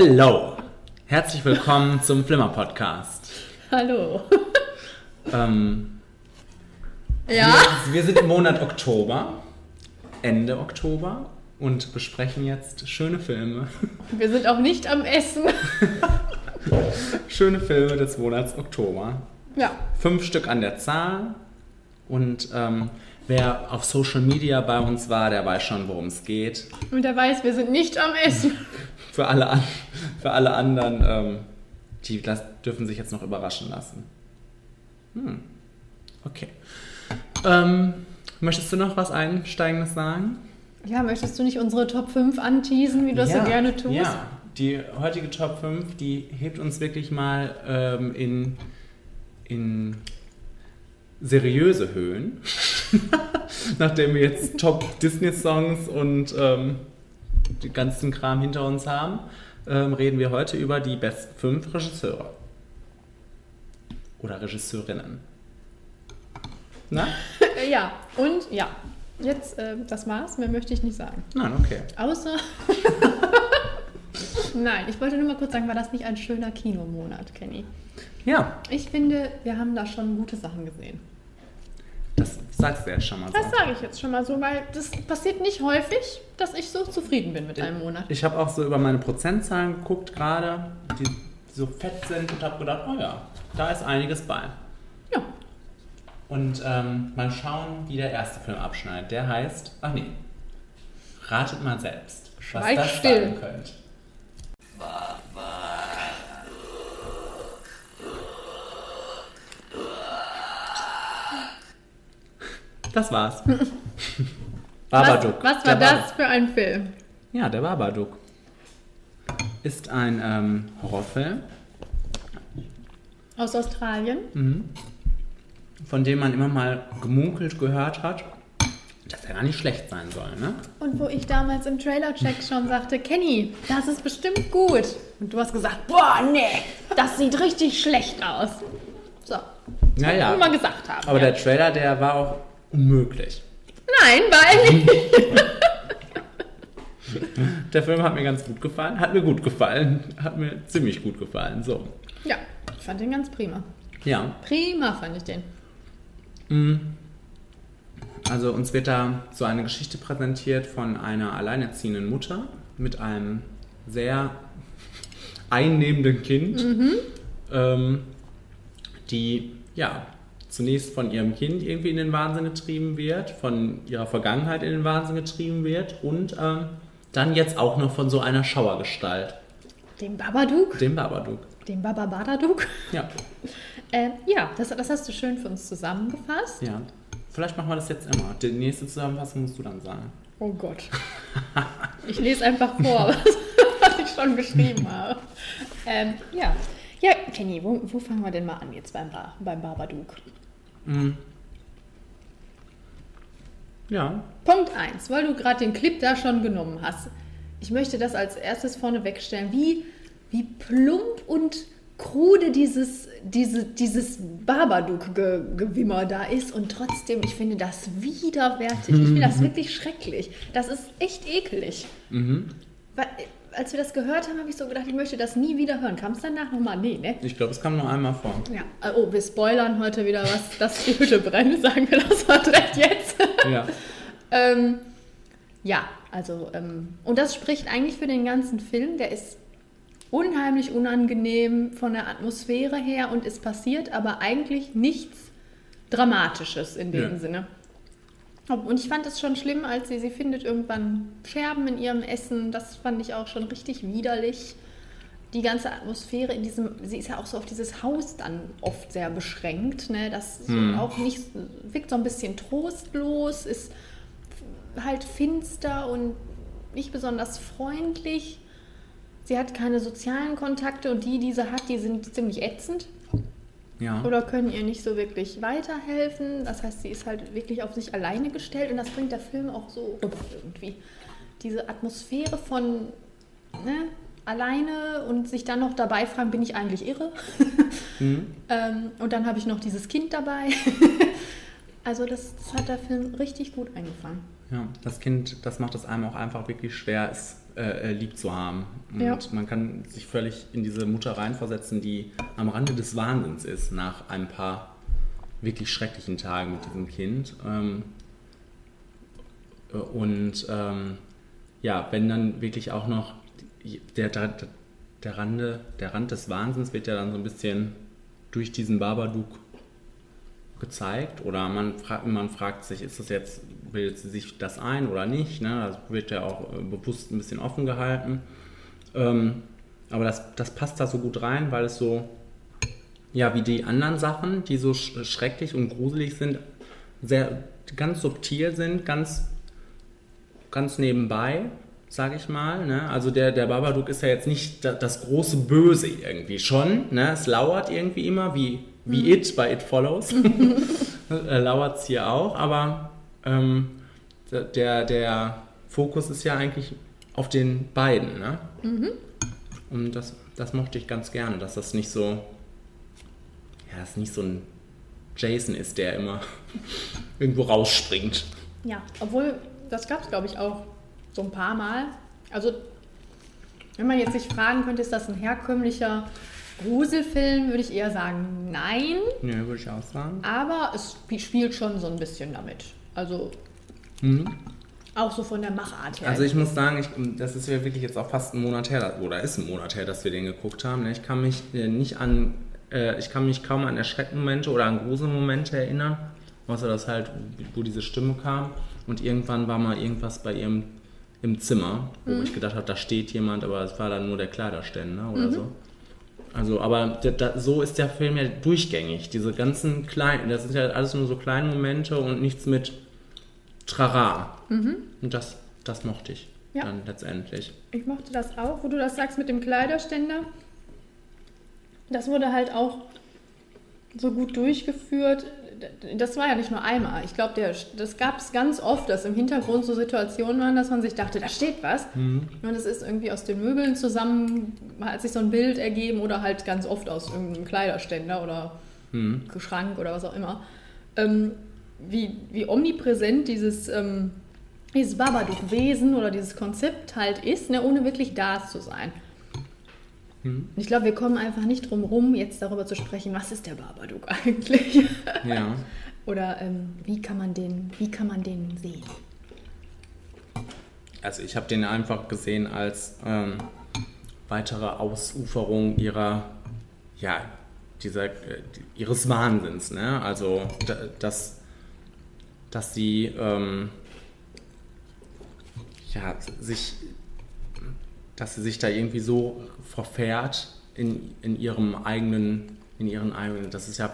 Hello! Herzlich willkommen zum Flimmer Podcast. Hallo. Ähm, Ja? wir, wir sind im Monat Oktober, Ende Oktober und besprechen jetzt schöne Filme. Wir sind auch nicht am Essen. Schöne Filme des Monats Oktober. Ja. Fünf Stück an der Zahl. Und ähm, wer auf Social Media bei uns war, der weiß schon, worum es geht. Und er weiß, wir sind nicht am Essen. Für alle, an, für alle anderen, ähm, die las, dürfen sich jetzt noch überraschen lassen. Hm. Okay. Ähm, möchtest du noch was Einsteigendes sagen? Ja, möchtest du nicht unsere Top 5 anteasen, wie du das so gerne tust? Ja, die heutige Top 5, die hebt uns wirklich mal ähm, in, in seriöse Höhen. Nachdem wir jetzt Top Disney-Songs und ähm, den ganzen Kram hinter uns haben, ähm, reden wir heute über die besten fünf Regisseure. Oder Regisseurinnen. Na? Ja, und ja. Jetzt äh, das Maß, mehr möchte ich nicht sagen. Nein, okay. Außer. Nein, ich wollte nur mal kurz sagen, war das nicht ein schöner Kinomonat, Kenny? Ja, Ich finde, wir haben da schon gute Sachen gesehen. Das sagst du jetzt schon mal so. Das sage ich jetzt schon mal so, weil das passiert nicht häufig, dass ich so zufrieden bin mit einem Monat. Ich habe auch so über meine Prozentzahlen geguckt gerade, die so fett sind und habe gedacht, oh ja, da ist einiges bei. Ja. Und ähm, mal schauen, wie der erste Film abschneidet. Der heißt, ach nee, ratet mal selbst, was Schweig das still. sein könnte. Das war's. Babadook. Was, was war das Babadook. für ein Film? Ja, der Babadook ist ein ähm, Horrorfilm, Aus Australien? von dem man immer mal gemunkelt gehört hat, dass er gar nicht schlecht sein soll, ne? Und wo ich damals im Trailer-Check schon sagte, Kenny, das ist bestimmt gut. Und du hast gesagt, boah, nee, das sieht richtig schlecht aus. So. Das Ja, wollte ja. ich mal gesagt haben. Aber ja. der Trailer, der war auch unmöglich. Nein, weil nicht. Der Film hat mir ganz gut gefallen, hat mir gut gefallen, hat mir ziemlich gut gefallen, so. Ja, ich fand den ganz prima. Ja, Prima fand ich den. also uns wird da so eine Geschichte präsentiert von einer alleinerziehenden Mutter mit einem sehr einnehmenden Kind, ähm, die ja zunächst von ihrem Kind irgendwie in den Wahnsinn getrieben wird, von ihrer Vergangenheit in den Wahnsinn getrieben wird und ähm, dann jetzt auch noch von so einer Schauergestalt, Den Babadook? dem Babadook. Den Bababadadook? Ja, Äh, ja, das, das hast du schön für uns zusammengefasst. ja. Vielleicht machen wir das jetzt immer. Die nächste Zusammenfassung musst du dann sagen. Oh Gott. Ich lese einfach vor, was, ich schon geschrieben habe. Ähm, ja. Ja, Kenny, wo, wo fangen wir denn mal an jetzt beim, beim Babadook? Ja, Punkt 1, weil du gerade den Clip da schon genommen hast. Ich möchte das als erstes vorne wegstellen, wie, wie plump und krude dieses, diese, dieses Babadook-Gewimmer da ist und trotzdem, ich finde das widerwärtig. Ich finde das wirklich schrecklich. Das ist echt ekelig. Weil, äh, als wir das gehört haben, habe ich so gedacht, ich möchte das nie wieder hören. Kam es danach nochmal? Nee, ne? ich glaube, es kam nur einmal vor. Ja. Äh, Oh, wir spoilern heute wieder was, dass die Hütte brennt. Sagen wir das mal direkt jetzt. Ja. Ähm, ja, also, ähm, und das spricht eigentlich für den ganzen Film. Der ist unheimlich unangenehm von der Atmosphäre her und es passiert aber eigentlich nichts Dramatisches in dem Ja. Sinne. Und ich fand es schon schlimm, als sie, sie findet irgendwann Scherben in ihrem Essen. Das fand ich auch schon richtig widerlich. Die ganze Atmosphäre in diesem, sie ist ja auch so auf dieses Haus dann oft sehr beschränkt. Ne? Das so auch nicht, wirkt so ein bisschen trostlos, ist halt finster und nicht besonders freundlich. Sie hat keine sozialen Kontakte und die, die sie hat, die sind ziemlich ätzend Ja. oder können ihr nicht so wirklich weiterhelfen. Das heißt, sie ist halt wirklich auf sich alleine gestellt und das bringt der Film auch so rüber irgendwie. Diese Atmosphäre von ne, alleine und sich dann noch dabei fragen, bin ich eigentlich irre? ähm, und dann habe ich noch dieses Kind dabei. also das, das hat der Film richtig gut eingefangen. Ja, das Kind, das macht es einem auch einfach wirklich schwer, es äh, lieb zu haben. Und Ja. man kann sich völlig in diese Mutter reinversetzen, die am Rande des Wahnsinns ist nach ein paar wirklich schrecklichen Tagen mit diesem Kind. Ähm, äh, und ähm, ja, wenn dann wirklich auch noch der, der, der, Rande, der Rand des Wahnsinns wird ja dann so ein bisschen durch diesen Babadook gezeigt oder man fragt, man fragt sich, ist das jetzt, bildet sie sich das ein oder nicht? Ne? Das wird ja auch äh, bewusst ein bisschen offen gehalten. Ähm, aber das, das passt da so gut rein, weil es so, ja, wie die anderen Sachen, die so sch schrecklich und gruselig sind, sehr ganz subtil sind, ganz, ganz nebenbei, sage ich mal. Ne? Also der, der Babadook ist ja jetzt nicht da, das große Böse irgendwie schon. Ne? Es lauert irgendwie immer, wie, wie It bei It Follows. äh, lauert es hier auch, aber ähm, der, der Fokus ist ja eigentlich auf den beiden. Ne? Und das, das mochte ich ganz gerne, dass das nicht so, ja, dass nicht so ein Jason ist, der immer irgendwo rausspringt. Ja, obwohl, das gab es, glaube ich, auch so ein paar Mal. Also, wenn man jetzt sich fragen könnte, ist das ein herkömmlicher Gruselfilm, würde ich eher sagen, nein. Ja, würde ich auch sagen. Aber es sp- spielt schon so ein bisschen damit. Also, auch so von der Machart her. Also ich muss sagen, ich, das ist ja wirklich jetzt auch fast ein Monat her, oder ist ein Monat her, dass wir den geguckt haben. ne? Ich kann mich äh, nicht an, äh, ich kann mich kaum an Erschreckmomente oder an Gruselmomente erinnern, außer dass halt, wo diese Stimme kam und irgendwann war mal irgendwas bei ihrem im Zimmer, wo ich gedacht habe, da steht jemand, aber es war dann nur der Kleiderständer oder so. Also, aber da, da, so ist der Film ja durchgängig. Diese ganzen kleinen, das sind ja alles nur so kleine Momente und nichts mit Trara. Und das, das mochte ich Ja. dann letztendlich. Ich mochte das auch, wo du das sagst mit dem Kleiderständer. Das wurde halt auch so gut durchgeführt. Das war ja nicht nur einmal. Ich glaube, das gab es ganz oft, dass im Hintergrund so Situationen waren, dass man sich dachte, da steht was. Und es ist irgendwie aus den Möbeln zusammen, hat sich so ein Bild ergeben oder halt ganz oft aus irgendeinem Kleiderständer oder Schrank oder was auch immer. Ähm, wie, wie omnipräsent dieses, ähm, dieses Babadook-Wesen oder dieses Konzept halt ist, ne, ohne wirklich da zu sein. Und Ich glaube, wir kommen einfach nicht drum rum, jetzt darüber zu sprechen, was ist der Babadook eigentlich? Ja. Oder ähm, wie, kann man den, wie kann man den sehen? Also ich habe den einfach gesehen als ähm, weitere Ausuferung ihrer, ja, dieser, äh, ihres Wahnsinns. Ne? Also da, dass, sie ähm, ja, sich, dass sie sich da irgendwie so verfährt in, in ihrem eigenen, in ihren eigenen, das ist ja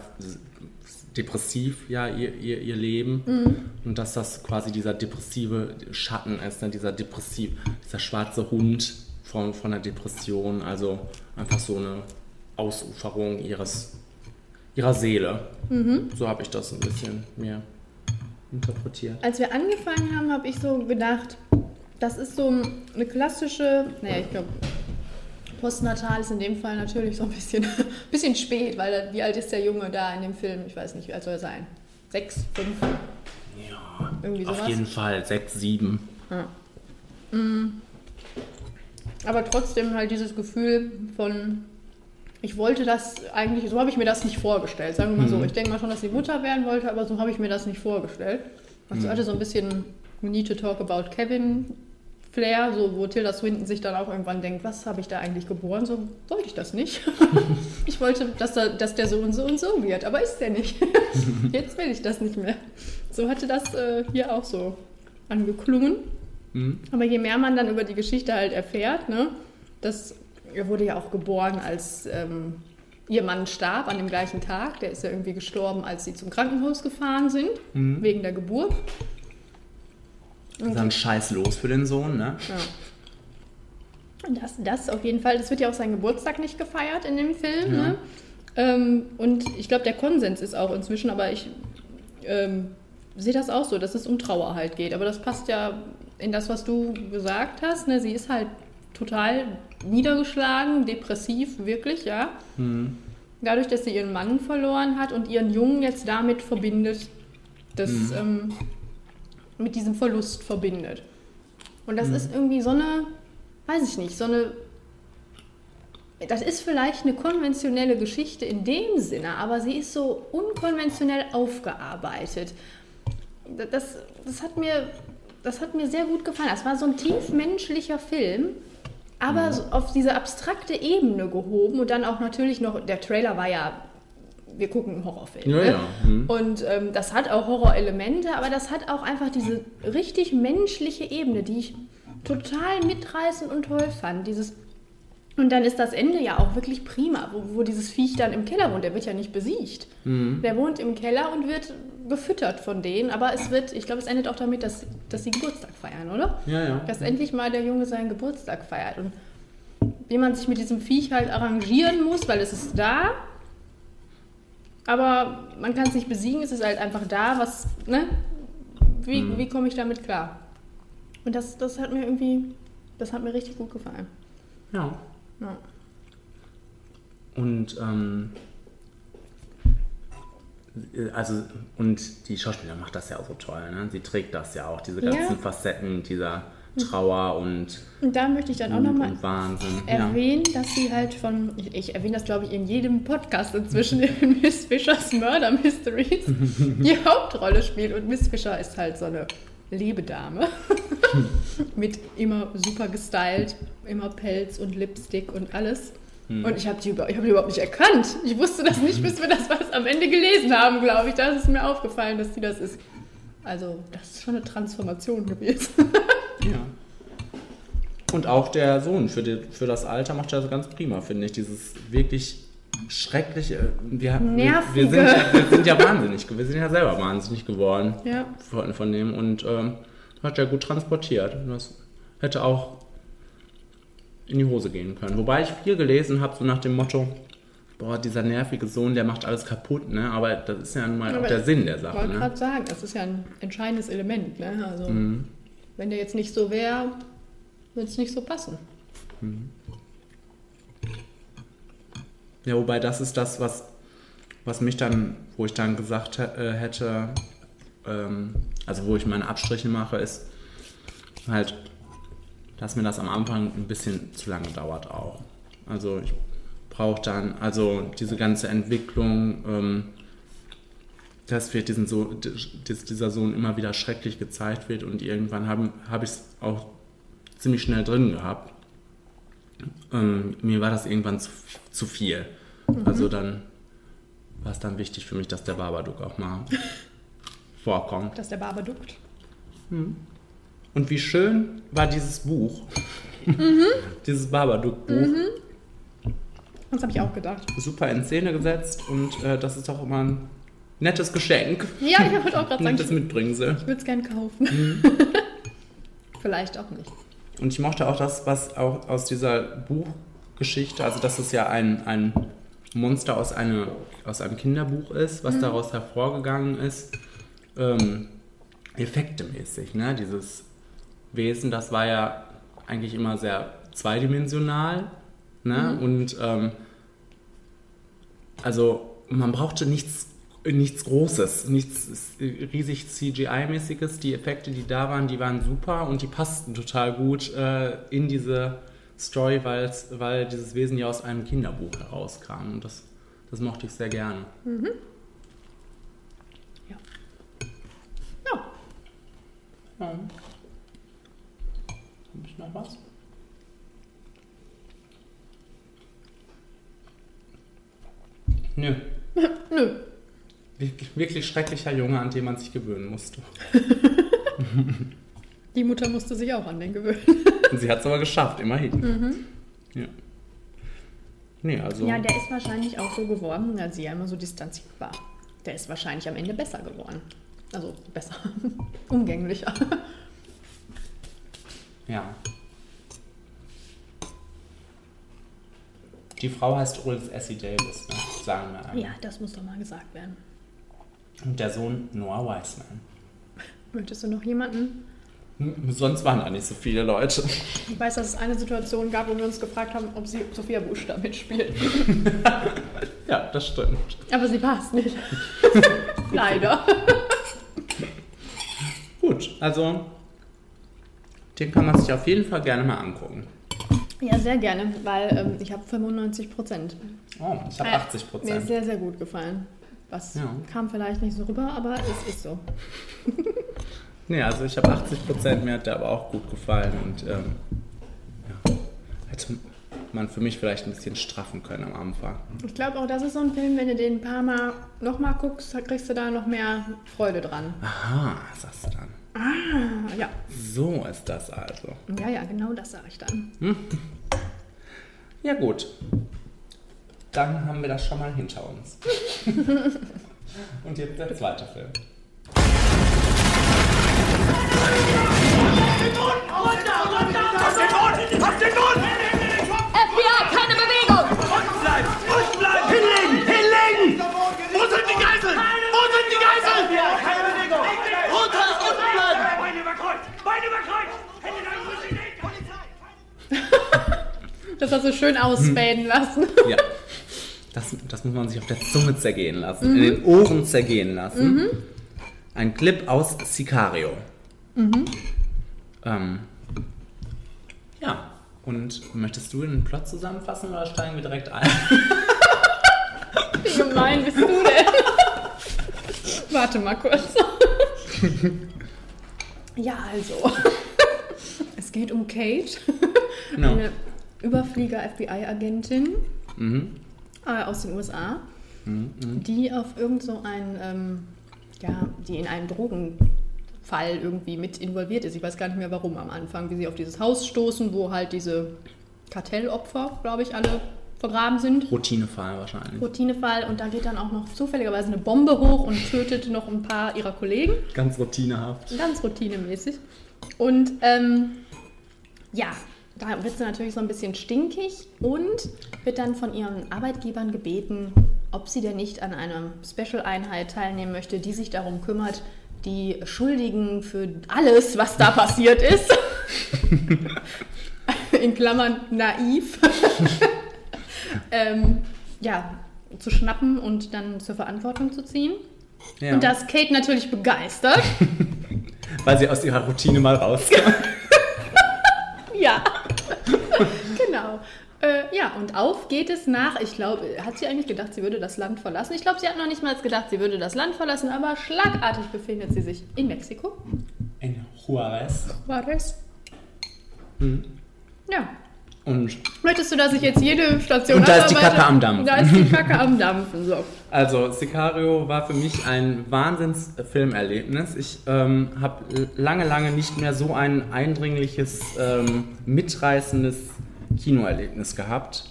depressiv, ja, ihr, ihr, ihr Leben. Und dass das quasi dieser depressive Schatten ist, ne? dieser depressiv, dieser schwarze Hund von, von der Depression, also einfach so eine Ausuferung ihres, ihrer Seele. So habe ich das ein bisschen mir interpretiert. Als wir angefangen haben, habe ich so gedacht, das ist so eine klassische, naja, ich glaube, postnatal ist in dem Fall natürlich so ein bisschen, bisschen spät, weil wie alt ist der Junge da in dem Film? Ich weiß nicht, wie alt soll er sein? Sechs, fünf? Ja, Irgendwie auf sowas? jeden Fall sechs, sieben. Aber trotzdem halt dieses Gefühl von, ich wollte das eigentlich, so habe ich mir das nicht vorgestellt, sagen wir mal so. Ich denke mal schon, dass sie Mutter werden wollte, aber so habe ich mir das nicht vorgestellt. Also hatte so ein bisschen Need to Talk About Kevin Flair, so wo Tilda Swinton sich dann auch irgendwann denkt, was habe ich da eigentlich geboren? So wollte ich das nicht. ich wollte, dass, da, dass der so und so und so wird, aber ist der nicht. Jetzt will ich das nicht mehr. So hatte das äh, hier auch so angeklungen. Aber je mehr man dann über die Geschichte halt erfährt, ne, das er wurde ja auch geboren, als ähm, ihr Mann starb an dem gleichen Tag. Der ist ja irgendwie gestorben, als sie zum Krankenhaus gefahren sind, wegen der Geburt. Ist dann scheiß los für den Sohn, ne? Ja. Und Das, das auf jeden Fall, das wird ja auch sein Geburtstag nicht gefeiert in dem Film. Ne? Ähm, und ich glaube, der Konsens ist auch inzwischen, aber ich ähm, sehe das auch so, dass es um Trauer halt geht. Aber das passt ja in das, was du gesagt hast. Ne? Sie ist halt total niedergeschlagen, depressiv, wirklich, ja. Dadurch, dass sie ihren Mann verloren hat und ihren Jungen jetzt damit verbindet, das ähm, mit diesem Verlust verbindet. Und das ist irgendwie so eine weiß ich nicht, so eine. Das ist vielleicht eine konventionelle Geschichte in dem Sinne, aber sie ist so unkonventionell aufgearbeitet. Das, das, hat, mir, das hat mir sehr gut gefallen. Das war so ein tiefmenschlicher Film, aber so auf diese abstrakte Ebene gehoben und dann auch natürlich noch, der Trailer war ja wir gucken einen Horrorfilm. Ja, ne? ja. Mhm. Und ähm, das hat auch Horrorelemente, aber das hat auch einfach diese richtig menschliche Ebene, die ich total mitreißend und toll fand. Dieses und dann ist das Ende ja auch wirklich prima, wo, wo dieses Viech dann im Keller wohnt. Der wird ja nicht besiegt. Mhm. Der wohnt im Keller und wird gefüttert von denen. Aber es wird, ich glaube, es endet auch damit, dass, dass sie Geburtstag feiern, oder? Ja, ja. Dass endlich mal der Junge seinen Geburtstag feiert. Und wie man sich mit diesem Viech halt arrangieren muss, weil es ist da. Aber man kann es nicht besiegen, es ist halt einfach da, was, ne? Wie, Mhm. wie komme ich damit klar? Und das, das hat mir irgendwie, das hat mir richtig gut gefallen. Ja. Ja. Und ähm, also und die Schauspielerin macht das ja auch so toll, ne? Sie trägt das ja auch, diese Ja. ganzen Facetten dieser Trauer und, Und da möchte ich dann auch nochmal erwähnen, dass sie halt von, ich, ich erwähne das glaube ich in jedem Podcast inzwischen in Miss Fischers Murder Mysteries, die Hauptrolle spielt. Und Miss Fischer ist halt so eine Lebedame mit immer super gestylt, immer Pelz und Lipstick und alles. Und ich habe die, über- ich hab die überhaupt nicht erkannt. Ich wusste das nicht, bis wir das was am Ende gelesen haben, glaube ich. Da ist es mir aufgefallen, dass die das ist. Also, das ist schon eine Transformation gewesen. Ja. Und auch der Sohn für, die, für das Alter macht er so ganz prima, finde ich. Dieses wirklich schreckliche. Wir, wir, wir, Nervige. sind ja, wir sind ja wahnsinnig, wir sind ja selber wahnsinnig geworden ja. von, von dem und ähm, hat er gut transportiert. Das hätte auch in die Hose gehen können. Wobei ich viel gelesen habe, so nach dem Motto, boah, dieser nervige Sohn, der macht alles kaputt, ne? Aber das ist ja nun mal auch der Sinn der Ich Sache, wollte ne? gerade sagen, das ist ja ein entscheidendes Element. Ne? Also, Mhm. wenn der jetzt nicht so wäre, würde es nicht so passen. Ja, wobei das ist das, was, was mich dann, wo ich dann gesagt äh, hätte, ähm, also wo ich meine Abstriche mache, ist halt, dass mir das am Anfang ein bisschen zu lange dauert auch. Also ich brauche dann, also diese ganze Entwicklung, ähm, dass wird diesen so, dass dieser Sohn immer wieder schrecklich gezeigt wird und irgendwann habe hab ich es auch ziemlich schnell drin gehabt. Ähm, mir war das irgendwann zu, zu viel. Also dann war es dann wichtig für mich, dass der Babadook auch mal vorkommt. Dass der Barber duckt. Und wie schön war dieses Buch. dieses Babadook-Buch. Das habe ich auch gedacht. Super in Szene gesetzt und äh, das ist doch immer ein nettes Geschenk. Ja, ich wollte auch gerade sagen, Nettes ich, Mitbringsel. ich würde es gern kaufen. Mhm. Vielleicht auch nicht. Und ich mochte auch das, was auch aus dieser Buchgeschichte, also dass es ja ein, ein Monster aus, eine, aus einem Kinderbuch ist, was daraus hervorgegangen ist, ähm, effektemäßig. Ne? Dieses Wesen, das war ja eigentlich immer sehr zweidimensional. Ne? Und ähm, also man brauchte nichts, nichts Großes, nichts riesig CGI-mäßiges. Die Effekte, die da waren, die waren super und die passten total gut äh, in diese Story, weil's, weil dieses Wesen ja aus einem Kinderbuch herauskam. Und das, das mochte ich sehr gerne. Ja. Ja. Ja. Habe ich noch was? Nö. Nö. Wirklich, wirklich schrecklicher Junge, an den man sich gewöhnen musste. Die Mutter musste sich auch an den gewöhnen. Und sie hat es aber geschafft, immerhin. Ja. Nee, also. Ja, der ist wahrscheinlich auch so geworden, als sie ja immer so distanziert war. Der ist wahrscheinlich am Ende besser geworden. Also besser. Umgänglicher. ja. Die Frau heißt übrigens Essie Davis, ne? sagen wir einmal. Ja, das muss doch mal gesagt werden. Und der Sohn Noah Wiseman. Möchtest du noch jemanden? Hm, Sonst waren da nicht so viele Leute. Ich weiß, dass es eine Situation gab, wo wir uns gefragt haben, ob sie Sophia Busch da mitspielt. Ja, das stimmt. Aber sie passt nicht. Leider. Gut, also den kann man sich auf jeden Fall gerne mal angucken. Ja, sehr gerne, weil ähm, ich habe 95 Prozent. Oh, ich habe 80% Mir ist Prozent. sehr, sehr gut gefallen. Was Ja. kam vielleicht nicht so rüber, aber es ist so. Nee, also ich habe 80 Prozent, mir hat der aber auch gut gefallen und ähm, ja, hätte man für mich vielleicht ein bisschen straffen können am Anfang. Ich glaube auch, das ist so ein Film, wenn du den ein paar Mal nochmal guckst, kriegst du da noch mehr Freude dran. Aha, sagst du dann. Ah, ja. So ist das also. Ja, ja, genau das sage ich dann. Ja gut, dann haben wir das schon mal hinter uns. und jetzt der zweite Film. Auf den Boden! Auf den Boden! FBI, keine Bewegung! Unten bleiben! Unten bleiben! Hinlegen! Hinlegen! Wo sind die Geiseln? Wo sind die Geiseln? Keine Bewegung! Runter! Unten bleiben! Beine über Kreuz! Beine über Kreuz! Hände nach Polizei! Das hast du schön ausfaden lassen. Ja, das, das muss man sich auf der Zunge zergehen lassen, in den Ohren zergehen lassen. Ein Clip aus Sicario. Ähm, ja, und möchtest du den Plot zusammenfassen oder steigen wir direkt ein? Wie gemein bist du denn? Warte mal kurz. ja, also. Es geht um Kate, Ja. eine Überflieger-FBI-Agentin Mhm. Äh, aus den USA, die auf irgend so ein, ähm, ja, die in einen Drogenfall irgendwie mit involviert ist. Ich weiß gar nicht mehr warum am Anfang, wie sie auf dieses Haus stoßen, wo halt diese Kartellopfer, glaube ich, alle vergraben sind. Routinefall wahrscheinlich. Routinefall und da geht dann auch noch zufälligerweise eine Bombe hoch und tötet noch ein paar ihrer Kollegen. Ganz routinehaft. Ganz routinemäßig. Und ähm, ja, da wird sie natürlich so ein bisschen stinkig und wird dann von ihren Arbeitgebern gebeten, ob sie denn nicht an einer Special-Einheit teilnehmen möchte, die sich darum kümmert, die Schuldigen für alles, was da passiert ist, in Klammern naiv, ähm, ja, zu schnappen und dann zur Verantwortung zu ziehen. Ja. Und da ist Kate natürlich begeistert. Weil sie aus ihrer Routine mal rauskam. Ja, genau. Äh, ja, und auf geht es nach, ich glaube, hat sie eigentlich gedacht, sie würde das Land verlassen? Ich glaube, sie hat noch nicht mal gedacht, sie würde das Land verlassen, aber schlagartig befindet sie sich in Mexiko. In Juarez. Juarez. Mhm. Ja. Und Möchtest du, dass ich jetzt jede Station Und da ist die? Kacke am Dampfen. Da ist die Kacke am Dampfen, so. Also, Sicario war für mich ein Wahnsinns-Filmerlebnis. Ich ähm, habe lange, lange nicht mehr so ein eindringliches, ähm, mitreißendes Kinoerlebnis gehabt.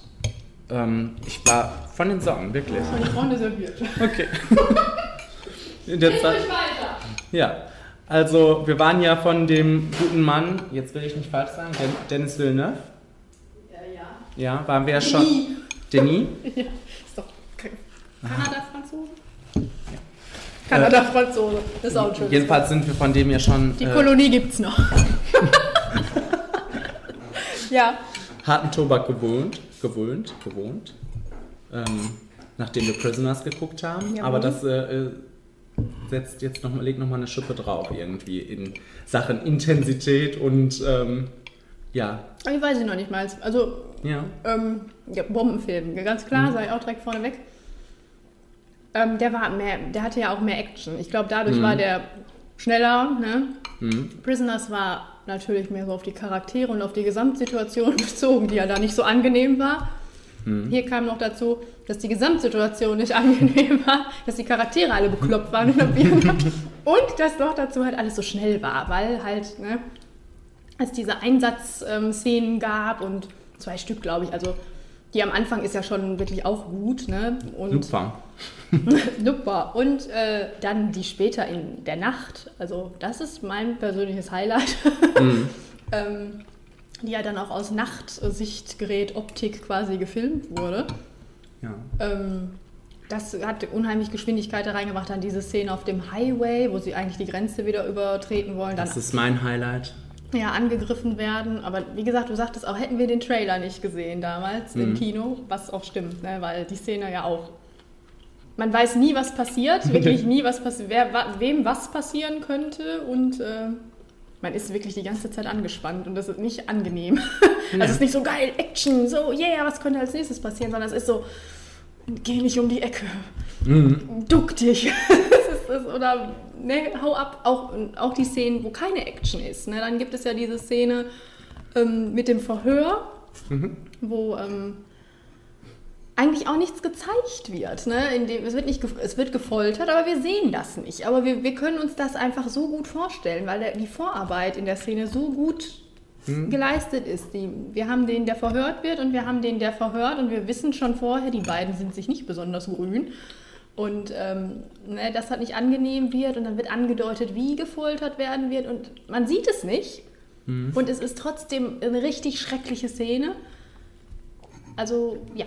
Ähm, ich war von den Socken, wirklich. Und die Freunde serviert. Okay. In der Zeit, weiter. ja. Also, wir waren ja von dem guten Mann, jetzt will ich nicht falsch sagen, Den- Dennis Villeneuve. Ja, ja. Ja, waren wir ja schon. Denis? Ja, ist doch Kanada-Franzose? Kanada-Franzose, das ist auch ein schönes Jedenfalls sind wir von dem ja schon Die äh, Kolonie gibt's noch. ja. harten Tobak gewohnt, gewohnt, gewohnt, ähm, nachdem wir Prisoners geguckt haben. Jawohl. Aber das äh, äh, setzt jetzt noch, mal- legt nochmal eine Schippe drauf irgendwie in Sachen Intensität und ähm, ja, Ich weiß ich noch nicht mal. Also, ja, ähm, ja, Bombenfilm, ganz klar, sage ich auch direkt vorneweg. Ähm, der war mehr, der hatte ja auch mehr Action. Ich glaube, dadurch war der schneller. Ne? Prisoners war natürlich mehr so auf die Charaktere und auf die Gesamtsituation bezogen, die ja da nicht so angenehm war. Hier kam noch dazu, dass die Gesamtsituation nicht angenehm war, dass die Charaktere alle bekloppt waren in der und dass doch dazu halt alles so schnell war, weil halt, ne, als diese Einsatzszenen gab und zwei Stück, glaube ich, also die am Anfang ist ja schon wirklich auch gut, ne? Und super. Super. Und äh, dann die später in der Nacht, also das ist mein persönliches Highlight, ähm, die ja dann auch aus Nachtsichtgerät Optik quasi gefilmt wurde. Ja. Ähm, das hat unheimlich Geschwindigkeit da reingebracht, dann diese Szene auf dem Highway, wo sie eigentlich die Grenze wieder übertreten wollen, dann Das ist mein Highlight. Ja, angegriffen werden. Aber wie gesagt, du sagtest auch, hätten wir den Trailer nicht gesehen damals im Kino, was auch stimmt, ne? weil die Szene ja auch. Man weiß nie, was passiert, wirklich nie, was passiert, wem was passieren könnte und äh, man ist wirklich die ganze Zeit angespannt und das ist nicht angenehm. Also es ist nicht so geil, Action, so, yeah, was könnte als nächstes passieren, sondern es ist so, geh nicht um die Ecke, duck dich. Das ist oder ne, hau ab, auch, auch die Szenen, wo keine Action ist. Ne? Dann gibt es ja diese Szene ähm, mit dem Verhör, wo ähm, eigentlich auch nichts gezeigt wird. Ne? In dem, es, wird nicht, es wird gefoltert, aber wir sehen das nicht. Aber wir, wir können uns das einfach so gut vorstellen, weil der, die Vorarbeit in der Szene so gut geleistet ist. Die, wir haben den, der verhört wird und wir haben den, der verhört und wir wissen schon vorher, die beiden sind sich nicht besonders grün. Und ähm, ne, das nicht angenehm wird und dann wird angedeutet, wie gefoltert werden wird und man sieht es nicht. Und es ist trotzdem eine richtig schreckliche Szene. Also ja,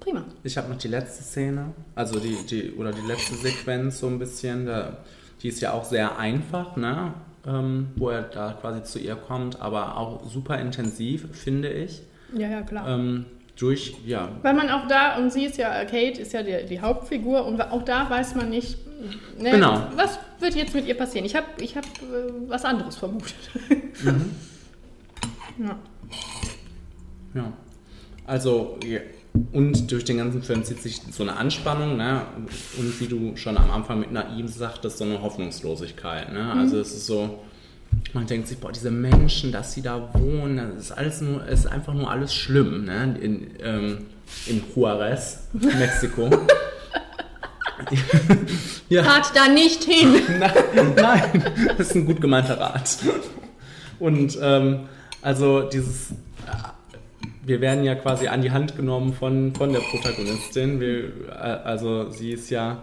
prima. Ich habe noch die letzte Szene, also die, die, oder die letzte Sequenz so ein bisschen, da, die ist ja auch sehr einfach, ne? Ähm, wo er da quasi zu ihr kommt, aber auch super intensiv, finde ich. Ja, ja, klar. Ähm, durch, ja, Weil man auch da, und sie ist ja, Kate ist ja die, die Hauptfigur, und auch da weiß man nicht, ne, Genau. was wird jetzt mit ihr passieren. Ich habe ich hab, äh, was anderes vermutet. ja. Ja. Also, ja. und durch den ganzen Film zieht sich so eine Anspannung, ne? Und wie du schon am Anfang mit Naiv sagtest, so eine Hoffnungslosigkeit, ne? Also es ist so, man denkt sich, boah, diese Menschen, dass sie da wohnen, das ist alles nur, es ist einfach nur alles schlimm, ne? In, ähm, in Juarez, Mexiko. ja. Fahrt da nicht hin! Nein, nein, das ist ein gut gemeinter Rat. Und ähm, also dieses, äh, wir werden ja quasi an die Hand genommen von, von der Protagonistin. Wir, äh, also sie ist ja,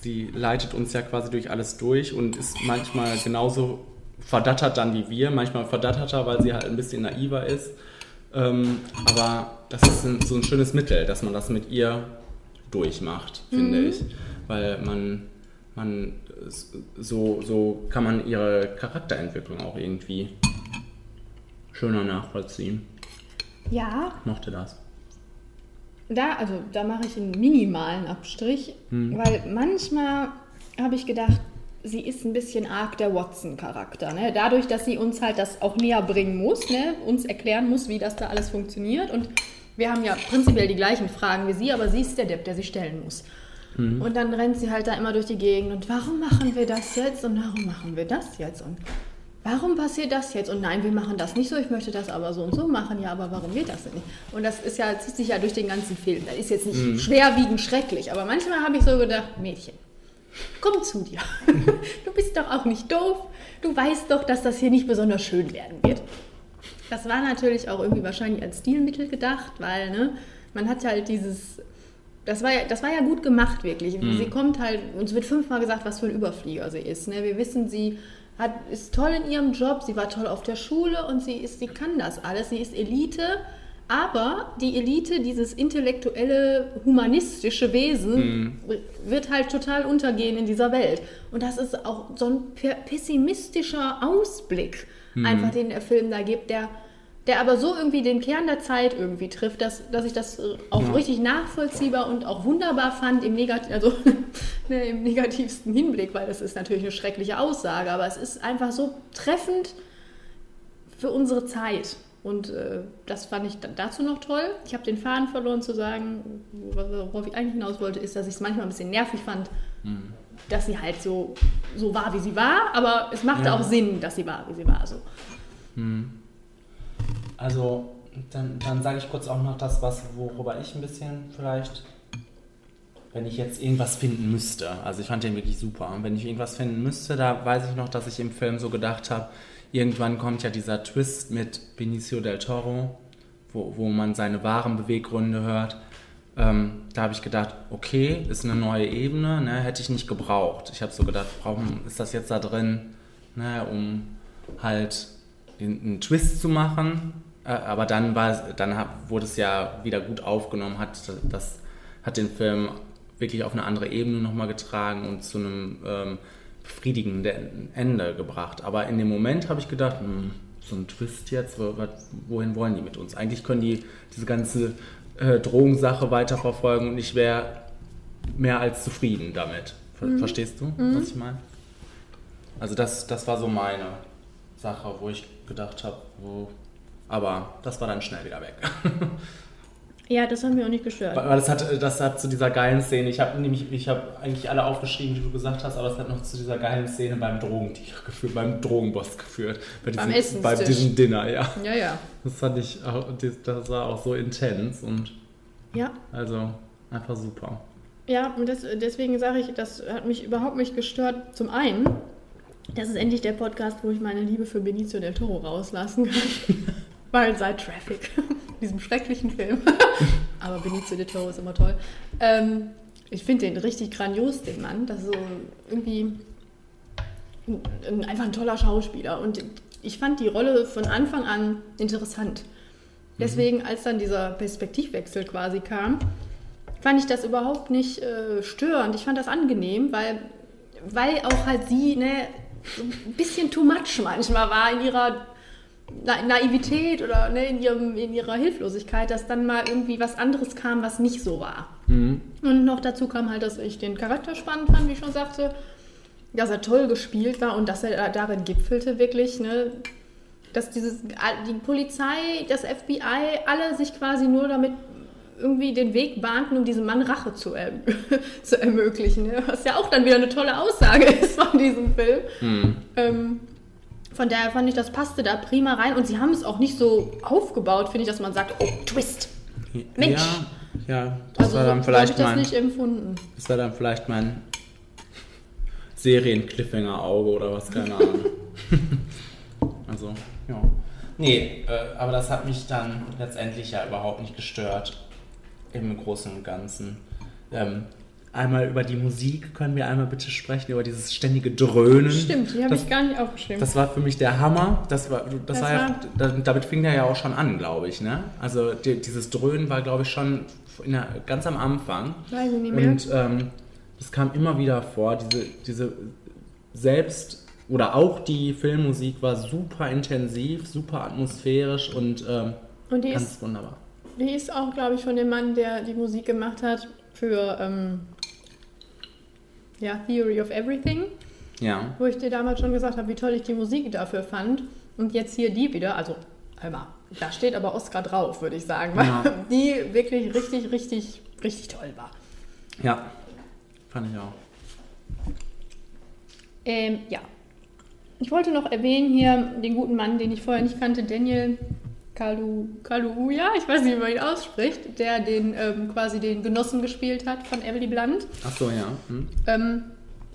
sie leitet uns ja quasi durch alles durch und ist manchmal genauso verdattert dann wie wir, manchmal verdatterter, weil sie halt ein bisschen naiver ist. Ähm, aber das ist ein, so ein schönes Mittel, dass man das mit ihr durchmacht, finde ich. Weil man, man so, so kann man ihre Charakterentwicklung auch irgendwie schöner nachvollziehen. Ja, Ich mochte das. da, also da mache ich einen minimalen Abstrich, weil manchmal habe ich gedacht, sie ist ein bisschen arg der Watson-Charakter. Ne? Dadurch, dass sie uns halt das auch näher bringen muss, ne? uns erklären muss, wie das da alles funktioniert. Und wir haben ja prinzipiell die gleichen Fragen wie sie, aber sie ist der Depp, der sie stellen muss. Und dann rennt sie halt da immer durch die Gegend und warum machen wir das jetzt und warum machen wir das jetzt und warum passiert das jetzt und nein, wir machen das nicht so, ich möchte das aber so und so machen, ja, aber warum geht das denn nicht? Und das ist ja, zieht sich ja durch den ganzen Film. Das ist jetzt nicht schwerwiegend schrecklich, aber manchmal habe ich so gedacht, Mädchen, komm zu dir. Du bist doch auch nicht doof. Du weißt doch, dass das hier nicht besonders schön werden wird. Das war natürlich auch irgendwie wahrscheinlich als Stilmittel gedacht, weil ne, man hat halt dieses. Das war, ja, das war ja gut gemacht, wirklich. Sie kommt halt, uns wird fünfmal gesagt, was für ein Überflieger sie ist. Ne? Wir wissen, sie hat, ist toll in ihrem Job, sie war toll auf der Schule und sie, ist, sie kann das alles. Sie ist Elite, aber die Elite, dieses intellektuelle, humanistische Wesen, wird halt total untergehen in dieser Welt. Und das ist auch so ein pe- pessimistischer Ausblick, einfach den der Film da gibt, der, der aber so irgendwie den Kern der Zeit irgendwie trifft, dass, dass ich das äh, auch Ja. richtig nachvollziehbar und auch wunderbar fand im, Negat also, ne, im negativsten Hinblick, weil das ist natürlich eine schreckliche Aussage, aber es ist einfach so treffend für unsere Zeit. Und äh, das fand ich dazu noch toll. Ich habe den Faden verloren zu sagen, worauf ich eigentlich hinaus wollte, ist, dass ich es manchmal ein bisschen nervig fand, dass sie halt so, so war, wie sie war. Aber es machte Ja. auch Sinn, dass sie war, wie sie war. So. Also, dann, dann sage ich kurz auch noch das, was, worüber ich ein bisschen vielleicht, wenn ich jetzt irgendwas finden müsste. Also ich fand den wirklich super. Und wenn ich irgendwas finden müsste, da weiß ich noch, dass ich im Film so gedacht habe, irgendwann kommt ja dieser Twist mit Benicio del Toro, wo, wo man seine wahren Beweggründe hört. Ähm, da habe ich gedacht, okay, ist eine neue Ebene, ne, hätte ich nicht gebraucht. Ich habe so gedacht, warum ist das jetzt da drin, ne, um halt einen Twist zu machen. Äh, aber dann, war, dann hab, wurde es ja wieder gut aufgenommen, hat, das hat den Film wirklich auf eine andere Ebene nochmal getragen und zu einem ähm, befriedigenden Ende gebracht. Aber in dem Moment habe ich gedacht, hm, so ein Twist jetzt, wohin wollen die mit uns? Eigentlich können die diese ganze äh, Drogensache weiterverfolgen und ich wäre mehr als zufrieden damit. Ver Verstehst du, was ich meine? Also das, das war so meine Sache, wo ich gedacht habe, wo. Aber das war dann schnell wieder weg. Ja, das hat mich auch nicht gestört. Weil das hat, das hat zu dieser geilen Szene, ich habe nämlich, ich habe eigentlich alle aufgeschrieben, die du gesagt hast, aber es hat noch zu dieser geilen Szene beim Drogendealer geführt, beim Drogenboss geführt. Bei Beim diesem, bei Essenstisch. diesem Dinner, ja. Ja, ja. Das fand ich auch, das war auch so intens und Ja, also einfach super. Ja, und das, deswegen sage ich, das hat mich überhaupt nicht gestört. Zum einen, das ist endlich der Podcast, wo ich meine Liebe für Benicio del Toro rauslassen kann. Weil seit Traffic, diesem schrecklichen Film, aber Benicio del Toro ist immer toll. Ähm, ich finde den richtig grandios, den Mann. Das ist so irgendwie ein, ein, einfach ein toller Schauspieler. Und ich fand die Rolle von Anfang an interessant. Deswegen, als dann dieser Perspektivwechsel quasi kam, fand ich das überhaupt nicht äh, störend. Ich fand das angenehm, weil, weil auch halt sie ne, so ein bisschen too much manchmal war in ihrer Na Naivität oder ne, in, ihrem, in ihrer Hilflosigkeit, dass dann mal irgendwie was anderes kam, was nicht so war. Und noch dazu kam halt, dass ich den Charakter spannend fand, wie ich schon sagte, dass er toll gespielt war und dass er darin gipfelte wirklich, ne, dass dieses, die Polizei, das FBI, alle sich quasi nur damit irgendwie den Weg bahnten, um diesem Mann Rache zu, erm zu ermöglichen. Ne? Was ja auch dann wieder eine tolle Aussage ist von diesem Film. Ähm, von daher fand ich, das passte da prima rein. Und sie haben es auch nicht so aufgebaut, finde ich, dass man sagt, oh, Twist. Mensch. Ja, ja das Also war dann so habe ich vielleicht das mein, nicht empfunden. das war dann vielleicht mein Serien-Cliffhanger-Auge oder was, keine Ahnung. also, ja. Nee, äh, aber das hat mich dann letztendlich ja überhaupt nicht gestört. Im Großen und Ganzen. Ähm, einmal über die Musik können wir einmal bitte sprechen, über dieses ständige Dröhnen. Stimmt, die habe ich gar nicht aufgeschrieben. das war für mich der Hammer. Das war, das Das war ja, damit fing der ja auch schon an, glaube ich. Ne? Also die, dieses Dröhnen war, glaube ich, schon der, ganz am Anfang. Weiß ich nicht mehr. Und ähm, das kam immer wieder vor. Diese, diese selbst oder auch die Filmmusik war super intensiv, super atmosphärisch und ähm, Und ganz ist, wunderbar. die ist auch, glaube ich, von dem Mann, der die Musik gemacht hat für ähm, ja, Theory of Everything, Ja. wo ich dir damals schon gesagt habe, wie toll ich die Musik dafür fand. Und jetzt hier die wieder, also einmal, da steht aber Oscar drauf, würde ich sagen, weil Ja. die wirklich richtig, richtig, richtig toll war. Ja. Fand ich auch. Ähm, ja. Ich wollte noch erwähnen hier den guten Mann, den ich vorher nicht kannte, Daniel Kalu, Kaluuya, ich weiß nicht, wie man ihn ausspricht, der den ähm, quasi den Genossen gespielt hat von Emily Blunt, Ach so, ja. Hm. ähm,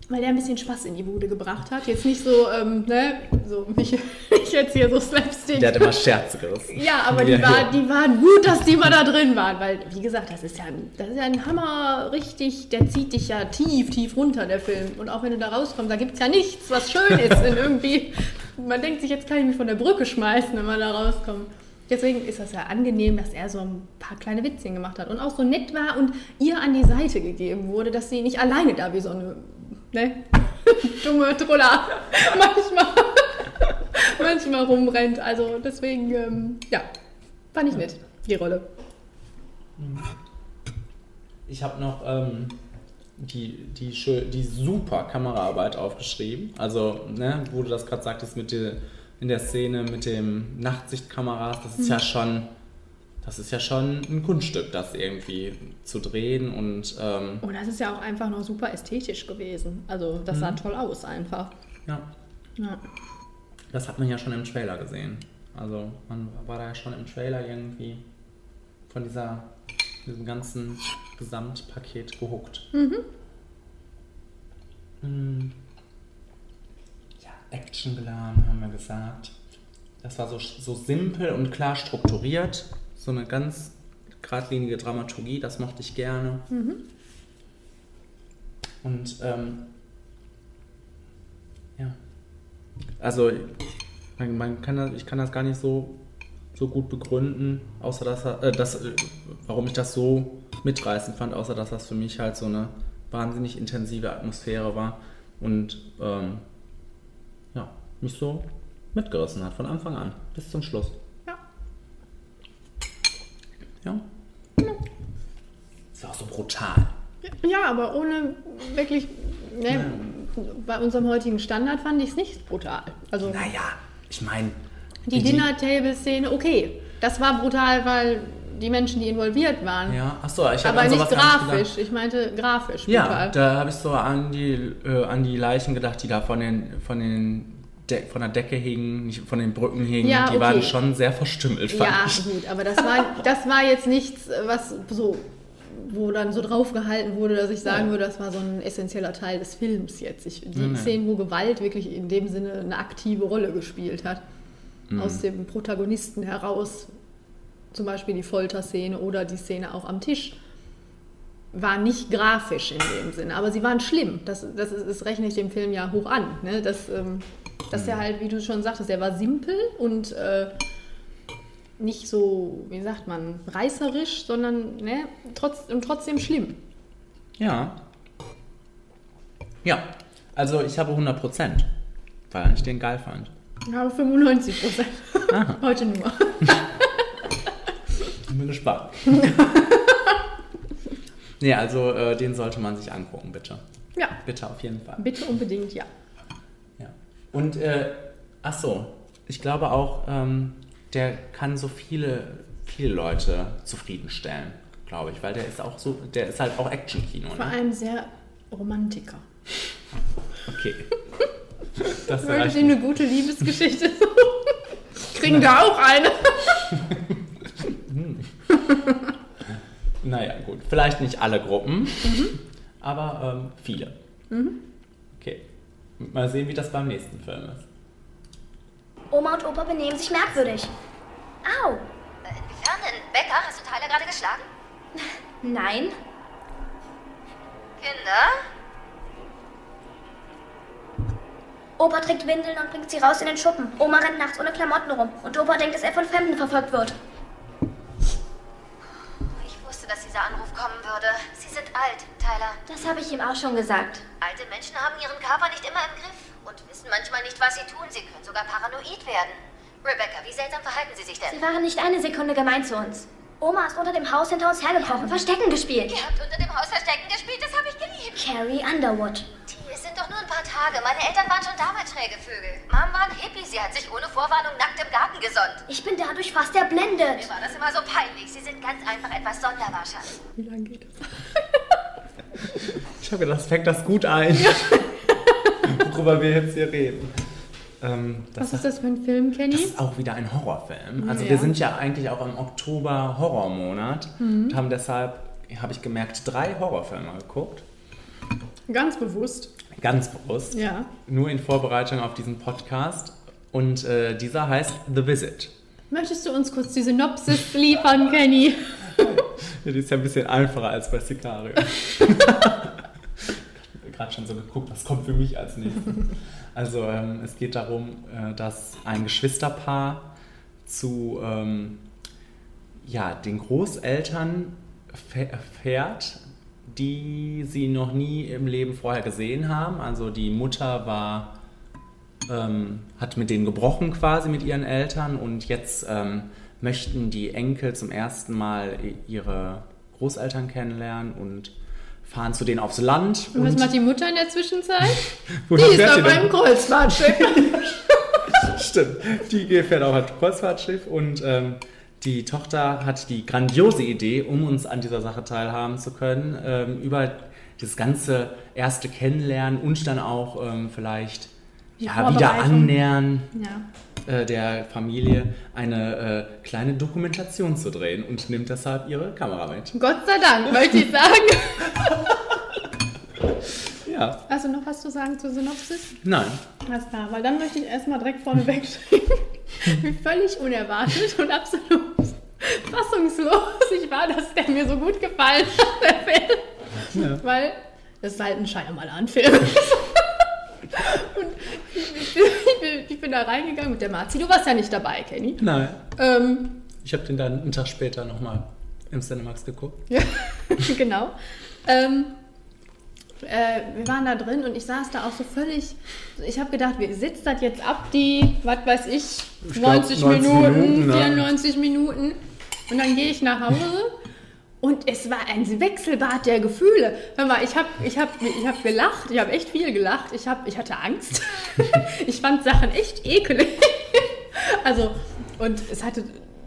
weil der ein bisschen Spaß in die Bude gebracht hat. Jetzt nicht so, ähm, ne, so nicht, nicht jetzt hier so Slapstick. Der hat immer Scherze gerissen. Ja, aber die, Ja, war, die waren gut, dass die mal da drin waren, weil, wie gesagt, das ist ja, ein- das ist ja ein Hammer, richtig, der zieht dich ja tief, tief runter, der Film. Und auch wenn du da rauskommst, da gibt es ja nichts, was schön ist. Und irgendwie, man denkt sich, jetzt kann ich mich von der Brücke schmeißen, wenn man da rauskommt. Deswegen ist das ja angenehm, dass er so ein paar kleine Witzchen gemacht hat und auch so nett war und ihr an die Seite gegeben wurde, dass sie nicht alleine da wie so eine ne, dumme Troller manchmal, manchmal rumrennt. Also deswegen, ähm, ja, fand ich nett, die Rolle. Ich habe noch ähm, die, die, die super Kameraarbeit aufgeschrieben. Also, ne, wo du das gerade sagtest mit der, in der Szene mit dem Nachtsichtkameras, das ist ja schon, das ist ja schon ein Kunststück, das irgendwie zu drehen und ähm, Und das ist ja auch einfach noch super ästhetisch gewesen. Also das sah toll aus einfach. ja, Ja. das hat man ja schon im Trailer gesehen. Also man war da ja schon im Trailer irgendwie von dieser, diesem ganzen Gesamtpaket gehuckt. Mhm. Ja, actiongeladen haben wir gesagt. Das war so, so simpel und klar strukturiert. So eine ganz geradlinige Dramaturgie, das mochte ich gerne. Und ähm, ja. Also man, man kann das, ich kann das gar nicht so, so gut begründen, außer dass, äh, dass äh, warum ich das so mitreißend fand, außer dass das für mich halt so eine wahnsinnig intensive Atmosphäre war und ähm, mich so mitgerissen hat von Anfang an bis zum Schluss. Ja. Ja. Das war auch so brutal. ja, aber ohne wirklich, ne, bei unserem heutigen Standard fand ich es nicht brutal. Also Naja, ich meine, Die Dinner-Table-Szene, okay. Das war brutal, weil die Menschen, die involviert waren. Ja, achso, ich habe Aber nicht grafisch. Ich meinte grafisch Ja, brutal. da habe ich so an die, äh, an die Leichen gedacht, die da von den, von den De von der Decke hingen, nicht von den Brücken hingen. Ja, die waren okay. schon sehr verstümmelt, fand Ja, ich. gut, aber das war, das war jetzt nichts, was so, wo dann so draufgehalten wurde, dass ich sagen würde, das war so ein essentieller Teil des Films jetzt. Ich, die nee. Szenen, wo Gewalt wirklich in dem Sinne eine aktive Rolle gespielt hat, Mhm. aus dem Protagonisten heraus, zum Beispiel die Folterszene oder die Szene auch am Tisch, war nicht grafisch in dem Sinne, aber sie waren schlimm. Das, das, ist, das rechne ich dem Film ja hoch an. Ne? Das, ähm, dass er halt, wie du schon sagtest, der war simpel und äh, nicht so, wie sagt man, reißerisch, sondern ne, trotz, und trotzdem schlimm. Ja. Ja, also ich habe 100 Prozent, weil ich den geil fand. Ich habe 95 Prozent. Heute nur. Ich bin gespannt. nee, also äh, den sollte man sich angucken, bitte. Ja, Bitte auf jeden Fall. bitte unbedingt, ja. Und, äh, ach so, ich glaube auch, ähm, der kann so viele, viele Leute zufriedenstellen, glaube ich, weil der ist auch so, der ist halt auch Action-Kino, Vor ne? allem sehr Romantiker. Okay. Das reicht ich eine gute Liebesgeschichte Kriegen da auch eine. Naja, gut. Vielleicht nicht alle Gruppen, Mhm. aber ähm, viele. Okay. Mal sehen, wie das beim nächsten Film ist. Oma und Opa benehmen sich merkwürdig. Au! Denn? Becker, hast du Tyler gerade geschlagen? Nein. Kinder? Opa trägt Windeln und bringt sie raus in den Schuppen. Oma rennt nachts ohne Klamotten rum. Und Opa denkt, dass er von Fremden verfolgt wird. Dass dieser Anruf kommen würde. Sie sind alt, Tyler. Das habe ich ihm auch schon gesagt. Alte Menschen haben ihren Körper nicht immer im Griff und wissen manchmal nicht, was sie tun. Sie können sogar paranoid werden. Rebecca, wie seltsam verhalten Sie sich denn? Sie waren nicht eine Sekunde gemein zu uns. Oma ist unter dem Haus hinter uns hergekrochen, Verstecken gespielt. Ihr habt unter dem Haus Verstecken gespielt, das habe ich geliebt. Carrie Underwood. Es sind doch nur ein paar Tage. Meine Eltern waren schon damals schräge Vögel. Mom war ein Hippie, sie hat sich ohne Vorwarnung nackt im Garten gesonnt. Ich bin dadurch fast erblindet. Mir war das immer so peinlich. Sie sind ganz einfach etwas sonderbar, Schatz. Wie lange geht das? Ich habe gedacht, das fängt das gut ein. Worüber wir jetzt hier reden. Ähm, das Was ist das für ein Film, Kenny? Das ist auch wieder ein Horrorfilm. Also Ja. wir sind ja eigentlich auch im Oktober Horrormonat und haben deshalb, habe ich gemerkt, drei Horrorfilme geguckt. Ganz bewusst. Ganz bewusst. Ja. Nur in Vorbereitung auf diesen Podcast. Und äh, dieser heißt The Visit. Möchtest du uns kurz die Synopsis liefern, Kenny? Ja, die ist ja ein bisschen einfacher als bei Sicario. Gerade schon so geguckt, was kommt für mich als nächstes. Also ähm, es geht darum, äh, dass ein Geschwisterpaar zu ähm, ja, den Großeltern fäh- fährt, die sie noch nie im Leben vorher gesehen haben. Also die Mutter war ähm, hat mit denen gebrochen quasi mit ihren Eltern und jetzt ähm, möchten die Enkel zum ersten Mal ihre Großeltern kennenlernen und fahren zu denen aufs Land. Und was macht die Mutter in der Zwischenzeit? Die ist auf einem Kreuzfahrtschiff. Stimmt. Die fährt auch ein Kreuzfahrtschiff und ähm, die Tochter hat die grandiose Idee, um uns an dieser Sache teilhaben zu können, ähm, über das ganze erste Kennenlernen und dann auch ähm, vielleicht ja, wieder annähern ja. äh, der Familie eine äh, kleine Dokumentation zu drehen und nimmt deshalb ihre Kamera mit. Gott sei Dank, möchte ich sagen. Ja. Hast du noch was zu sagen zur Synopsis? Nein. Alles klar, weil dann möchte ich erstmal direkt vorne wegschieben, wie völlig unerwartet und absolut fassungslos ich war, dass der mir so gut gefallen hat, der Film. Weil das ist halt ein Shyamalan-Film. und ich bin, ich, bin, ich bin da reingegangen mit der Marzi. Du warst ja nicht dabei, Kenny. Nein. Ähm, Ich habe den dann einen Tag später nochmal im Cinemax geguckt. Ja, genau. Ähm, äh, wir waren da drin und ich saß da auch so völlig. Ich habe gedacht, wie sitzt das jetzt ab, die, was weiß ich, Ich glaub, 90, 90 Minuten, Minuten, ne? 94 Minuten. Und dann gehe ich nach Hause und es war ein Wechselbad der Gefühle. Hör mal, ich habe ich hab, ich hab gelacht, ich habe echt viel gelacht. Ich, hab, ich hatte Angst. ich fand Sachen echt ekelig. Also, und es hatte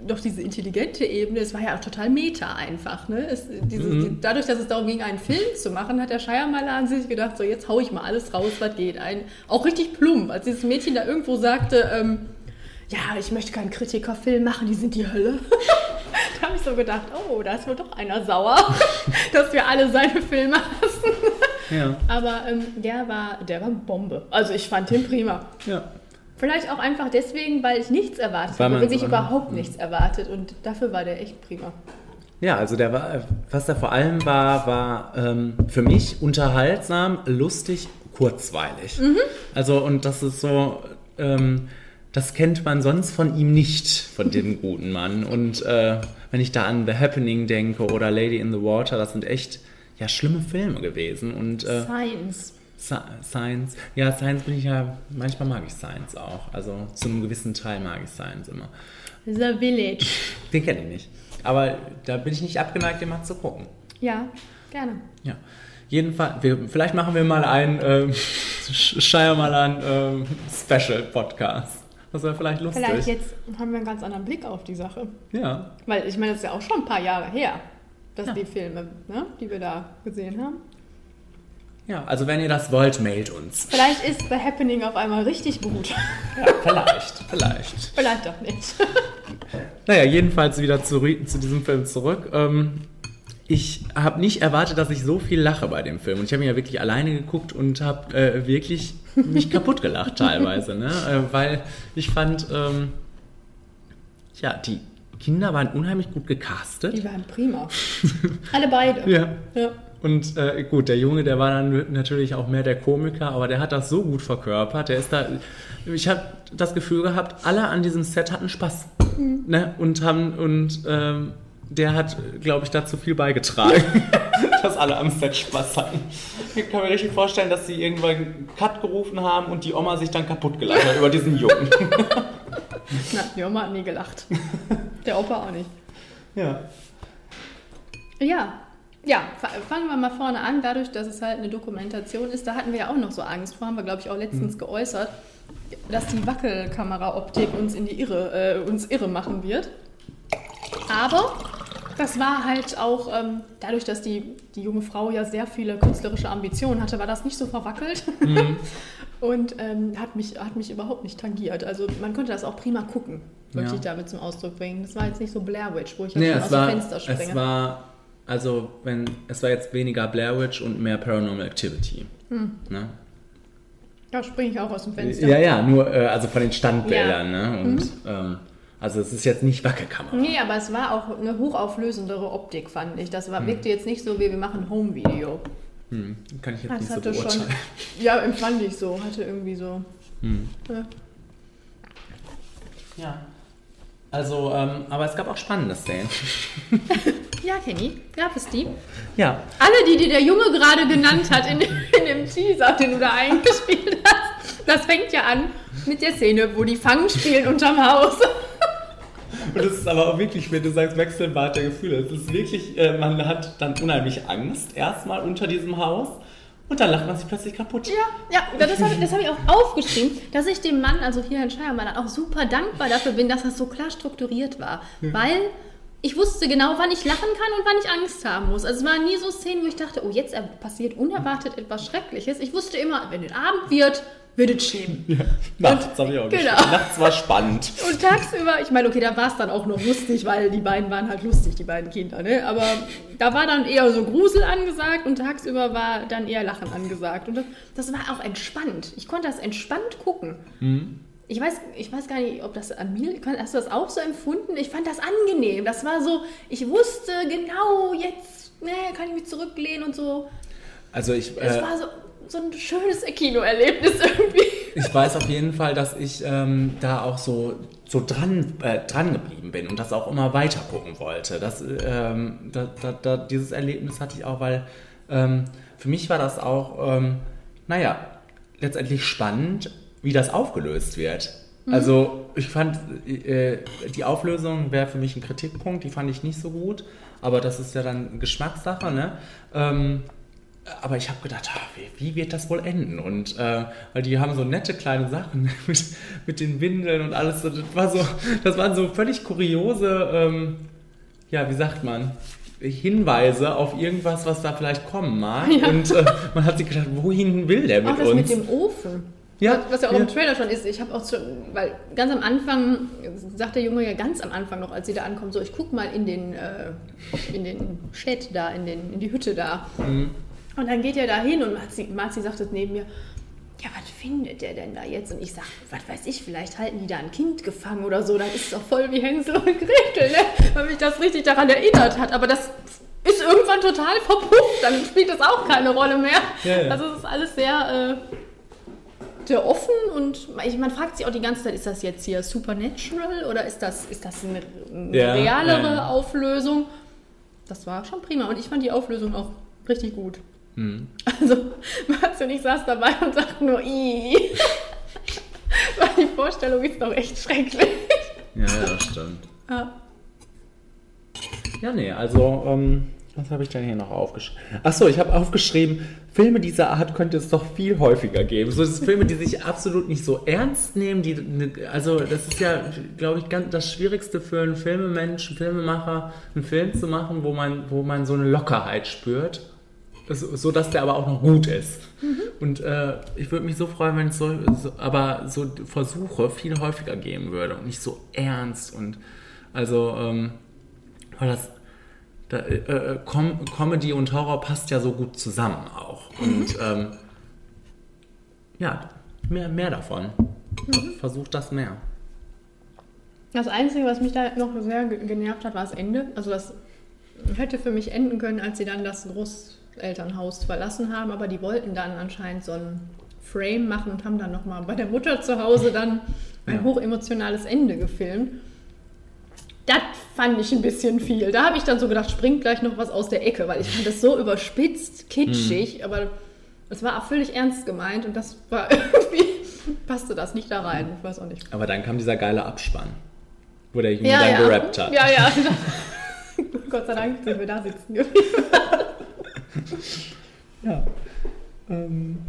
doch diese intelligente Ebene, es war ja auch total meta einfach. Ne? Es, diese, Mhm. die, dadurch, dass es darum ging, einen Film zu machen, hat der Scheiermaler sich gedacht, so jetzt hau ich mal alles raus, was geht. Ein, auch richtig plump, als dieses Mädchen da irgendwo sagte, ähm, ja, ich möchte keinen Kritikerfilm machen, die sind die Hölle. da habe ich so gedacht, oh, da ist wohl doch einer sauer, dass wir alle seine Filme hassen. Ja. Aber ähm, der war, der war Bombe. Also ich fand den prima. ja. Vielleicht auch einfach deswegen, weil ich nichts erwartet Weil habe, wirklich so- überhaupt nichts erwartet. Und dafür war der echt prima. Ja, also der war, was da vor allem war, war ähm, für mich unterhaltsam, lustig, kurzweilig. Also und das ist so, ähm, das kennt man sonst von ihm nicht, von dem guten Mann. Und äh, wenn ich da an The Happening denke oder Lady in the Water, das sind echt ja schlimme Filme gewesen. Und äh, Science. Sci- Science, ja, Science bin ich ja, manchmal mag ich Science auch. Also zu einem gewissen Teil mag ich Science immer. The Village. Den kenne ich nicht. Aber da bin ich nicht abgeneigt, den mal zu gucken. Ja, gerne. Ja. Jedenfalls, wir, vielleicht machen wir mal einen ähm, Sch- Shyamalan ähm, Special Podcast. Das wäre vielleicht lustig. Vielleicht jetzt haben wir einen ganz anderen Blick auf die Sache. Ja. Weil ich meine, das ist ja auch schon ein paar Jahre her, dass die Filme, ne, die wir da gesehen haben. Ja, also wenn ihr das wollt, mailt uns. Vielleicht ist The Happening auf einmal richtig gut. Ja, vielleicht, vielleicht. Vielleicht doch nicht. Naja, jedenfalls wieder zu, zu diesem Film zurück. Ähm, ich habe nicht erwartet, dass ich so viel lache bei dem Film. Und ich habe ihn ja wirklich alleine geguckt und habe äh, wirklich mich kaputt gelacht teilweise. Ne? Äh, weil ich fand, ähm, ja, die Kinder waren unheimlich gut gecastet. Die waren prima. Alle beide. Ja. Ja. Und äh, gut, der Junge, der war dann natürlich auch mehr der Komiker, aber der hat das so gut verkörpert. Der ist da. Ich habe das Gefühl gehabt, alle an diesem Set hatten Spaß. Ne? Und haben und ähm, der hat, glaube ich, dazu viel beigetragen, dass alle am Set Spaß hatten. Ich kann mir richtig vorstellen, dass sie irgendwann einen Cut gerufen haben und die Oma sich dann kaputt gelacht hat über diesen Jungen. Na, die Oma hat nie gelacht. Der Opa auch nicht. ja. Ja. Ja, fa- fangen wir mal vorne an. Dadurch, dass es halt eine Dokumentation ist, da hatten wir ja auch noch so Angst vor, haben wir, glaube ich, auch letztens geäußert, dass die Wackelkameraoptik uns in die Irre, äh, uns irre machen wird. Aber das war halt auch, ähm, dadurch, dass die, die junge Frau ja sehr viele künstlerische Ambitionen hatte, war das nicht so verwackelt. Und ähm, hat, mich, hat mich überhaupt nicht tangiert. Also man konnte das auch prima gucken, möchte Ja. ich damit zum Ausdruck bringen. Das war jetzt nicht so Blair Witch, wo ich Nee, aus war, dem Fenster springe. es war, also wenn, es war jetzt weniger Blair Witch und mehr Paranormal Activity. Ne? Da springe ich auch aus dem Fenster. Ja, ja, nur äh, also von den Standbildern, Ja. ne? Und ähm, also es ist jetzt nicht Wackelkamera. Nee, aber es war auch eine hochauflösendere Optik, fand ich. Das war, wirkte jetzt nicht so, wie wir machen Home-Video. Hm, kann ich jetzt Das nicht so hatte schon, beurteilen. ja, empfand ich so, hatte irgendwie so. Ja. Ja. Also, ähm, aber es gab auch spannende Szenen. ja, Kenny, gab es die? Ja. Alle, die dir der Junge gerade genannt hat in, dem- in dem Teaser, den du da eingespielt hast, das fängt ja an mit der Szene, wo die Fangen spielen unterm Haus. Und es ist aber auch wirklich, wenn du sagst, Wechselbad der Gefühle, es ist wirklich, äh, man hat dann unheimlich Angst erstmal unter diesem Haus und dann lacht man sich plötzlich kaputt. Ja, ja, das habe ich, das hab ich auch aufgeschrieben, dass ich dem Mann, also hier Herrn Scheiermann, auch super dankbar dafür bin, dass das so klar strukturiert war. Weil ich wusste genau, wann ich lachen kann und wann ich Angst haben muss. Also es waren nie so Szenen, wo ich dachte, oh, jetzt passiert unerwartet etwas Schreckliches. Ich wusste immer, wenn es Abend wird, wird es schlimm. Nachts habe ich auch Genau. geschrieben. Nachts war spannend. Und tagsüber, ich meine, okay, da war es dann auch noch lustig, weil die beiden waren halt lustig, die beiden Kinder, ne? Aber da war dann eher so Grusel angesagt und tagsüber war dann eher Lachen angesagt. Und das, das war auch entspannt. Ich konnte das entspannt gucken. Ich weiß, ich weiß gar nicht, ob das an mir, hast du das auch so empfunden? Ich fand das angenehm. Das war so, ich wusste genau, jetzt ne, kann ich mich zurücklehnen und so. Also ich, Es äh, war so, so ein schönes Kinoerlebnis irgendwie. ich weiß auf jeden Fall, dass ich ähm, da auch so, so dran, äh, dran geblieben bin und das auch immer weiter gucken wollte. Das, ähm, da, da, da, dieses Erlebnis hatte ich auch, weil ähm, für mich war das auch, ähm, naja, letztendlich spannend, wie das aufgelöst wird. Also ich fand, äh, die Auflösung wäre für mich ein Kritikpunkt, die fand ich nicht so gut, aber das ist ja dann Geschmackssache, ne? Aber ich habe gedacht, ah, wie, wie wird das wohl enden? Und äh, weil die haben so nette kleine Sachen mit, mit den Windeln und alles. Das war so, das waren so völlig kuriose, ähm, ja, wie sagt man? Hinweise auf irgendwas, was da vielleicht kommen mag. Ja. Und äh, man hat sich gedacht, wohin will der mit Auch das uns? mit dem Ofen. Ja, was ja auch ja. im Trailer schon ist. Ich habe auch schon, weil ganz am Anfang, sagt der Junge ja ganz am Anfang noch, als sie da ankommen, so, ich guck mal in den, äh, in den Shed da, in, den, in die Hütte da. Mhm. Und dann geht er da hin und Marzi, Marzi sagt es neben mir, ja, was findet der denn da jetzt? Und ich sag, was weiß ich, vielleicht halten die da ein Kind gefangen oder so, dann ist es doch voll wie Hänsel und Gretel, ne? weil mich das richtig daran erinnert hat. Aber das ist irgendwann total verpufft, dann spielt das auch keine Rolle mehr. Ja, ja. Also es ist alles sehr, äh, sehr offen und man fragt sich auch die ganze Zeit, ist das jetzt hier Supernatural oder ist das, ist das eine, eine Ja, realere. Auflösung? Das war schon prima und ich fand die Auflösung auch richtig gut. Hm. Also, Mats und ich saß dabei und sagten nur, i. Weil die Vorstellung ist doch echt schrecklich. Ja, ja, das stimmt. Ja. Ja, nee, also, ähm, was habe ich denn hier noch aufgeschrieben? Achso, ich habe aufgeschrieben, Filme dieser Art könnte es doch viel häufiger geben. So sind Filme, die sich absolut nicht so ernst nehmen. Die, ne, also, das ist ja, glaube ich, ganz das Schwierigste für einen Filmemensch, einen Filmemacher, einen Film zu machen, wo man, wo man so eine Lockerheit spürt. So, dass der aber auch noch gut ist. Und äh, ich würde mich so freuen, wenn es so, so, aber so Versuche viel häufiger geben würde und nicht so ernst und also, ähm, weil das da, äh, äh, Com Comedy und Horror passt ja so gut zusammen auch. Und ähm, ja, mehr, mehr davon. Versucht das mehr. Das Einzige, was mich da noch sehr ge- genervt hat, war das Ende. Also das hätte für mich enden können, als sie dann das Großelternhaus verlassen haben, aber die wollten dann anscheinend so ein Frame machen und haben dann nochmal bei der Mutter zu Hause dann ein Ja. hochemotionales Ende gefilmt. Das fand ich ein bisschen viel. Da habe ich dann so gedacht, springt gleich noch was aus der Ecke, weil ich fand das so überspitzt, kitschig, aber es war auch völlig ernst gemeint und das war irgendwie, passte das nicht da rein. Ich weiß auch nicht. Aber dann kam dieser geile Abspann, wo der Junge dann gerappt hat. Ja, ja. Gott sei Dank sind wir da sitzen geblieben. Ja. Ähm,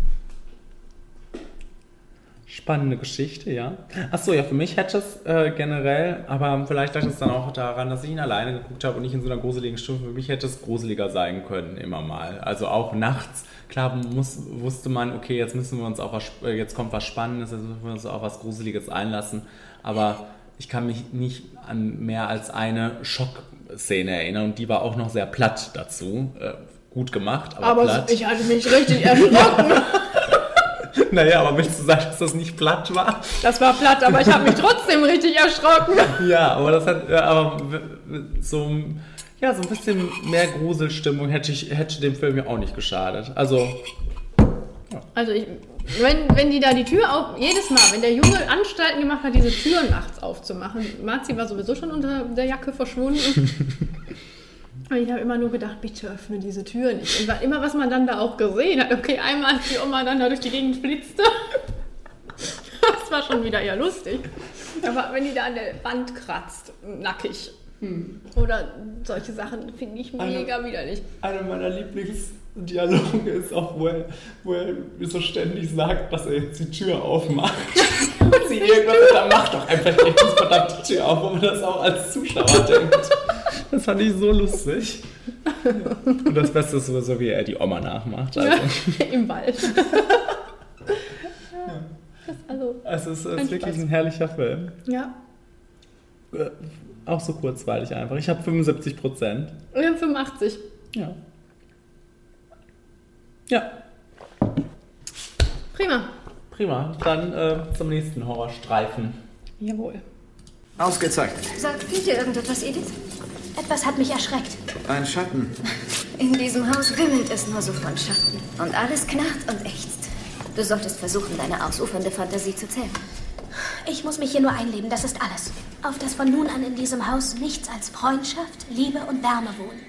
spannende Geschichte, ja. Achso, ja, für mich hätte es äh, generell, aber vielleicht lag es dann auch daran, dass ich ihn alleine geguckt habe und nicht in so einer gruseligen Stimmung. Für mich hätte es gruseliger sein können, immer mal. Also auch nachts. Klar muss, wusste man, okay, jetzt müssen wir uns auch was, äh, jetzt kommt was Spannendes, jetzt müssen wir uns auf was Gruseliges einlassen. Aber ich kann mich nicht an mehr als eine Schockszene erinnern und die war auch noch sehr platt dazu. Gut gemacht, aber, Aber platt. ich hatte mich richtig erschrocken. Naja, aber willst du sagen, dass das nicht platt war? Das war platt, aber ich habe mich trotzdem richtig erschrocken. Ja, aber das hat, ja, aber so, ja, so ein bisschen mehr Gruselstimmung hätte, ich, hätte dem Film ja auch nicht geschadet. Also, Also ich, wenn, wenn die da die Tür auf, jedes Mal, wenn der Junge Anstalten gemacht hat, diese Tür nachts aufzumachen, Marzi war sowieso schon unter der Jacke verschwunden. Und ich habe immer nur gedacht, bitte öffne diese Tür nicht. Und immer, was man dann da auch gesehen hat, okay, einmal als die Oma dann da durch die Gegend flitzte. Das war schon wieder eher lustig. Aber wenn die da an der Wand kratzt, nackig. Oder solche Sachen finde ich mega widerlich. einer meiner Lieblingsdialoge ist auch, wo er, wo er so ständig sagt, dass er jetzt die Tür aufmacht. Und sie irgendwas sagt, mach doch einfach jetzt die verdammte Tür auf, wo man das auch als Zuschauer denkt. Das fand ich so lustig. Und das Beste ist sowieso, wie er die Oma nachmacht. Also, Im Wald. Das, also, es ist, es ist wirklich Spaß. ein herrlicher Film. ja. Äh, Auch so kurzweilig einfach. Ich habe 75 Prozent. Wir haben 85. Ja. Ja, Prima. prima. Dann äh, zum nächsten Horrorstreifen. Jawohl. Ausgezeichnet. Sagt dir irgendetwas, Edith? Etwas hat mich erschreckt. Ein Schatten. In diesem Haus wimmelt es nur so von Schatten. Und alles knarrt und ächzt. Du solltest versuchen, deine ausufernde Fantasie zu zählen. Ich muss mich hier nur einleben, das ist alles. Auf das von nun an in diesem Haus nichts als Freundschaft, Liebe und Wärme wohnen.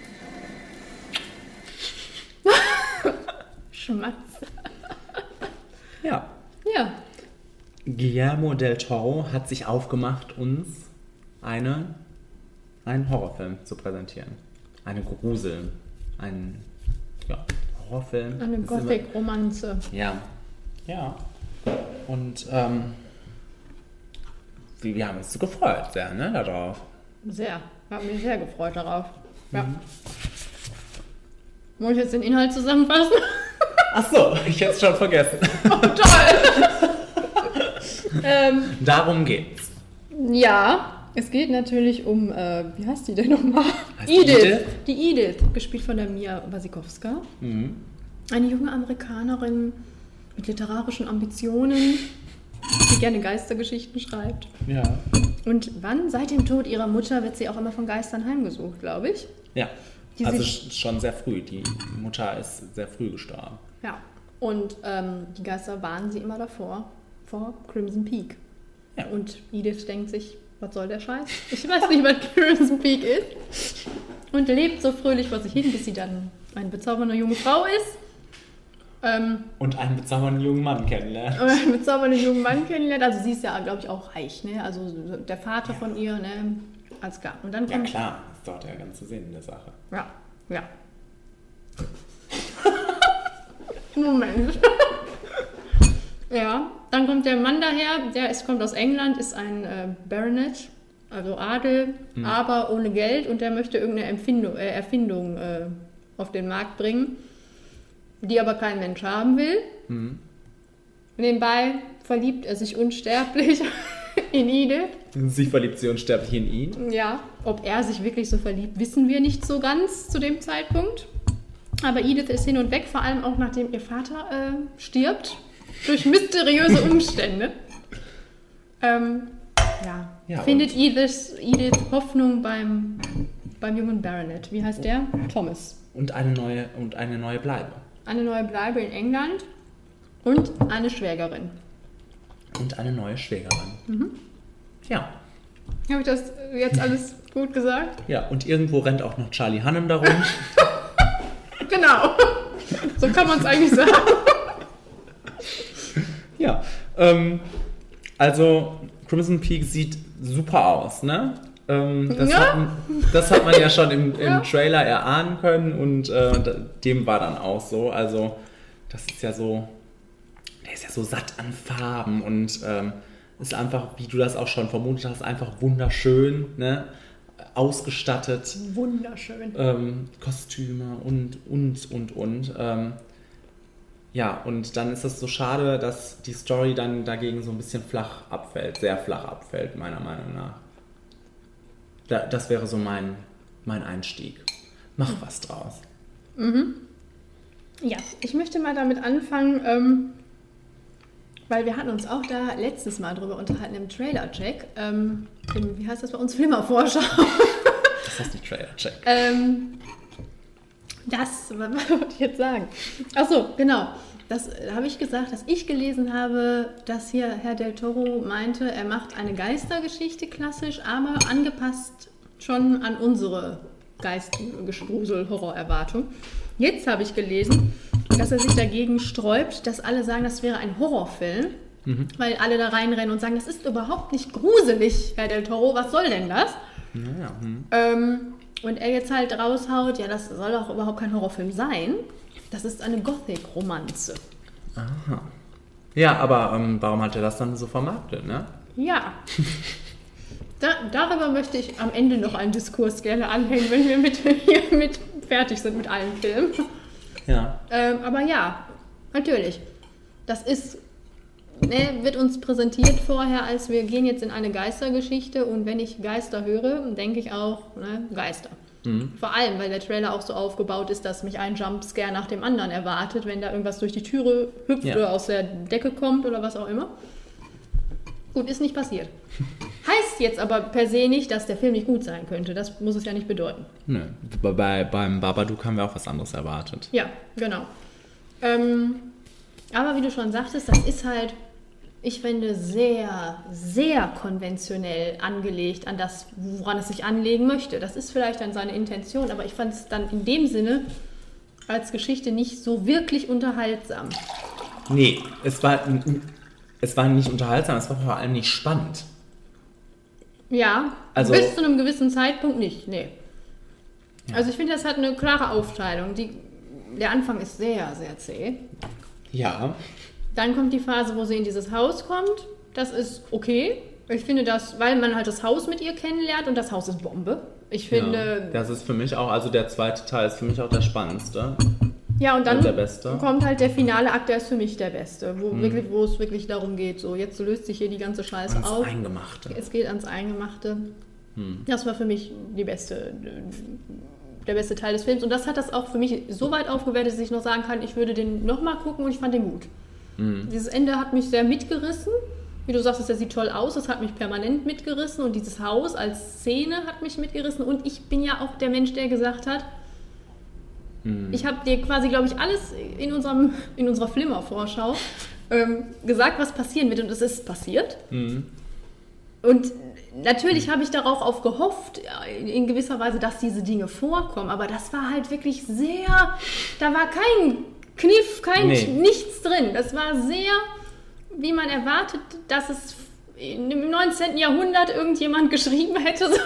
Schmatz. Ja. Ja. Guillermo del Toro hat sich aufgemacht, uns eine, einen Horrorfilm zu präsentieren. Eine Grusel, einen ja, Horrorfilm. Eine Gothic-Romanze. Ja. Ja. Und ähm, wir, wir haben uns gefreut sehr, ne, darauf. Sehr. Hab mich sehr gefreut darauf. Ja. Mhm. Muss ich jetzt den Inhalt zusammenfassen? Ach so, ich hätte es schon vergessen. ähm, Darum geht's. ja, es geht natürlich um, äh, wie heißt die denn nochmal? Edith. Edith? Die Edith, gespielt von der Mia Wasikowska. Mhm. Eine junge Amerikanerin mit literarischen Ambitionen, die gerne Geistergeschichten schreibt. Ja. Und wann? Seit dem Tod ihrer Mutter wird sie auch immer von Geistern heimgesucht, glaube ich. Ja. Die also schon sehr früh. Die Mutter ist sehr früh gestorben. Ja. Und ähm, die Geister warnen sie immer davor, vor Crimson Peak. Ja. Und Edith denkt sich, was soll der Scheiß? Ich weiß nicht, was Crimson Peak ist. Und lebt so fröhlich vor sich hin, bis sie dann eine bezaubernde junge Frau ist. Ähm, Und einen bezaubernden jungen Mann kennenlernen. und einen bezaubernden jungen Mann kennenlernt. Also sie ist ja, glaube ich, auch reich, ne? Also der Vater von ihr, ne? Alles klar. Und dann Ja kommt... klar, ist doch der ganze Sinn der Sache. Ja, ja. Moment. Ja, dann kommt der Mann daher, der ist, kommt aus England, ist ein äh, Baronet, also Adel, aber ohne Geld und der möchte irgendeine Empfindung, äh, Erfindung äh, auf den Markt bringen, die aber kein Mensch haben will. Nebenbei verliebt er sich unsterblich in Edith. Sie verliebt sie unsterblich in ihn. Ja, ob er sich wirklich so verliebt, wissen wir nicht so ganz zu dem Zeitpunkt. Aber Edith ist hin und weg, vor allem auch nachdem ihr Vater äh, stirbt. Durch mysteriöse Umstände. ähm, ja. Ja, Findet Edith, Edith Hoffnung beim, beim jungen Baronet. Wie heißt der? Thomas. Und eine neue, und eine neue Bleibe. Eine neue Bleibe in England und eine Schwägerin. Und eine neue Schwägerin. Ja. Habe ich das jetzt alles gut gesagt? Ja, und irgendwo rennt auch noch Charlie Hannem darum. Genau. So kann man es eigentlich sagen. Ja. Ähm, also, Crimson Peak sieht super aus, ne? Ähm, das, Ja. hat, das hat man ja schon im, im Ja. Trailer erahnen können und äh, dem war dann auch so. Also, das ist ja so, der ist ja so satt an Farben und ähm, ist einfach, wie du das auch schon vermutet hast, einfach wunderschön, ne? Ausgestattet. Wunderschön. ähm, Kostüme und, und, und, und. Ähm, ja, und dann ist es so schade, dass die Story dann dagegen so ein bisschen flach abfällt, sehr flach abfällt, meiner Meinung nach. Da, das wäre so mein, mein Einstieg. Mach was draus. Ja, ich möchte mal damit anfangen, ähm, weil wir hatten uns auch da letztes Mal drüber unterhalten im Trailer-Check. Ähm, im, wie heißt das bei uns? Flimmervorschau. Das heißt nicht Trailer-Check. ähm, das, was wollte ich jetzt sagen? Ach so, genau. Das habe ich gesagt, dass ich gelesen habe, dass hier Herr Del Toro meinte, er macht eine Geistergeschichte klassisch, aber angepasst schon an unsere Geistgestrusel-Horrorerwartung. Jetzt habe ich gelesen, dass er sich dagegen sträubt, dass alle sagen, das wäre ein Horrorfilm, weil alle da reinrennen und sagen, das ist überhaupt nicht gruselig, Herr Del Toro, was soll denn das? Ja, hm. Ähm, und er jetzt halt raushaut, ja, das soll auch überhaupt kein Horrorfilm sein. Das ist eine Gothic-Romanze. ja aber ähm, warum hat er das dann so vermarktet, ne? Ja. Da, darüber möchte ich am Ende noch einen Diskurs gerne anhängen, wenn wir mit, hier mit fertig sind mit allen Filmen. Ja. Ähm, aber ja, natürlich. Das ist, ne, wird uns präsentiert vorher, als wir gehen jetzt in eine Geistergeschichte und wenn ich Geister höre, denke ich auch, ne, Geister. Vor allem, weil der Trailer auch so aufgebaut ist, dass mich ein Jumpscare nach dem anderen erwartet, wenn da irgendwas durch die Türe hüpft Ja. oder aus der Decke kommt oder was auch immer. Gut, ist nicht passiert. Heißt jetzt aber per se nicht, dass der Film nicht gut sein könnte. Das muss es ja nicht bedeuten. Nö. Bei, bei, beim Babadook haben wir auch was anderes erwartet. Ja, genau. Ähm, aber wie du schon sagtest, das ist halt, ich finde, sehr, sehr konventionell angelegt an das, woran es sich anlegen möchte. Das ist vielleicht dann seine Intention, aber ich fand es dann in dem Sinne als Geschichte nicht so wirklich unterhaltsam. Nee, es war, es war nicht unterhaltsam, es war vor allem nicht spannend. Ja, Also- bis zu einem gewissen Zeitpunkt nicht, nee. Also ich finde, das hat eine klare Aufteilung. Die der Anfang ist sehr, sehr zäh. Ja. Dann kommt die Phase, wo sie in dieses Haus kommt. Das ist okay. Ich finde das, weil man halt das Haus mit ihr kennenlernt und das Haus ist Bombe. Ich ja. finde, Das ist für mich auch, also der zweite Teil ist für mich auch der spannendste. ja, und dann und der Beste. kommt halt der finale Akt, der ist für mich der beste, wo, Mhm. wirklich, wo es wirklich darum geht, so jetzt löst sich hier die ganze Scheiße Ans auf. Eingemachte. Es geht ans Eingemachte. Hm. Das war für mich die beste, der beste Teil des Films. Und das hat das auch für mich so weit aufgewertet, dass ich noch sagen kann, ich würde den nochmal gucken und ich fand den gut. Hm. Dieses Ende hat mich sehr mitgerissen. Wie du sagst, der sieht toll aus, das hat mich permanent mitgerissen. Und dieses Haus als Szene hat mich mitgerissen. Und ich bin ja auch der Mensch, der gesagt hat, Hm. ich habe dir quasi, glaube ich, alles in, unserem, in unserer Flimmer-Vorschau ähm, gesagt, was passieren wird. Und es ist passiert. Mhm. Und natürlich habe ich darauf auch gehofft, in- in gewisser Weise, dass diese Dinge vorkommen. Aber das war halt wirklich sehr, da war kein Kniff, kein Nee. nichts drin. Das war sehr, wie man erwartet, dass es im 19. Jahrhundert irgendjemand geschrieben hätte. So,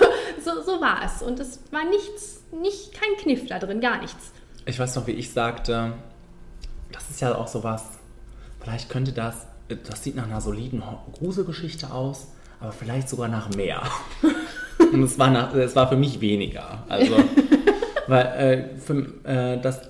so, so war es. Und es war nichts, nicht, kein Kniff da drin, gar nichts. Ich weiß noch, wie ich sagte, das ist ja auch sowas, vielleicht könnte das, das sieht nach einer soliden Gruselgeschichte aus, aber vielleicht sogar nach mehr. Und es war, nach, es war für mich weniger. Also, weil äh, für, äh, das,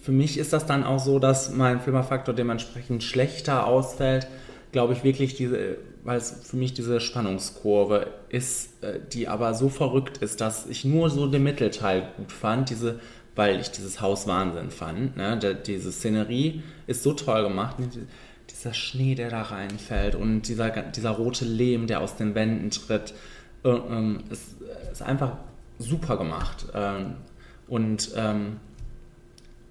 für mich ist das dann auch so, dass mein Flimmerfaktor dementsprechend schlechter ausfällt, glaube ich wirklich diese, weil es für mich diese Spannungskurve ist, äh, die aber so verrückt ist, dass ich nur so den Mittelteil gut fand, diese, weil ich dieses Haus Wahnsinn fand. Ne? Diese Szenerie ist so toll gemacht. ne? Die- Dieser Schnee, der da reinfällt und dieser, dieser rote Lehm, der aus den Wänden tritt, äh, ähm, ist, ist einfach super gemacht. Ähm, und ähm,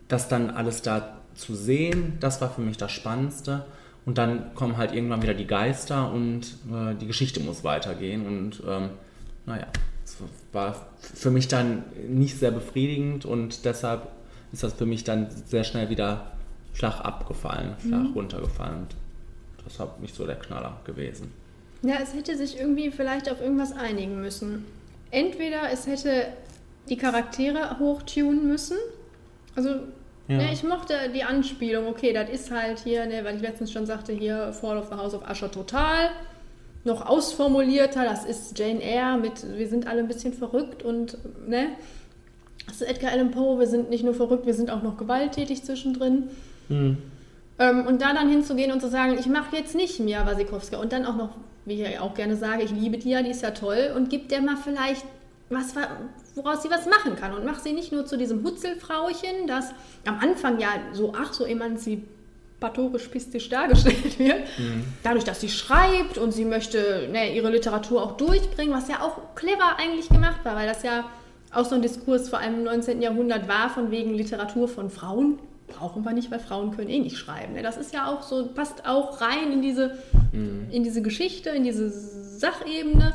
das dann alles da zu sehen, das war für mich das Spannendste. Und dann kommen halt irgendwann wieder die Geister und äh, die Geschichte muss weitergehen. Und ähm, naja, es war für mich dann nicht sehr befriedigend und deshalb ist das für mich dann sehr schnell wieder flach abgefallen, flach runtergefallen. Und das hat mich so der Knaller gewesen. Ja, es hätte sich irgendwie vielleicht auf irgendwas einigen müssen. Entweder es hätte die Charaktere hochtunen müssen. Also, Ja. ne, ich mochte die Anspielung, okay, das ist halt hier, ne, weil ich letztens schon sagte, hier Fall of the House of Usher total. Noch ausformulierter, das ist Jane Eyre mit, wir sind alle ein bisschen verrückt und, ne? Das ist Edgar Allan Poe, wir sind nicht nur verrückt, wir sind auch noch gewalttätig zwischendrin. Ähm, und da dann hinzugehen und zu sagen, ich mache jetzt nicht Mia Wasikowska und dann auch noch, wie ich auch gerne sage, ich liebe die ja, die ist ja toll und gib der mal vielleicht was, wa- woraus sie was machen kann und mach sie nicht nur zu diesem Hutzelfrauchen, das am Anfang ja so, ach, so emanzipatorisch-pistisch dargestellt wird. Dadurch, dass sie schreibt und sie möchte ne, ihre Literatur auch durchbringen, was ja auch clever eigentlich gemacht war, weil das ja auch so ein Diskurs vor allem im 19. Jahrhundert war, von wegen Literatur von Frauen. Brauchen wir nicht, weil Frauen können eh nicht schreiben. Ne? Das ist ja auch so, passt auch rein in diese, in diese Geschichte, in diese Sachebene.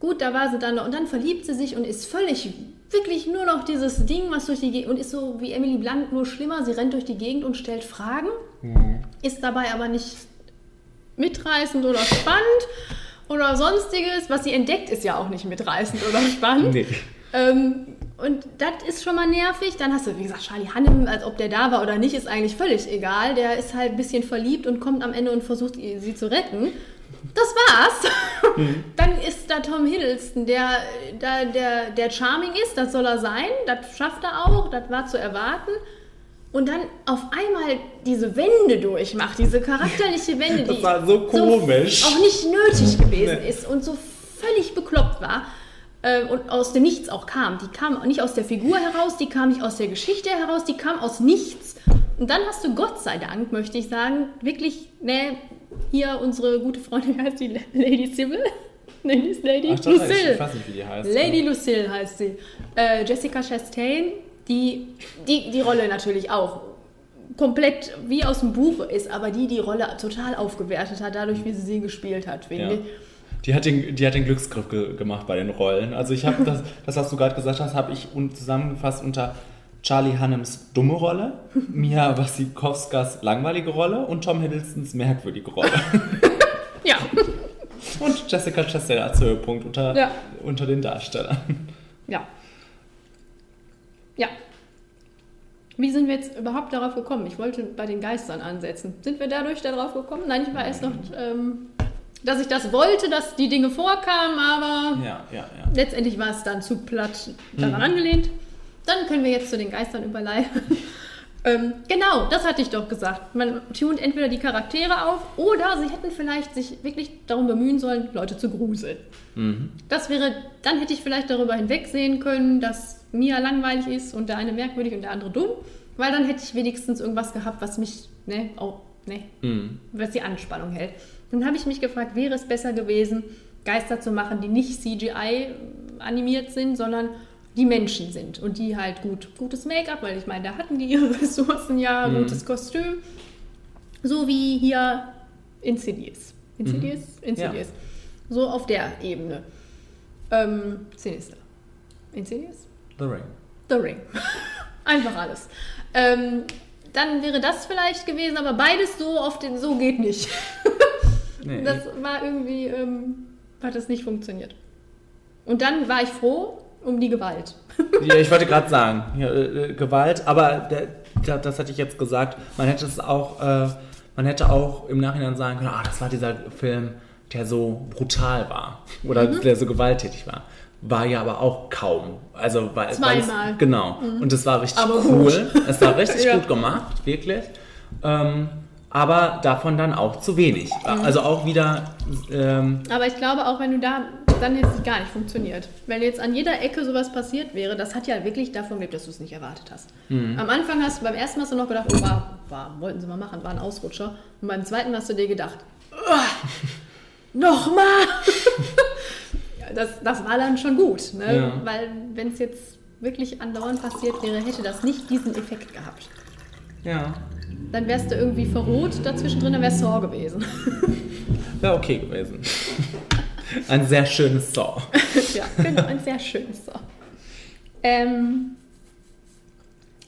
Gut, da war sie dann noch. Und dann verliebt sie sich und ist völlig, wirklich nur noch dieses Ding, was durch die Gegend. Und ist so wie Emily Blunt, nur schlimmer. Sie rennt durch die Gegend und stellt Fragen. Ist dabei aber nicht mitreißend oder spannend oder sonstiges. Was sie entdeckt, ist ja auch nicht mitreißend oder spannend. Nee. Ähm, und das ist schon mal nervig. Dann hast du, wie gesagt, Charlie Hannem, als ob der da war oder nicht, ist eigentlich völlig egal. Der ist halt ein bisschen verliebt und kommt am Ende und versucht, sie zu retten. Das war's. Dann ist da Tom Hiddleston, der, der, der, der charming ist, das soll er sein, das schafft er auch, das war zu erwarten. Und dann auf einmal diese Wende durchmacht, diese charakterliche Wende, die war so komisch. auch nicht nötig gewesen ist und so völlig bekloppt war äh, und aus dem Nichts auch kam. Die kam nicht aus der Figur heraus, die kam nicht aus der Geschichte heraus, die kam aus nichts. Und dann hast du Gott sei Dank, möchte ich sagen, wirklich, ne, hier unsere gute Freundin, wie heißt die Lady Sybil? Lady, Lady Ach, Lucille. ich weiß nicht, wie die heißt. Lady Lucille heißt sie. Äh, Jessica Chastain, die, die die Rolle natürlich auch komplett wie aus dem Buch ist, aber die die Rolle total aufgewertet hat, dadurch, wie sie sie gespielt hat, finde Ja. ich. Die hat den, die hat den Glücksgriff ge gemacht bei den Rollen. Also ich habe das, das, was du gerade gesagt hast, habe ich zusammengefasst unter Charlie Hannems dumme Rolle, Mia Wasikowskas langweilige Rolle und Tom Hiddlestons merkwürdige Rolle. Ja, und Jessica Chastain als Höhepunkt unter, Ja. unter den Darstellern. ja. Ja. Wie sind wir jetzt überhaupt darauf gekommen? Ich wollte bei den Geistern ansetzen. Sind wir dadurch darauf gekommen? Nein, ich war erst noch, ähm, dass ich das wollte, dass die Dinge vorkamen, aber Ja, ja, letztendlich war es dann zu platt daran angelehnt. Dann können wir jetzt zu den Geistern überleiten. ähm, genau, das hatte ich doch gesagt. Man tunt entweder die Charaktere auf oder sie hätten vielleicht sich wirklich darum bemühen sollen, Leute zu gruseln. Das wäre, dann hätte ich vielleicht darüber hinwegsehen können, dass Mia langweilig ist und der eine merkwürdig und der andere dumm, weil dann hätte ich wenigstens irgendwas gehabt, was mich, ne, auch, ne, was die Anspannung hält. Dann habe ich mich gefragt, wäre es besser gewesen, Geister zu machen, die nicht CGI animiert sind, sondern die Menschen sind und die halt gut, gutes Make-up, weil ich meine, da hatten die ihre Ressourcen ja, gutes Kostüm, so wie hier Insidious. Insidious? Insidious. So auf der Ebene. Ähm, Sinister. Insidious? The Ring. The Ring. Einfach alles. Ähm, dann wäre das vielleicht gewesen, aber beides so auf den, so geht nicht. Nee. Das war irgendwie, ähm, hat das nicht funktioniert. Und dann war ich froh um die Gewalt. Ja, ich wollte gerade sagen, ja, äh, Gewalt, aber der, da- das hatte ich jetzt gesagt, man hätte es auch, äh, man hätte auch im Nachhinein sagen können, ah, das war dieser Film, der so brutal war oder Mhm. der so gewalttätig war. War ja aber auch kaum. Also weil, weil es, Zweimal. Mhm. genau. Und es war richtig Aber cool. Es war richtig Ja. gut gemacht, wirklich. Ähm, aber davon dann auch zu wenig. Mhm. Also auch wieder ähm, Aber ich glaube, auch wenn du da, dann hätte es gar nicht funktioniert. Wenn jetzt an jeder Ecke sowas passiert wäre, das hat ja wirklich davon gelebt, dass du es nicht erwartet hast. Am Anfang hast du, beim ersten hast du noch gedacht, oh, war, war, wollten sie mal machen, war ein Ausrutscher. Und beim zweiten hast du dir gedacht, "Uah, nochmal! das, das war dann schon gut, ne? Ja. weil wenn es jetzt wirklich andauernd passiert wäre, hätte das nicht diesen Effekt gehabt. ja, Dann wärst du irgendwie verroht dazwischen drin, dann wär's Saw gewesen. wäre okay gewesen. Ein sehr schönes Saw. ja, genau, ein sehr schönes Saw. Ähm,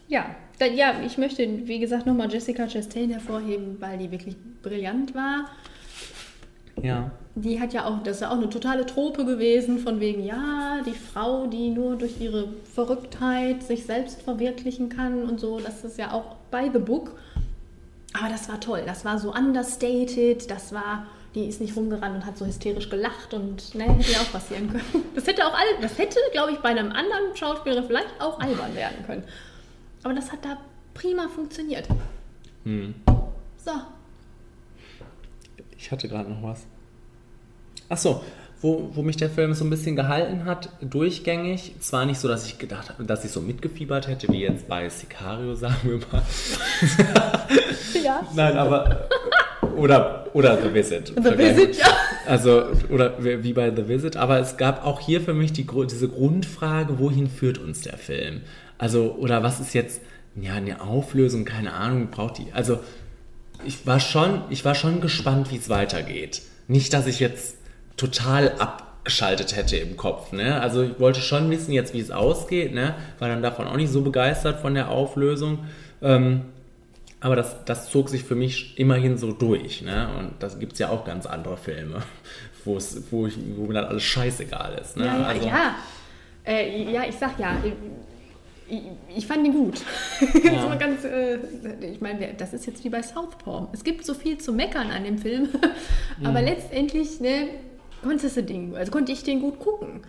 ja, dann, ja, ich möchte, wie gesagt, nochmal Jessica Chastain hervorheben, weil die wirklich brillant war. Ja. Die hat ja auch, das ist ja auch eine totale Trope gewesen, von wegen, ja, die Frau, die nur durch ihre Verrücktheit sich selbst verwirklichen kann und so, das ist ja auch bei The Book. Aber das war toll, das war so understated, das war, die ist nicht rumgerannt und hat so hysterisch gelacht und ne, hätte ja auch passieren können. Das hätte auch alle, das hätte, glaube ich, bei einem anderen Schauspieler vielleicht auch albern werden können. Aber das hat da prima funktioniert. So, Ich hatte gerade noch was. Ach so, wo, wo mich der Film so ein bisschen gehalten hat, durchgängig. Zwar nicht so, dass ich gedacht habe, dass ich so mitgefiebert hätte, wie jetzt bei Sicario, sagen wir mal. ja. Nein, aber. Oder, oder The Visit. The Visit, ja. Also, oder wie bei The Visit. Aber es gab auch hier für mich die, diese Grundfrage, wohin führt uns der Film? Also, oder was ist jetzt, ja, eine Auflösung, keine Ahnung, braucht die. Also, ich war schon, ich war schon gespannt, wie es weitergeht. Nicht, dass ich jetzt total abgeschaltet hätte im Kopf. Ne? Also ich wollte schon wissen jetzt, wie es ausgeht. Ne? War dann davon auch nicht so begeistert von der Auflösung. Ähm, aber das, das zog sich für mich immerhin so durch. Ne? Und das gibt es ja auch ganz andere Filme, wo, ich, wo mir dann alles scheißegal ist. Ne? Ja, ja, also, ja. Äh, ja, ich sag ja, ich, ich fand ihn gut. so ganz, äh, ich meine, das ist jetzt wie bei Southpaw. Es gibt so viel zu meckern an dem Film, aber letztendlich ne, konntest du den, also konnte ich den gut gucken.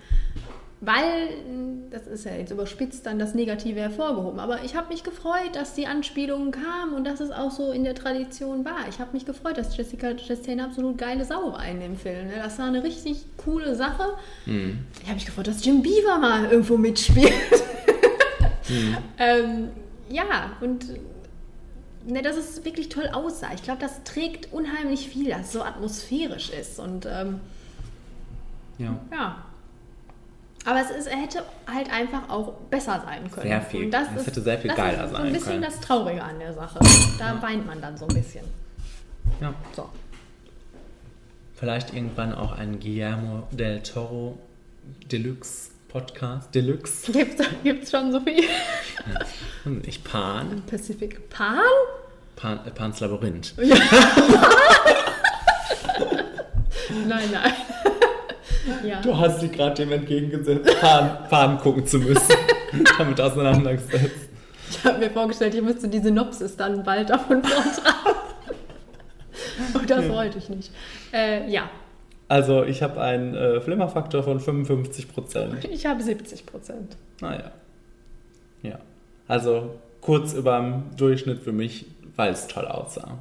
Weil, das ist ja jetzt überspitzt dann das Negative hervorgehoben, aber ich habe mich gefreut, dass die Anspielungen kamen und dass es auch so in der Tradition war. Ich habe mich gefreut, dass Jessica Chastain absolut geile Sau war in dem Film. ne? Das war eine richtig coole Sache. Ich habe mich gefreut, dass Jim Beaver mal irgendwo mitspielt. ähm, ja, und ne, dass es wirklich toll aussah. Ich glaube, das trägt unheimlich viel, dass es so atmosphärisch ist. Und ähm, ja. ja. Aber es ist, er hätte halt einfach auch besser sein können. Sehr viel. Und das Es ist, hätte sehr viel das geiler ist so sein ein bisschen können. das Traurige an der Sache. Da weint man dann so ein bisschen. ja. So. Vielleicht irgendwann auch ein Guillermo del Toro Deluxe Podcast. Deluxe. Gibt's, gibt's schon so viel? Nicht Pan. Pacific Pan? Pan äh, Pans Labyrinth. Nein, nein. Ja. Du hast dich gerade dem entgegengesetzt, Pan, Pan gucken zu müssen, damit auseinandergesetzt. Ich habe mir vorgestellt, ich müsste die Synopsis dann bald davon vortragen. Und das wollte ich nicht. Äh, ja, Also ich habe einen äh, Flimmerfaktor von 55 Prozent. ich habe 70 Prozent. Naja. Ja. Also kurz über dem Durchschnitt für mich, weil es toll aussah.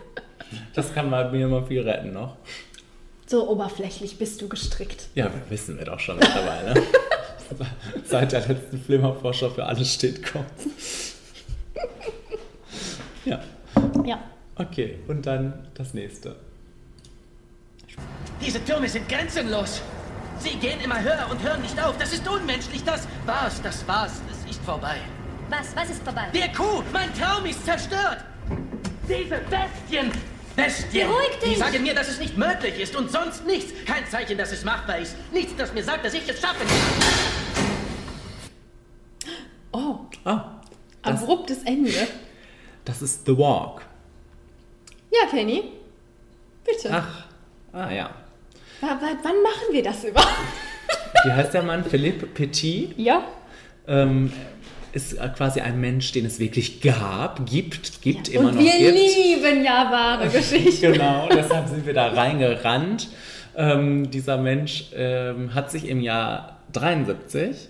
das kann bei mir immer viel retten noch. So oberflächlich bist du gestrickt. Ja, wissen wir doch schon mittlerweile. Seit der letzten Flimmerforscher für alles steht kommt. ja, Ja. okay. Und dann das nächste. Diese Türme sind grenzenlos. Sie gehen immer höher und hören nicht auf. Das ist unmenschlich. Das war's, das war's. Es ist vorbei. Was? Was ist vorbei? Der Kuh, mein Traum ist zerstört. Diese Bestien. Bestien. Beruhig dich. Die sagen mir, dass es nicht möglich ist und sonst nichts. Kein Zeichen, dass es machbar ist. Nichts, das mir sagt, dass ich es schaffen kann. Oh, das, abruptes Ende. das ist The Walk. Ja, Kenny. Bitte. Ach, ah ja. W wann machen wir das überhaupt? Wie heißt der Mann? Philippe Petit. Ja. ähm, ist quasi ein Mensch, den es wirklich gab, gibt, gibt, immer Und noch wir gibt. lieben ja wahre Geschichten. Genau, deshalb sind wir da reingerannt. Ähm, dieser Mensch ähm, hat sich im Jahr 73,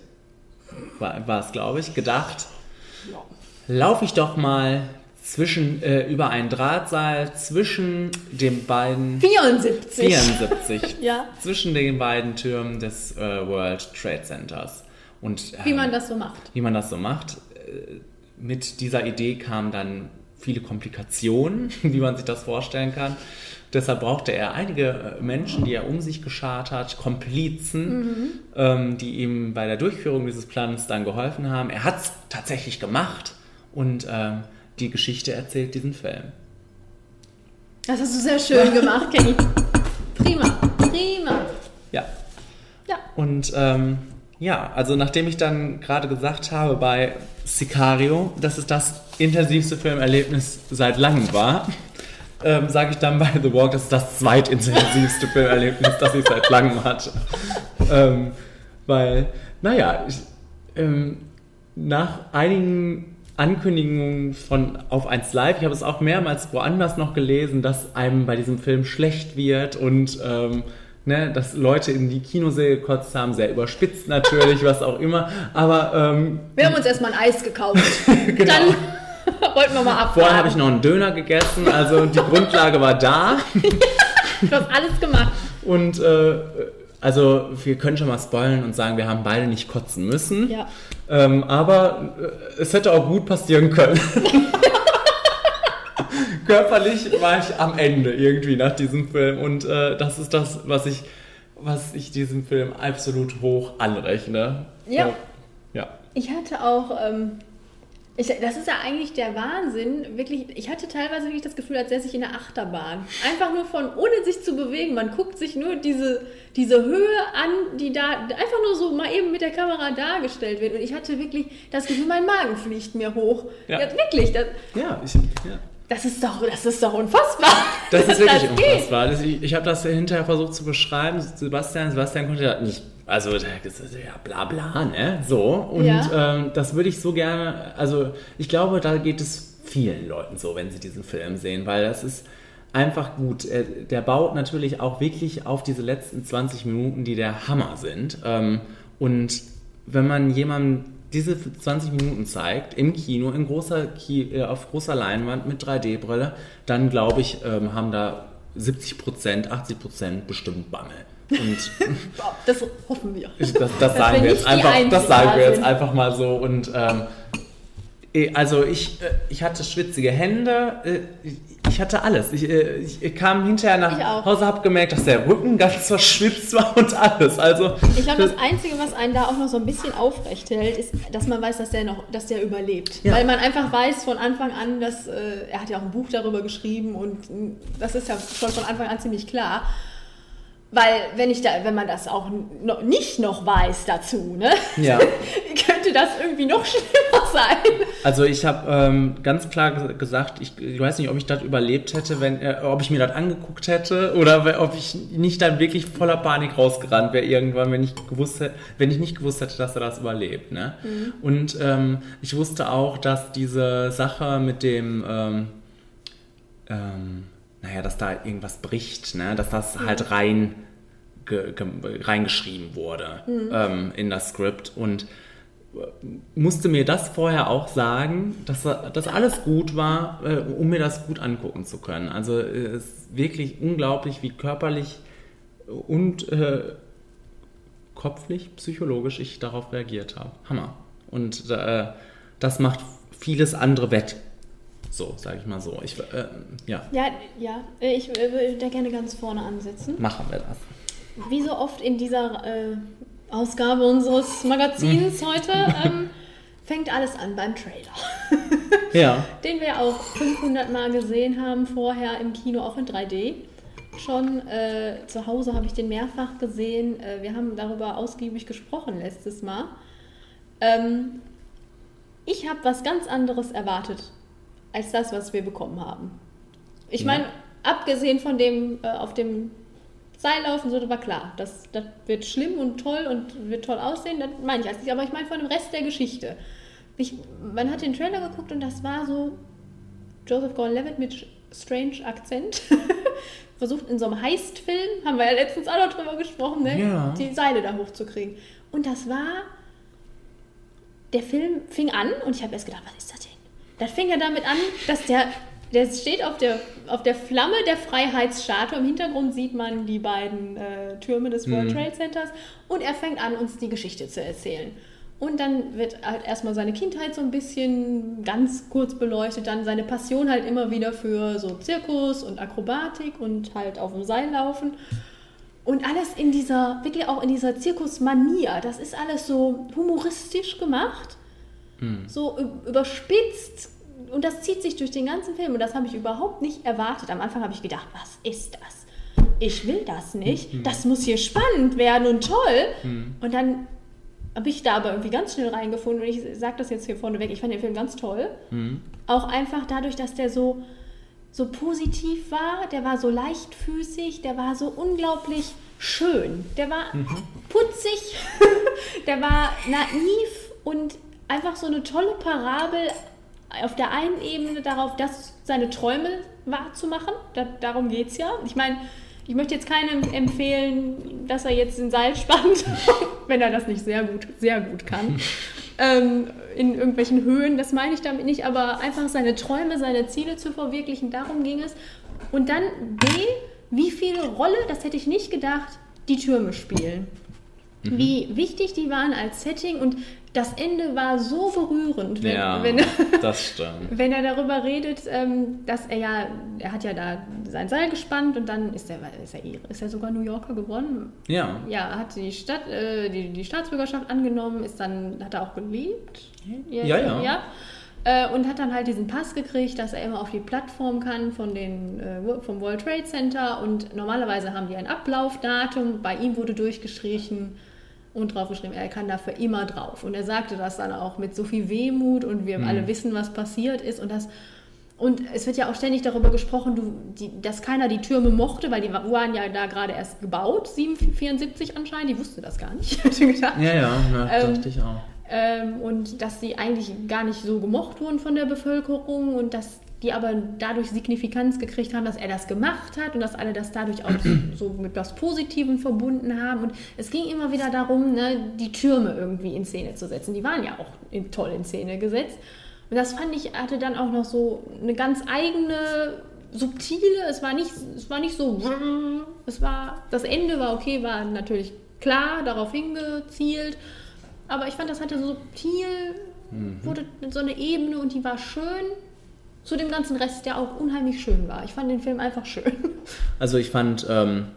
war, war es glaube ich, gedacht, laufe ich doch mal zwischen, äh, über einen Drahtseil zwischen den beiden 74. 74, Ja. zwischen den beiden Türmen des äh, World Trade Centers. Und, Wie ähm, man das so macht. wie man das so macht. Äh, Mit dieser Idee kamen dann viele Komplikationen, wie man sich das vorstellen kann. Deshalb brauchte er einige äh, Menschen, die er um sich geschart hat, Komplizen, ähm, die ihm bei der Durchführung dieses Plans dann geholfen haben. Er hat es tatsächlich gemacht und ähm, die Geschichte erzählt diesen Film. Das hast du sehr schön gemacht, Kenny. Prima, prima. Ja, Ja. Und ähm, ja, also nachdem ich dann gerade gesagt habe bei Sicario, dass es das intensivste Filmerlebnis seit langem war, ähm, sage ich dann bei The Walk, dass es das zweitintensivste Filmerlebnis, das ich seit langem hatte. Ähm, weil, naja, ich, ähm, nach einigen Ankündigungen von auf 1 Live, ich habe es auch mehrmals woanders noch gelesen, dass einem bei diesem Film schlecht wird und ähm, ne, dass Leute in die Kinosäle gekotzt haben, sehr überspitzt natürlich, was auch immer, aber ähm, Wir haben uns erstmal ein Eis gekauft. Genau. Dann wollten wir mal abfahren. vorher habe ich noch einen Döner gegessen, also die Grundlage war da Du hast alles gemacht. und äh, also wir können schon mal spoilen und sagen, wir haben beide nicht kotzen müssen. Ja. Ähm, aber äh, es hätte auch gut passieren können. Körperlich war ich am Ende irgendwie nach diesem Film und äh, das ist das, was ich, was ich diesem Film absolut hoch anrechne. Ja. So, ja. Ich hatte auch, ähm, ich, das ist ja eigentlich der Wahnsinn, wirklich, ich hatte teilweise wirklich das Gefühl, als säße ich in der Achterbahn. Einfach nur von, ohne sich zu bewegen, man guckt sich nur diese, diese Höhe an, die da einfach nur so mal eben mit der Kamera dargestellt wird. Und ich hatte wirklich das Gefühl, mein Magen fliegt mir hoch. Ja. wirklich, das, Ja, ich, ja. Das, ist doch, das ist doch unfassbar. Das ist wirklich das unfassbar. Das, ich ich habe das hinterher versucht zu beschreiben. Sebastian, Sebastian konnte das nicht. Also, das ist ja bla bla, ne? So. Und Ja. ähm, das würde ich so gerne. Also, ich glaube, da geht es vielen Leuten so, wenn sie diesen Film sehen, weil das ist einfach gut. Er- Der baut natürlich auch wirklich auf diese letzten 20 Minuten, die der Hammer sind. Ähm, und wenn man jemandem diese 20 Minuten zeigt, im Kino, in großer Ki äh, auf großer Leinwand mit 3D-Brille, dann glaube ich, ähm, haben da 70 Prozent, 80 Prozent bestimmt Bammel. Und Das hoffen wir. das, das sagen wir jetzt einfach, das sagen wir jetzt einfach mal so. Und ähm, also ich, äh, ich hatte schwitzige Hände, äh, ich hatte alles. Ich, äh, ich kam hinterher nach. Hause, habe gemerkt, dass der Rücken ganz verschwitzt war und alles. Also Ich glaube, das Einzige, was einen da auch noch so ein bisschen aufrecht hält, ist, dass man weiß, dass der noch, dass der überlebt. Ja. Weil man einfach weiß von Anfang an, dass äh, er hat ja auch ein Buch darüber geschrieben und mh, das ist ja schon von Anfang an ziemlich klar. Weil wenn ich da, wenn man das auch noch, nicht noch weiß dazu, ne? Ja. könnte das irgendwie noch schlimmer sein. Also ich habe ähm, ganz klar ges- gesagt, ich, ich weiß nicht, ob ich das überlebt hätte, wenn, äh, ob ich mir das angeguckt hätte oder ob ich nicht dann wirklich voller Panik rausgerannt wäre irgendwann, wenn ich gewusst hätte, wenn ich nicht gewusst hätte, dass er das überlebt. Ne? Und ähm, ich wusste auch, dass diese Sache mit dem ähm, ähm, naja, dass da irgendwas bricht, ne? dass das halt rein ge, ge, reingeschrieben wurde ähm, in das Skript und äh, musste mir das vorher auch sagen, dass das alles gut war, äh, um mir das gut angucken zu können. Also äh, es ist wirklich unglaublich, wie körperlich und äh, kopflich, psychologisch ich darauf reagiert habe. Hammer. Und äh, das macht vieles andere wett. So, sage ich mal so. Ich, äh, ja, Ja, ja, äh, ich äh, würde da gerne ganz vorne ansetzen. machen wir das. Wie so oft in dieser äh, Ausgabe unseres Magazins heute ähm, fängt alles an beim Trailer. Ja. Den wir auch 500 Mal gesehen haben vorher im Kino, auch in 3D. Schon äh, zu Hause habe ich den mehrfach gesehen. Äh, wir haben darüber ausgiebig gesprochen letztes Mal. Ähm, ich habe was ganz anderes erwartet als das, was wir bekommen haben. Ich Ja. meine, abgesehen von dem äh, auf dem Seil laufen, so, das war klar. Das, das wird schlimm und toll und wird toll aussehen, das meine ich als nicht. Aber ich meine von dem Rest der Geschichte. Ich, man hat den Trailer geguckt und das war so Joseph Gordon-Levitt mit strange Akzent. Versucht in so einem Heist-Film, haben wir ja letztens auch noch drüber gesprochen, ne? Ja. die Seile da hochzukriegen. Und das war, der Film fing an und ich habe erst gedacht, was ist das denn? Das fing ja damit an, dass der, der steht auf der, auf der Flamme der Freiheitsstatue. Im Hintergrund sieht man die beiden äh, Türme des World Trade Centers und er fängt an, uns die Geschichte zu erzählen. Und dann wird halt erstmal seine Kindheit so ein bisschen ganz kurz beleuchtet, dann seine Passion halt immer wieder für so Zirkus und Akrobatik und halt auf dem Seil laufen. Und alles in dieser, wirklich auch in dieser Zirkusmanier. Das ist alles so humoristisch gemacht, so ü- überspitzt. Und das zieht sich durch den ganzen Film. Und das habe ich überhaupt nicht erwartet. Am Anfang habe ich gedacht, was ist das? Ich will das nicht. Das muss hier spannend werden und toll. Und dann habe ich da aber irgendwie ganz schnell reingefunden. Und ich sage das jetzt hier vorneweg. Ich fand den Film ganz toll. Auch einfach dadurch, dass der so so positiv war, der war so leichtfüßig, der war so unglaublich schön, der war putzig, der war naiv und einfach so eine tolle Parabel auf der einen Ebene darauf, das seine Träume wahrzumachen. Da, darum geht es ja. Ich meine, ich möchte jetzt keinem empfehlen, dass er jetzt ein Seil spannt, wenn er das nicht sehr gut, sehr gut kann. ähm, in irgendwelchen Höhen, das meine ich damit nicht, aber einfach seine Träume, seine Ziele zu verwirklichen, darum ging es. Und dann B, wie viel Rolle, das hätte ich nicht gedacht, die Türme spielen. Wie wichtig die waren als Setting und das Ende war so berührend, wenn, Ja, wenn, wenn er darüber redet, ähm, dass er ja, er hat ja da sein Seil gespannt und dann ist er, ist er, ist er sogar New Yorker geworden. Ja. Ja, hat die Stadt, äh, die, die Staatsbürgerschaft angenommen, ist dann, hat er auch gelebt. Ja, ja. ja. Äh, und hat dann halt diesen Pass gekriegt, dass er immer auf die Plattform kann von den, äh, vom World Trade Center und normalerweise haben die ein Ablaufdatum, bei ihm wurde durchgestrichen und draufgeschrieben, er kann dafür immer drauf. Und er sagte das dann auch mit so viel Wehmut und wir alle wissen, was passiert ist und das und es wird ja auch ständig darüber gesprochen, du, die, dass keiner die Türme mochte, weil die waren ja da gerade erst gebaut, 774 anscheinend, die wusste das gar nicht. hätte ich gedacht. Ja, ja, ja Ähm, dachte ich auch. Ähm, und dass sie eigentlich gar nicht so gemocht wurden von der Bevölkerung und dass die aber dadurch Signifikanz gekriegt haben, dass er das gemacht hat und dass alle das dadurch auch so mit was Positivem verbunden haben. Und es ging immer wieder darum, ne, die Türme irgendwie in Szene zu setzen. Die waren ja auch in, toll in Szene gesetzt. Und das fand ich, hatte dann auch noch so eine ganz eigene, subtile, es war nicht, es war nicht so, es war, das Ende war okay, war natürlich klar, darauf hingezielt. Aber ich fand, das hatte so subtil, wurde so eine Ebene und die war schön. Zu dem ganzen Rest, der auch unheimlich schön war. Ich fand den Film einfach schön. Also ich fand, ähm,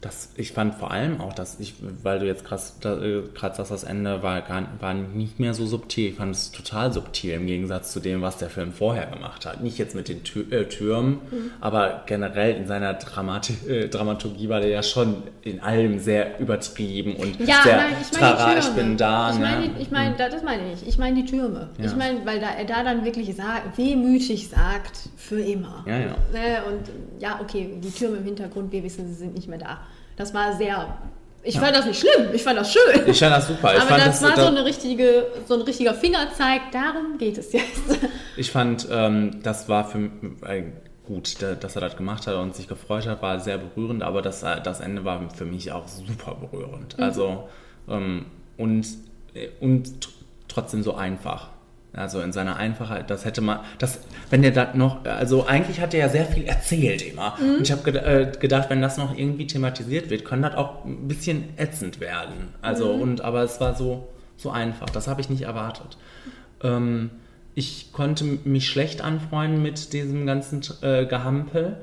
das, ich fand vor allem auch, dass ich, weil du jetzt äh, gerade sagst, das Ende war, gar, war nicht mehr so subtil. Ich fand es total subtil im Gegensatz zu dem, was der Film vorher gemacht hat. Nicht jetzt mit den Tür, äh, Türmen, Mhm. aber generell in seiner Dramati äh, Dramaturgie war der ja schon in allem sehr übertrieben und Ja, sehr nein, ich meine Trara, ich bin da. Ich ne? meine, ich meine, da- das meine ich. Ich meine die Türme. Ja. Ich meine, weil da, er da dann wirklich sagt, wehmütig sagt, für immer. Ja, ja. Ne? Und ja, okay, die Türme im Hintergrund, wir wissen, sie sind nicht mehr da. Das war sehr. Ich fand das nicht schlimm, ich fand das schön. Ich fand das super. Ich Aber fand das, war so, eine richtige, so ein richtiger Fingerzeig, darum geht es jetzt. Ich fand, ähm, das war für m- äh, gut, da- dass er das gemacht hat und sich gefreut hat, war sehr berührend, aber das, äh, das Ende war für mich auch super berührend. Mhm. Also, ähm, und, äh, und tr- trotzdem so einfach. Also in seiner Einfachheit, das hätte man, das, wenn der das noch, also eigentlich hat er ja sehr viel erzählt immer. Mhm. Und ich habe ged äh, gedacht, wenn das noch irgendwie thematisiert wird, kann das auch ein bisschen ätzend werden. Also, Mhm. und, aber es war so, so einfach, das habe ich nicht erwartet. Ähm, ich konnte mich schlecht anfreunden mit diesem ganzen äh, Gehampel.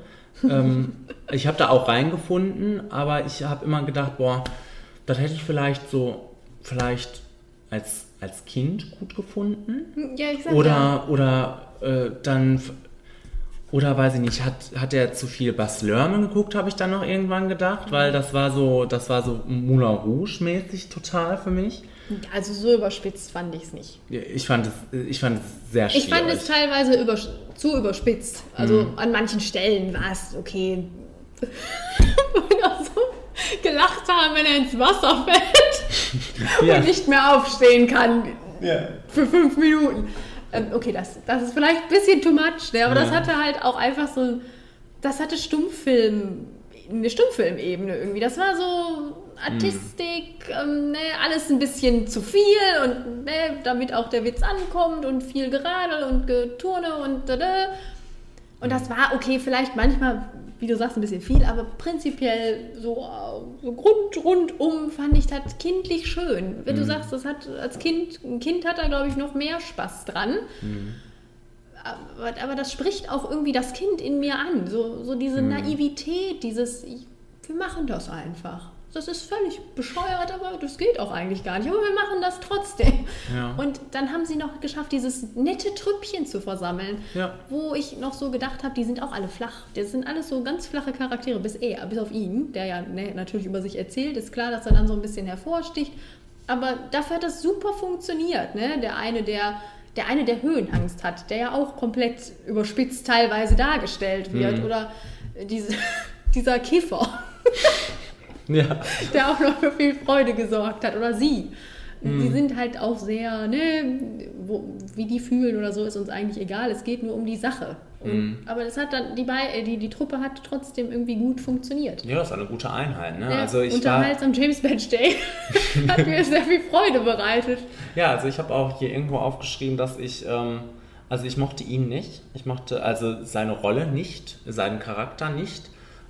ähm, ich habe da auch reingefunden, aber ich habe immer gedacht, boah, das hätte ich vielleicht so, vielleicht als, als Kind gut gefunden. ja, ich sag Oder, ja. oder äh, dann, oder weiß ich nicht, hat, hat er zu viel Bas Lerman geguckt, habe ich dann noch irgendwann gedacht, weil das war so, das war so Moulin Rouge mäßig total für mich. Also so überspitzt fand ich es nicht. Ich fand es, ich fand es sehr schwierig. Ich fand es teilweise über, zu überspitzt. Also an manchen Stellen war es okay. Wo wir auch so gelacht haben, wenn er ins Wasser fällt Ja. und nicht mehr aufstehen kann für fünf Minuten. Ähm, okay, das, das ist vielleicht ein bisschen too much, ne? aber das Ja. hatte halt auch einfach so, das hatte Stummfilm, eine Stummfilmebene irgendwie. Das war so Artistik, ähm, ne? alles ein bisschen zu viel und ne? damit auch der Witz ankommt und viel Geradel und Geturne und da, da. Und das war okay, vielleicht manchmal, wie du sagst, ein bisschen viel, aber prinzipiell so, äh, so grund, rundum fand ich das kindlich schön. Wenn du sagst, das hat als Kind, ein Kind hat da, glaube ich, noch mehr Spaß dran. Aber, aber das spricht auch irgendwie das Kind in mir an. So, so diese Naivität, dieses, wir machen das einfach. Das ist völlig bescheuert, aber das geht auch eigentlich gar nicht. Aber wir machen das trotzdem. Ja. Und dann haben sie noch geschafft, dieses nette Trüppchen zu versammeln, Ja. wo ich noch so gedacht habe, die sind auch alle flach. Das sind alles so ganz flache Charaktere, bis er, bis auf ihn, der ja ne, natürlich über sich erzählt. Ist klar, dass er dann so ein bisschen hervorsticht. Aber dafür hat das super funktioniert. Ne? Der eine, der der eine, der Höhenangst hat, der ja auch komplett überspitzt teilweise dargestellt wird. Oder diese, dieser Kiffer, Ja. der auch noch für viel Freude gesorgt hat. Oder sie. Die sind halt auch sehr, ne, wo, wie die fühlen oder so, ist uns eigentlich egal. Es geht nur um die Sache. Und, Aber das hat dann, die, äh, die, die Truppe hat trotzdem irgendwie gut funktioniert. Ja, das ist eine gute Einheit. Ne? Ja, also ich war, unterhaltsam James Badge Day hat mir sehr viel Freude bereitet. ja, also ich habe auch hier irgendwo aufgeschrieben, dass ich, ähm, also ich mochte ihn nicht. Ich mochte also seine Rolle nicht, seinen Charakter nicht.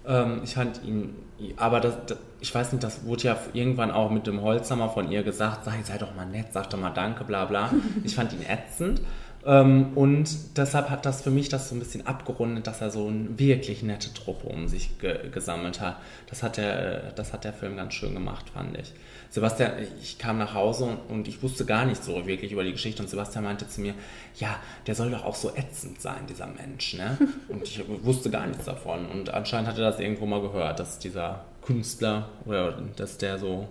Ähm, ich fand ihn, aber das, das, ich weiß nicht, das wurde ja irgendwann auch mit dem Holzhammer von ihr gesagt, sei, sei doch mal nett, sag doch mal Danke, bla bla. Ich fand ihn ätzend. Ähm, und deshalb hat das für mich das so ein bisschen abgerundet, dass er so eine wirklich nette Truppe um sich ge gesammelt hat. Das hat, der, das hat der Film ganz schön gemacht, fand ich. Sebastian, ich kam nach Hause und, ich wusste gar nicht so wirklich über die Geschichte und Sebastian meinte zu mir, ja, der soll doch auch so ätzend sein, dieser Mensch. Ne? Und ich wusste gar nichts davon. Und anscheinend hat er das irgendwo mal gehört, dass dieser Künstler oder dass der so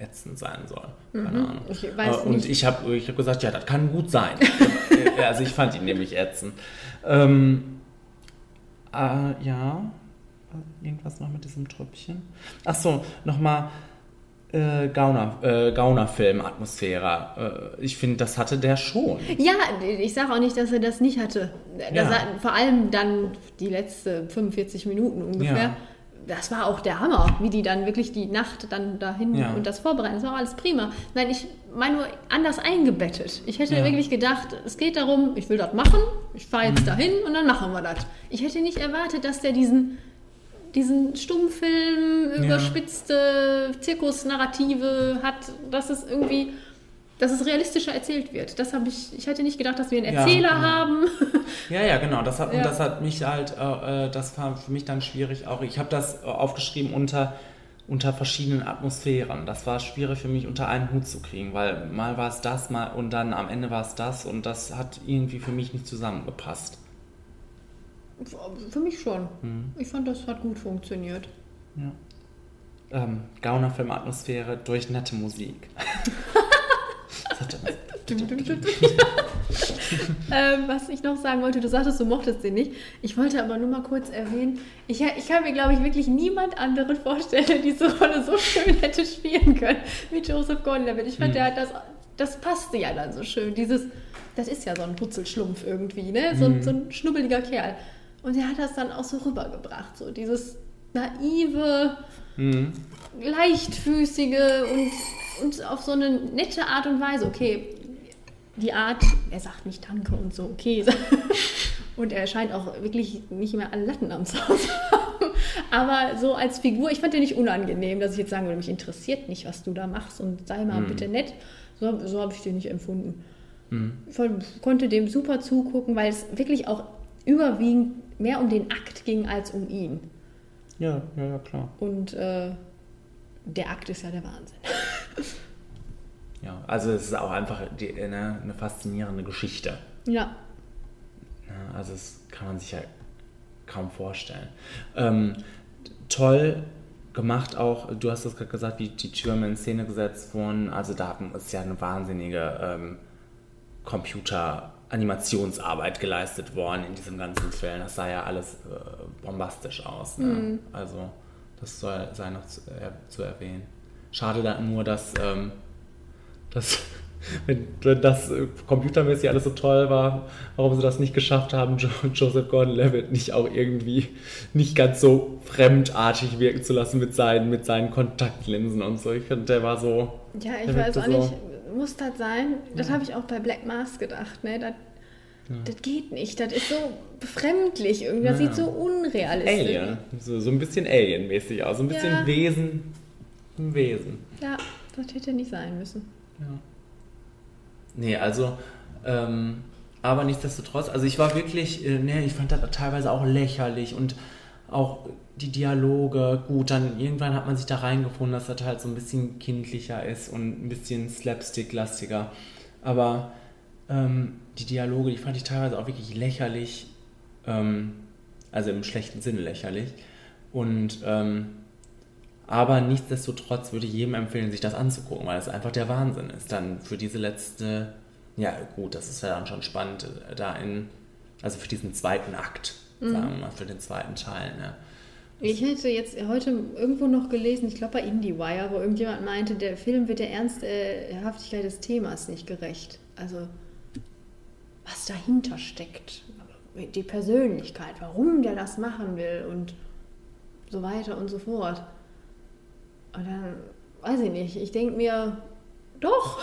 ätzend sein soll. Keine Ahnung. Ich weiß Äh, und nicht. ich habe ich hab gesagt, ja, das kann gut sein. Ja, also ich fand ihn nämlich ätzend. Ähm, äh, ja, irgendwas noch mit diesem Tröpfchen. Ach so, nochmal äh, Gauner, äh, Gaunerfilm-Atmosphäre. Äh, ich finde, das hatte der schon. Ja, ich sage auch nicht, dass er das nicht hatte. Das Ja. hat, vor allem dann die letzten 45 Minuten ungefähr. Ja. Das war auch der Hammer, wie die dann wirklich die Nacht dann dahin Ja. und das vorbereiten. Das war alles prima. Nein, ich meine nur anders eingebettet. Ich hätte Ja. wirklich gedacht, es geht darum, ich will das machen, ich fahre Mhm. jetzt dahin und dann machen wir das. Ich hätte nicht erwartet, dass der diesen, diesen Stummfilm, überspitzte Zirkusnarrative hat, dass es irgendwie, dass es realistischer erzählt wird. Das habe ich, ich hätte nicht gedacht, dass wir einen Erzähler ja. haben. Ja, ja, genau. Das hat, Ja. Und das hat mich halt, äh, äh, das war für mich dann schwierig auch. Ich habe das äh, aufgeschrieben unter unter verschiedenen Atmosphären. Das war schwierig für mich unter einen Hut zu kriegen, weil mal war es das, mal und dann am Ende war es das und das hat irgendwie für mich nicht zusammengepasst. Für mich schon. Ich fand, das hat gut funktioniert. Ja. Ähm, Gaunerfilm-Atmosphäre durch nette Musik. Ähm, was ich noch sagen wollte, du sagtest, du mochtest den nicht. Ich wollte aber nur mal kurz erwähnen, ich, ich kann mir, glaube ich, wirklich niemand anderen vorstellen, der diese Rolle so schön hätte spielen können wie Joseph Gordon-Levitt. Ich fand, der hat das, das passte ja dann so schön. Dieses, das ist ja so ein Putzelschlumpf irgendwie, ne? So, ein- so ein schnubbeliger Kerl. Und er hat das dann auch so rübergebracht, so dieses naive, leichtfüßige und, und auf so eine nette Art und Weise. Okay, die Art, er sagt nicht Danke und so, okay. Und er scheint auch wirklich nicht mehr alle Latten am Zaun zu haben. Aber so als Figur, ich fand den nicht unangenehm, dass ich jetzt sagen würde, mich interessiert nicht, was du da machst und sei mal bitte nett. So, so habe ich den nicht empfunden. Ich fand, konnte dem super zugucken, weil es wirklich auch überwiegend mehr um den Akt ging als um ihn. Ja, ja, ja, klar. Und äh, der Akt ist ja der Wahnsinn. Ja, also es ist auch einfach die, ne, eine faszinierende Geschichte. Ja. Ja, also das kann man sich ja kaum vorstellen. Ähm, toll gemacht auch, du hast das gerade gesagt, wie die Türme in Szene gesetzt wurden. Also da ist ja eine wahnsinnige ähm, Computer-Animationsarbeit geleistet worden in diesem ganzen Film. Das sah ja alles äh, bombastisch aus. Ne? Also das soll sei noch zu, äh, zu erwähnen. Schade dann nur, dass, ähm, dass wenn, wenn das äh, computermäßig alles so toll war, warum sie das nicht geschafft haben, jo Joseph Gordon-Levitt nicht auch irgendwie nicht ganz so fremdartig wirken zu lassen mit seinen, mit seinen Kontaktlinsen und so. Ich finde, der war so. Ja, ich weiß auch nicht, muss das sein? Das habe ich auch bei Black Mask gedacht, ne? Das, das geht nicht, das ist so befremdlich irgendwie, das Ja. sieht so unrealistisch Alien. So, so ein bisschen Alien-mäßig aus. So ein bisschen Ja. Wesen. Ein Wesen. Ja, das hätte nicht sein müssen. Nee, also, ähm, aber nichtsdestotrotz, also ich war wirklich, äh, nee, ich fand das teilweise auch lächerlich und auch die Dialoge, gut, dann irgendwann hat man sich da reingefunden, dass das halt so ein bisschen kindlicher ist und ein bisschen slapstick-lastiger. Aber ähm, die Dialoge, die fand ich teilweise auch wirklich lächerlich, ähm, also im schlechten Sinne lächerlich. Und ähm, aber nichtsdestotrotz würde ich jedem empfehlen, sich das anzugucken, weil es einfach der Wahnsinn ist. Dann für diese letzte, ja gut, das ist ja dann schon spannend, äh, da in, also für diesen zweiten Akt, sagen wir mal, für den zweiten Teil. Ne? Ich hätte jetzt heute irgendwo noch gelesen, ich glaube bei IndieWire, wo irgendjemand meinte, der Film wird der Ernsthaftigkeit des Themas nicht gerecht. Also, was dahinter steckt, die Persönlichkeit, warum der das machen will und so weiter und so fort. Und dann, weiß ich nicht, ich denke mir, doch,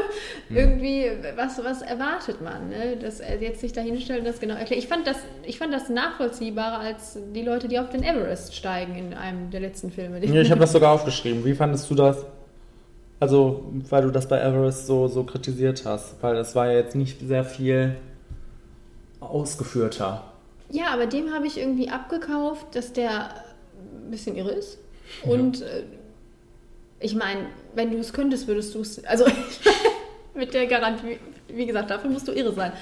irgendwie, was, was erwartet man, ne? dass er jetzt sich dahin stellt und das genau erklärt. Ich fand das, ich fand das nachvollziehbarer als die Leute, die auf den Everest steigen in einem der letzten Filme. Ja, ich habe das sogar aufgeschrieben. Wie fandest du das? Also, weil du das bei Everest so, so kritisiert hast, weil es war ja jetzt nicht sehr viel ausgeführter. Ja, aber dem habe ich irgendwie abgekauft, dass der ein bisschen irre ist. Und äh, ich meine, wenn du es könntest, würdest du es. Also mit der Garantie, wie gesagt, dafür musst du irre sein.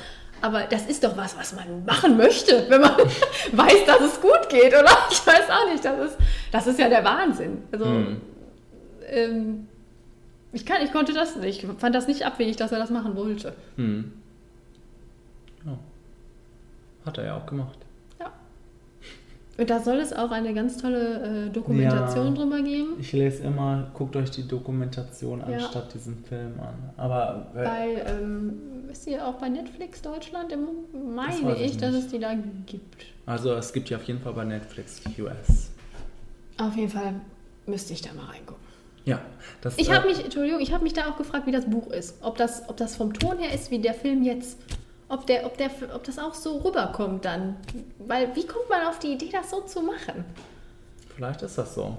Aber das ist doch was, was man machen möchte, wenn man weiß, dass es gut geht, oder? Ich weiß auch nicht. Das ist, das ist ja der Wahnsinn. Also, ähm, ich, kann, ich konnte das nicht. Ich fand das nicht abwegig, dass er das machen wollte. Hm. Ja. Hat er ja auch gemacht. Und da soll es auch eine ganz tolle äh, Dokumentation Ja. drüber geben. Ich lese immer, guckt euch die Dokumentation Ja. anstatt diesen Film an. Aber äh, Bei, ähm, ist die auch bei Netflix Deutschland? Im, meine ich ich, dass es die da gibt. also es gibt die auf jeden Fall bei Netflix US. Auf jeden Fall müsste ich da mal reingucken. Ja, das Ich äh, habe mich, Entschuldigung, ich habe mich da auch gefragt, wie das Buch ist. Ob das, ob das vom Ton her ist, wie der Film jetzt. Ob, der, ob, der, ob das auch so rüberkommt dann. Weil, wie kommt man auf die Idee, das so zu machen? Vielleicht ist das so.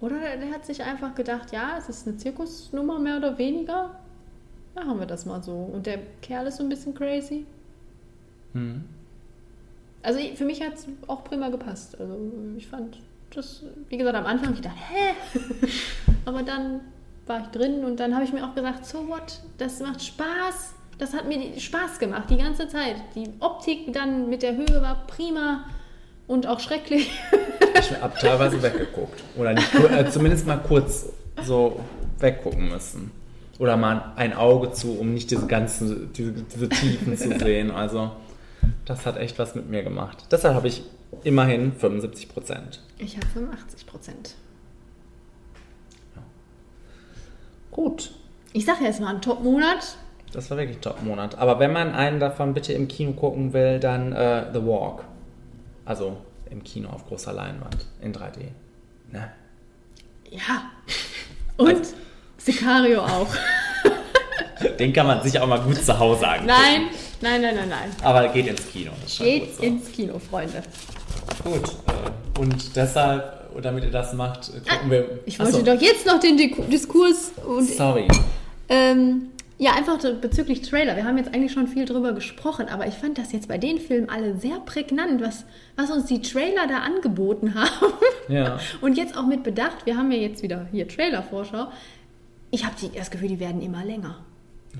Oder der hat sich einfach gedacht, ja, es ist eine Zirkusnummer mehr oder weniger. Machen wir das mal so. Und der Kerl ist so ein bisschen crazy. Hm. Also für mich hat es auch prima gepasst. Also ich fand das, wie gesagt, am Anfang ich gedacht, hä? Aber dann war ich drin und dann habe ich mir auch gesagt, so what? Das macht Spaß. Das hat mir Spaß gemacht, die ganze Zeit. Die Optik dann mit der Höhe war prima und auch schrecklich. Ich habe teilweise weggeguckt. Oder nicht, äh, zumindest mal kurz so weggucken müssen. Oder mal ein Auge zu, um nicht diese ganzen, diese, diese Tiefen zu sehen. Also, das hat echt was mit mir gemacht. Deshalb habe ich immerhin 75 Prozent. Ich habe 85 Prozent. Gut. Ich sage ja, es war ein Top-Monat. Das war wirklich Top-Monat. Aber wenn man einen davon bitte im Kino gucken will, dann äh, The Walk. Also im Kino auf großer Leinwand in 3D. Ne? Ja. Und Sicario auch. Den kann man sich auch mal gut zu Hause angucken. Nein, nein, nein, nein, nein. Aber geht ins Kino. Geht so. ins Kino, Freunde. Gut. Äh, und deshalb, damit ihr das macht, gucken wir. Ah, Ich wollte Achso, doch jetzt noch den Diskurs und Sorry. ähm, ja, einfach bezüglich Trailer. Wir haben jetzt eigentlich schon viel drüber gesprochen, aber ich fand das jetzt bei den Filmen alle sehr prägnant, was, was uns die Trailer da angeboten haben. Ja. Und jetzt auch mit Bedacht, wir haben ja jetzt wieder hier Trailer-Vorschau. Ich habe das Gefühl, die werden immer länger.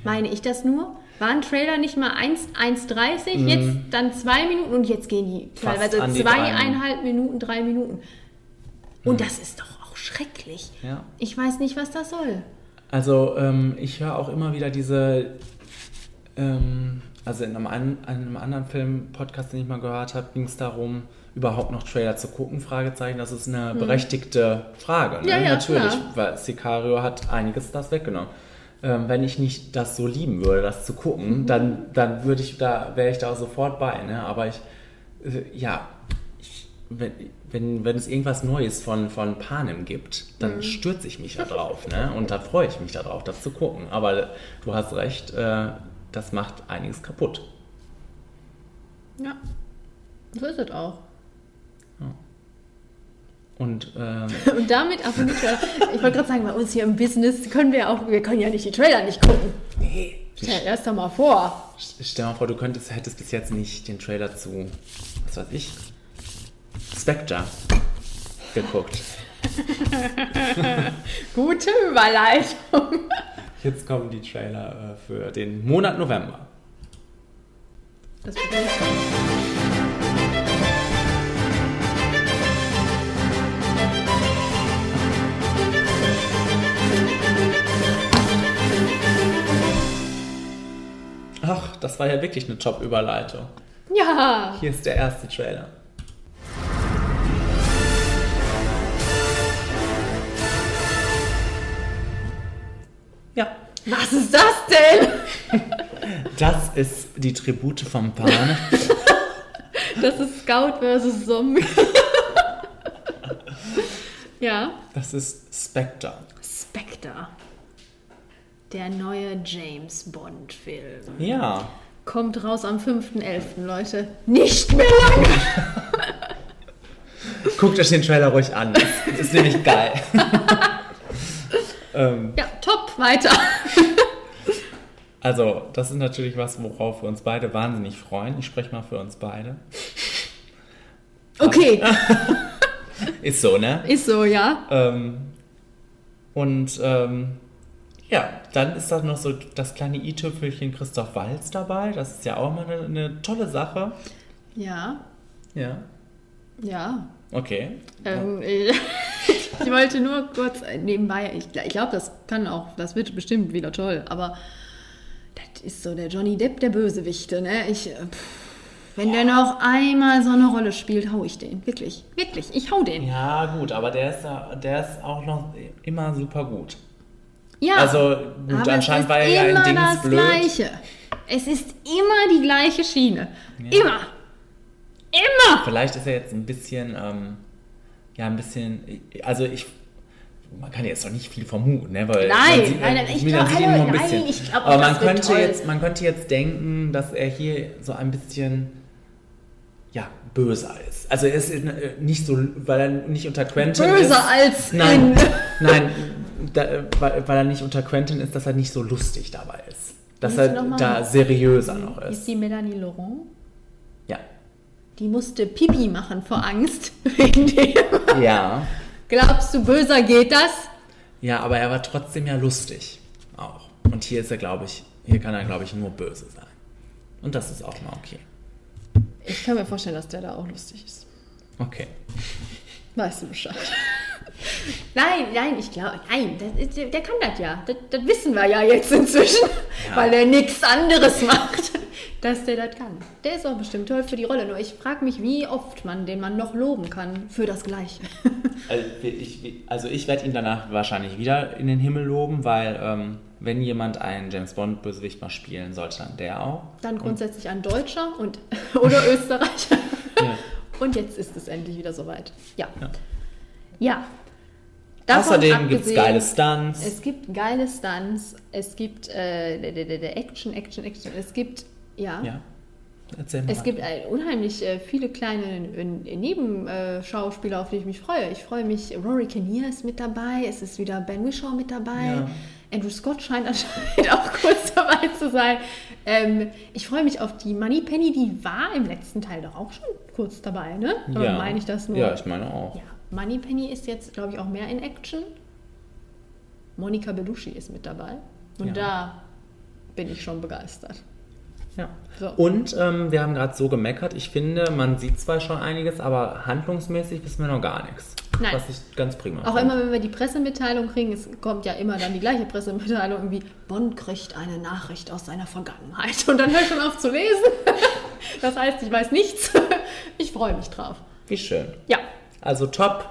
Meine ich das nur? Waren Trailer nicht mal 1, 1,30, jetzt dann zwei Minuten und jetzt gehen die Mhm. Fast teilweise die zweieinhalb Minuten, drei Minuten. Und das ist doch auch schrecklich. Ja. Ich weiß nicht, was das soll. Also ähm, ich höre auch immer wieder diese, ähm, also in einem, an, einem anderen Film-Podcast, den ich mal gehört habe, ging es darum, überhaupt noch Trailer zu gucken, Fragezeichen. Das ist eine berechtigte Frage. Ne? Hm. Ja, ja, Natürlich, klar. weil Sicario hat einiges das weggenommen. Ähm, wenn ich nicht das so lieben würde, das zu gucken, Mhm. dann, dann würde ich da, wäre ich da sofort bei. Ne? Aber ich, äh, ja, ich, wenn, wenn, wenn es irgendwas Neues von, von Panem gibt, Mhm. dann stürze ich mich da drauf. Ne? Und da freue ich mich darauf, das zu gucken. Aber du hast recht, äh, das macht einiges kaputt. Ja. So ist es auch. Und ähm, Und damit, und die Trailer. ich wollte gerade sagen, bei uns hier im Business können wir auch, wir können ja nicht die Trailer nicht gucken. nee, Stell dir erst einmal vor. stell mal vor, du könntest, hättest bis jetzt nicht den Trailer zu, was weiß ich, Spectre geguckt. Gute Überleitung. Jetzt kommen die Trailer äh, für den Monat November. Das bedeutet, Ach, das war ja wirklich eine Top-Überleitung. ja. Hier ist der erste Trailer. Was ist das denn? das ist die Tribute vom Pan. Das ist Scout versus Zombie. ja. Das ist Spectre. Spectre. Der neue James Bond-Film. Ja, Kommt raus am 5.11., Leute. Nicht mehr lange. guckt euch den Trailer ruhig an. Das ist nämlich geil. ähm, Ja, top, weiter. Also, das ist natürlich was, worauf wir uns beide wahnsinnig freuen. Ich spreche mal für uns beide. Okay, Ist so, ne? ist so, ja. Ähm, und ähm, ja, dann ist da noch so das kleine i-Tüpfelchen Christoph Walz dabei. Das ist ja auch mal eine, eine tolle Sache. Ja, Ja, ja. okay. Ähm, ich ich wollte nur kurz nebenbei, ich, ich glaube, das kann auch, das wird bestimmt wieder toll, aber das ist so der Johnny Depp der Bösewichte, ne? Ich, äh, pff, wenn der noch einmal so eine Rolle spielt, hau ich den. Wirklich, wirklich, ich hau den. Ja, gut, aber der ist, ja- der ist auch noch immer super gut. Ja, Also, gut, aber anscheinend war er ja in immer Dings das blöd. Gleiche. Es ist immer die gleiche Schiene. Immer. Immer. Vielleicht ist er jetzt ein bisschen, ähm, ja, ein bisschen, also ich, man kann jetzt doch nicht viel vermuten, ne? Weil Nein, sieht, nein, nein, ich man glaub, sieht ihn hallo, nur ein nein, bisschen. ich glaub auch, Aber man könnte, toll. jetzt, man könnte jetzt denken, dass er hier so ein bisschen, ja, böser ist. Also er ist äh, nicht so, weil er nicht unter Quentin ist. Böser als Nein, in- nein, da, weil, weil er nicht unter Quentin ist, dass er nicht so lustig dabei ist. Dass er noch da seriöser noch Ist ist. die Melanie Laurent? Ja. die musste Pipi machen vor Angst wegen dem. Ja. Glaubst du, böser geht das? Ja, aber er war trotzdem ja lustig. Auch. Und hier ist er, glaube ich, hier kann er, glaube ich, nur böse sein. Und das ist auch mal okay. Ich kann mir vorstellen, dass der da auch lustig ist. Okay. Weißt du Bescheid? nein, nein, ich glaube, nein, das der kann das ja. Das, das wissen wir ja jetzt inzwischen, Ja. weil er nichts anderes macht, dass der das kann. Der ist auch bestimmt toll für die Rolle. Nur ich frage mich, wie oft man den Mann noch loben kann für das Gleiche. Also ich, also ich werde ihn danach wahrscheinlich wieder in den Himmel loben, weil ähm, wenn jemand einen James Bond Bösewicht mal spielen sollte, dann der auch. Dann grundsätzlich ein Deutscher und oder Österreicher. Ja. Und jetzt ist es endlich wieder soweit. Ja. Ja. Ja. Davon Außerdem gibt es geile Stunts. Es gibt geile Stunts, es gibt äh, der, der, der Action, Action, Action. Es gibt, ja, ja. Erzähl mal. es gibt äh, unheimlich äh, viele kleine äh, Nebenschauspieler, auf die ich mich freue. Ich freue mich, Rory Kinnear ist mit dabei, es ist wieder Ben Whishaw mit dabei. Ja. Andrew Scott scheint anscheinend auch kurz dabei zu sein. Ähm, ich freue mich auf die Money Penny, die war im letzten Teil doch auch schon kurz dabei, ne? Aber ja. meine ich das nur? Ja, ich meine auch. Ja, Moneypenny ist jetzt, glaube ich, auch mehr in Action. Monika Belushi ist mit dabei. Und Ja. da bin ich schon begeistert. Ja. So. Und ähm, wir haben gerade so gemeckert. Ich finde, man sieht zwar schon einiges, aber handlungsmäßig wissen wir noch gar nichts. Nein. Was ich ganz prima Auch finde. immer, wenn wir die Pressemitteilung kriegen, es kommt ja immer dann die gleiche Pressemitteilung, irgendwie, Bond kriegt eine Nachricht aus seiner Vergangenheit. Und dann höre ich schon auf zu lesen. Das heißt, ich weiß nichts. Ich freue mich drauf. Wie schön. Ja, Also top.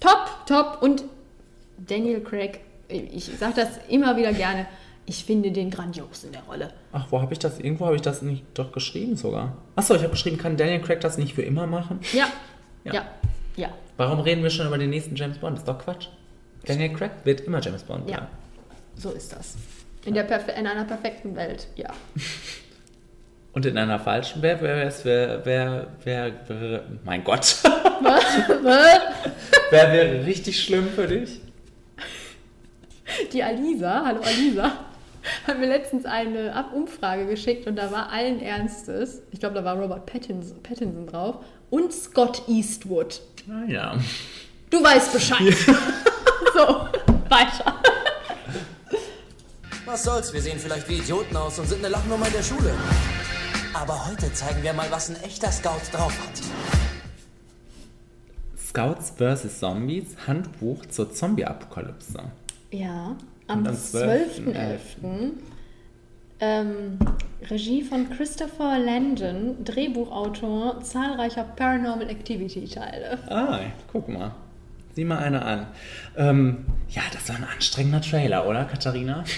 top, top. Und Daniel Craig, ich sage das immer wieder gerne, ich finde den grandios in der Rolle. Ach, wo habe ich das? Irgendwo habe ich das nicht doch geschrieben sogar. Achso, ich habe geschrieben, kann Daniel Craig das nicht für immer machen? Ja, Ja. ja, ja. Warum reden wir schon über den nächsten James Bond? Das ist doch Quatsch. Daniel Craig wird immer James Bond. Ja. bleiben. So ist das. In, der Perfe in einer perfekten Welt, ja. Und in einer falschen, wer wer ist, wer, wer, wer, wer mein Gott, Was? wer wäre richtig schlimm für dich? Die Alisa, hallo Alisa, hat mir letztens eine Umfrage geschickt und da war allen Ernstes, ich glaube, da war Robert Pattinson, Pattinson drauf und Scott Eastwood. Naja. Du weißt Bescheid. so, weiter. Was soll's, wir sehen vielleicht wie Idioten aus und sind eine Lachnummer in der Schule. Aber heute zeigen wir mal, was ein echter Scout drauf hat. Scouts vs. Zombies, Handbuch zur Zombie-Apokalypse. Ja, am, am 12.11. Ähm, Regie von Christopher Landon, Drehbuchautor zahlreicher Paranormal Activity-Teile. Ah, guck mal. Sieh mal eine an. Ähm, ja, das war ein anstrengender Trailer, oder, Katharina?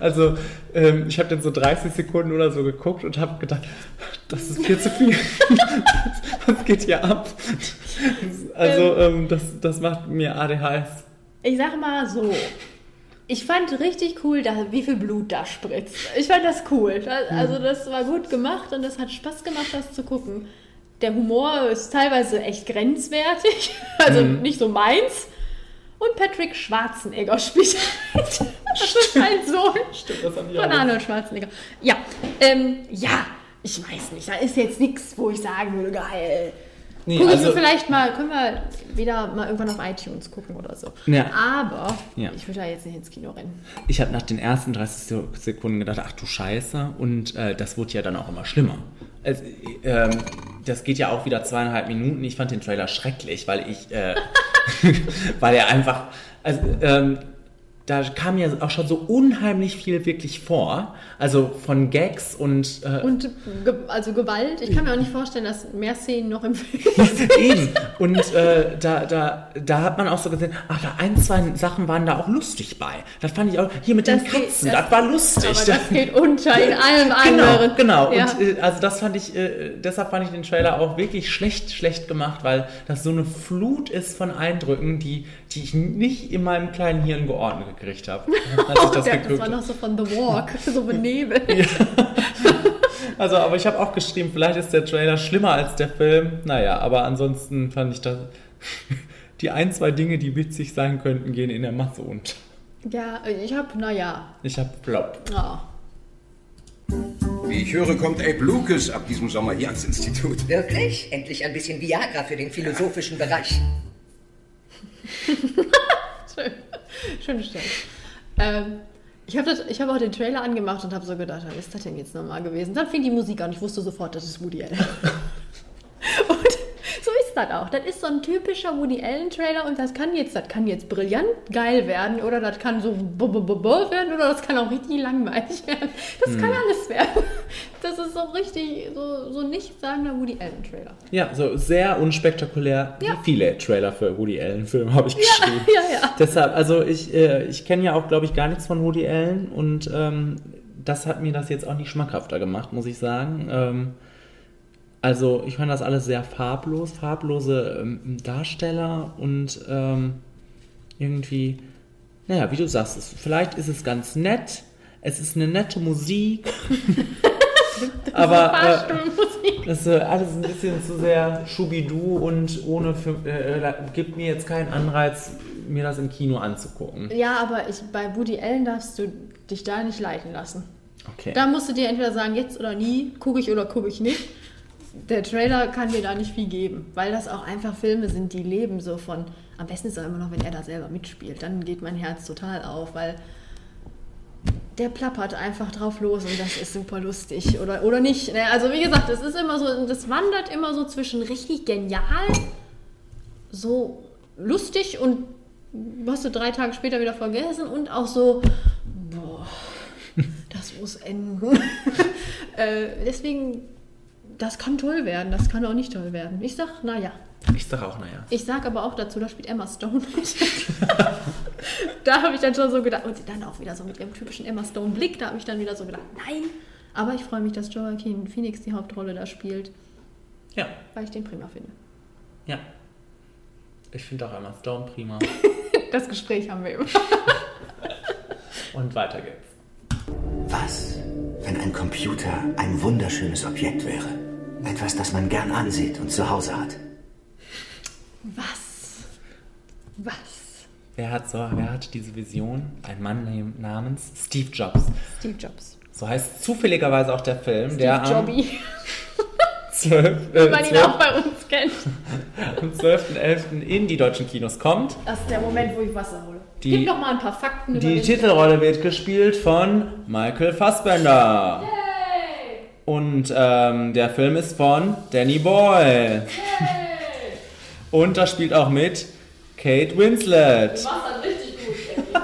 Also, ähm, ich habe den so 30 Sekunden oder so geguckt und habe gedacht, das ist viel zu viel. Was geht hier ab? Also, ähm, das, das macht mir ADHS. Ich sag mal so. Ich fand richtig cool, da, wie viel Blut da spritzt. Ich fand das cool. Das, also das war gut gemacht und das hat Spaß gemacht, das zu gucken. Der Humor ist teilweise echt grenzwertig, also nicht so meins. Und Patrick Schwarzenegger spielt halt. Das ist halt so das hab ich auch von Arnold Schwarzenegger. Ja, ähm, ja, ich weiß nicht. Da ist jetzt nichts, wo ich sagen würde, geil. Nee, Gucken also, wir vielleicht mal, können wir wieder mal irgendwann auf iTunes gucken oder so. Ja. Aber Ja. ich würde da jetzt nicht ins Kino rennen. ich habe nach den ersten 30 Sekunden gedacht, ach du Scheiße. Und äh, das wurde ja dann auch immer schlimmer. Es, ähm, das geht ja auch wieder zweieinhalb Minuten. Ich fand den Trailer schrecklich, weil ich, äh, weil er einfach, also, ähm, da kam mir auch schon so unheimlich viel wirklich vor. Also von Gags und, äh, Und ge also Gewalt, ich kann mir auch nicht vorstellen, dass mehr Szenen noch im Film Eben. Und äh, da, da, da hat man auch so gesehen, ach, da ein, zwei Sachen waren da auch lustig bei. Das fand ich auch, hier mit den Das geht- Katzen, das- das, war lustig. Aber das geht unter in allem Genau, anderen. genau. Ja. Und äh, also das fand ich, äh, deshalb fand ich den Trailer auch wirklich schlecht, schlecht gemacht, weil das so eine Flut ist von Eindrücken, die, die ich nicht in meinem kleinen Hirn geordnet gekriegt habe, als ich das Der- das war noch so von The Walk, so benebelt. Also, aber ich habe auch geschrieben, vielleicht ist der Trailer schlimmer als der Film. Naja, aber ansonsten fand ich das. Die ein, zwei Dinge, die witzig sein könnten, gehen in der Masse unter. Ja, ich hab, naja. Ich habe Flop. Oh. Wie ich höre, kommt Abe Lucas ab diesem Sommer hier ans Institut. Wirklich? Endlich ein bisschen Viagra für den philosophischen Bereich. Schön. Schöne Stelle. Ähm, ich habe hab auch den Trailer angemacht und habe so gedacht, was ist das denn jetzt nochmal gewesen? Dann fing die Musik an ich wusste sofort, das ist Woody Allen. und so ist das auch. Das ist so ein typischer Woody Allen Trailer und das kann jetzt, das kann jetzt brillant geil werden oder das kann so werden oder das kann auch richtig langweilig werden. Das kann Hm. alles werden. Das ist so richtig, so, so nichtssagender Woody Allen Trailer. Ja, so sehr unspektakulär. Ja. Viele Trailer für Woody Allen-Filme habe ich geschrieben. Ja, ja. Deshalb, also ich, äh, ich kenne ja auch, glaube ich, gar nichts von Woody Allen und ähm, das hat mir das jetzt auch nicht schmackhafter gemacht, muss ich sagen. Ähm, also ich fand das alles sehr farblos, farblose ähm, Darsteller und ähm, irgendwie, naja, wie du sagst, es, vielleicht ist es ganz nett, es ist eine nette Musik, aber äh, das ist äh, alles ein bisschen zu sehr schubidu und ohne, für, äh, äh, gibt mir jetzt keinen Anreiz, mir das im Kino anzugucken. Ja, aber ich, bei Woody Allen darfst du dich da nicht leiten lassen. Okay. Da musst du dir entweder sagen, jetzt oder nie, gucke ich oder gucke ich nicht. Der Trailer kann dir da nicht viel geben, weil das auch einfach Filme sind, die leben so von. Am besten ist es immer noch, wenn er da selber mitspielt. Dann geht mein Herz total auf, weil der plappert einfach drauf los und das ist super lustig. Oder, oder nicht. Ne? Also, wie gesagt, es ist immer so, das wandert immer so zwischen richtig genial, so lustig und hast du drei Tage später wieder vergessen und auch so, boah, das muss enden. äh, deswegen, das kann toll werden, das kann auch nicht toll werden. Ich sag, naja. Ich sag auch, naja. Ich sag aber auch dazu, da spielt Emma Stone mit. da habe ich dann schon so gedacht, und dann auch wieder so mit ihrem typischen Emma Stone-Blick, da habe ich dann wieder so gedacht, nein. Aber ich freue mich, dass Joaquin Phoenix die Hauptrolle da spielt. Ja. Weil ich den prima finde. Ja. Ich finde auch Emma Stone prima. Das Gespräch haben wir immer. Und weiter geht's. Was, wenn ein Computer ein wunderschönes Objekt wäre? Etwas, das man gern ansieht und zu Hause hat. Was? Was? Wer hat, so, wer hat diese Vision? Ein Mann nam- namens Steve Jobs. Steve Jobs. So heißt zufälligerweise auch der Film, Steve der am Jobby. 12. Wie Äh, man ihn 12. auch bei uns kennt. am 12.11. in die deutschen Kinos kommt. Das ist der Moment, wo ich Wasser hole. Die- Gib noch mal ein paar Fakten über Die Titelrolle wird gespielt von Michael Fassbender. Und ähm, der Film ist von Danny Boyle. Und da spielt auch mit Kate Winslet. Du machst das richtig gut.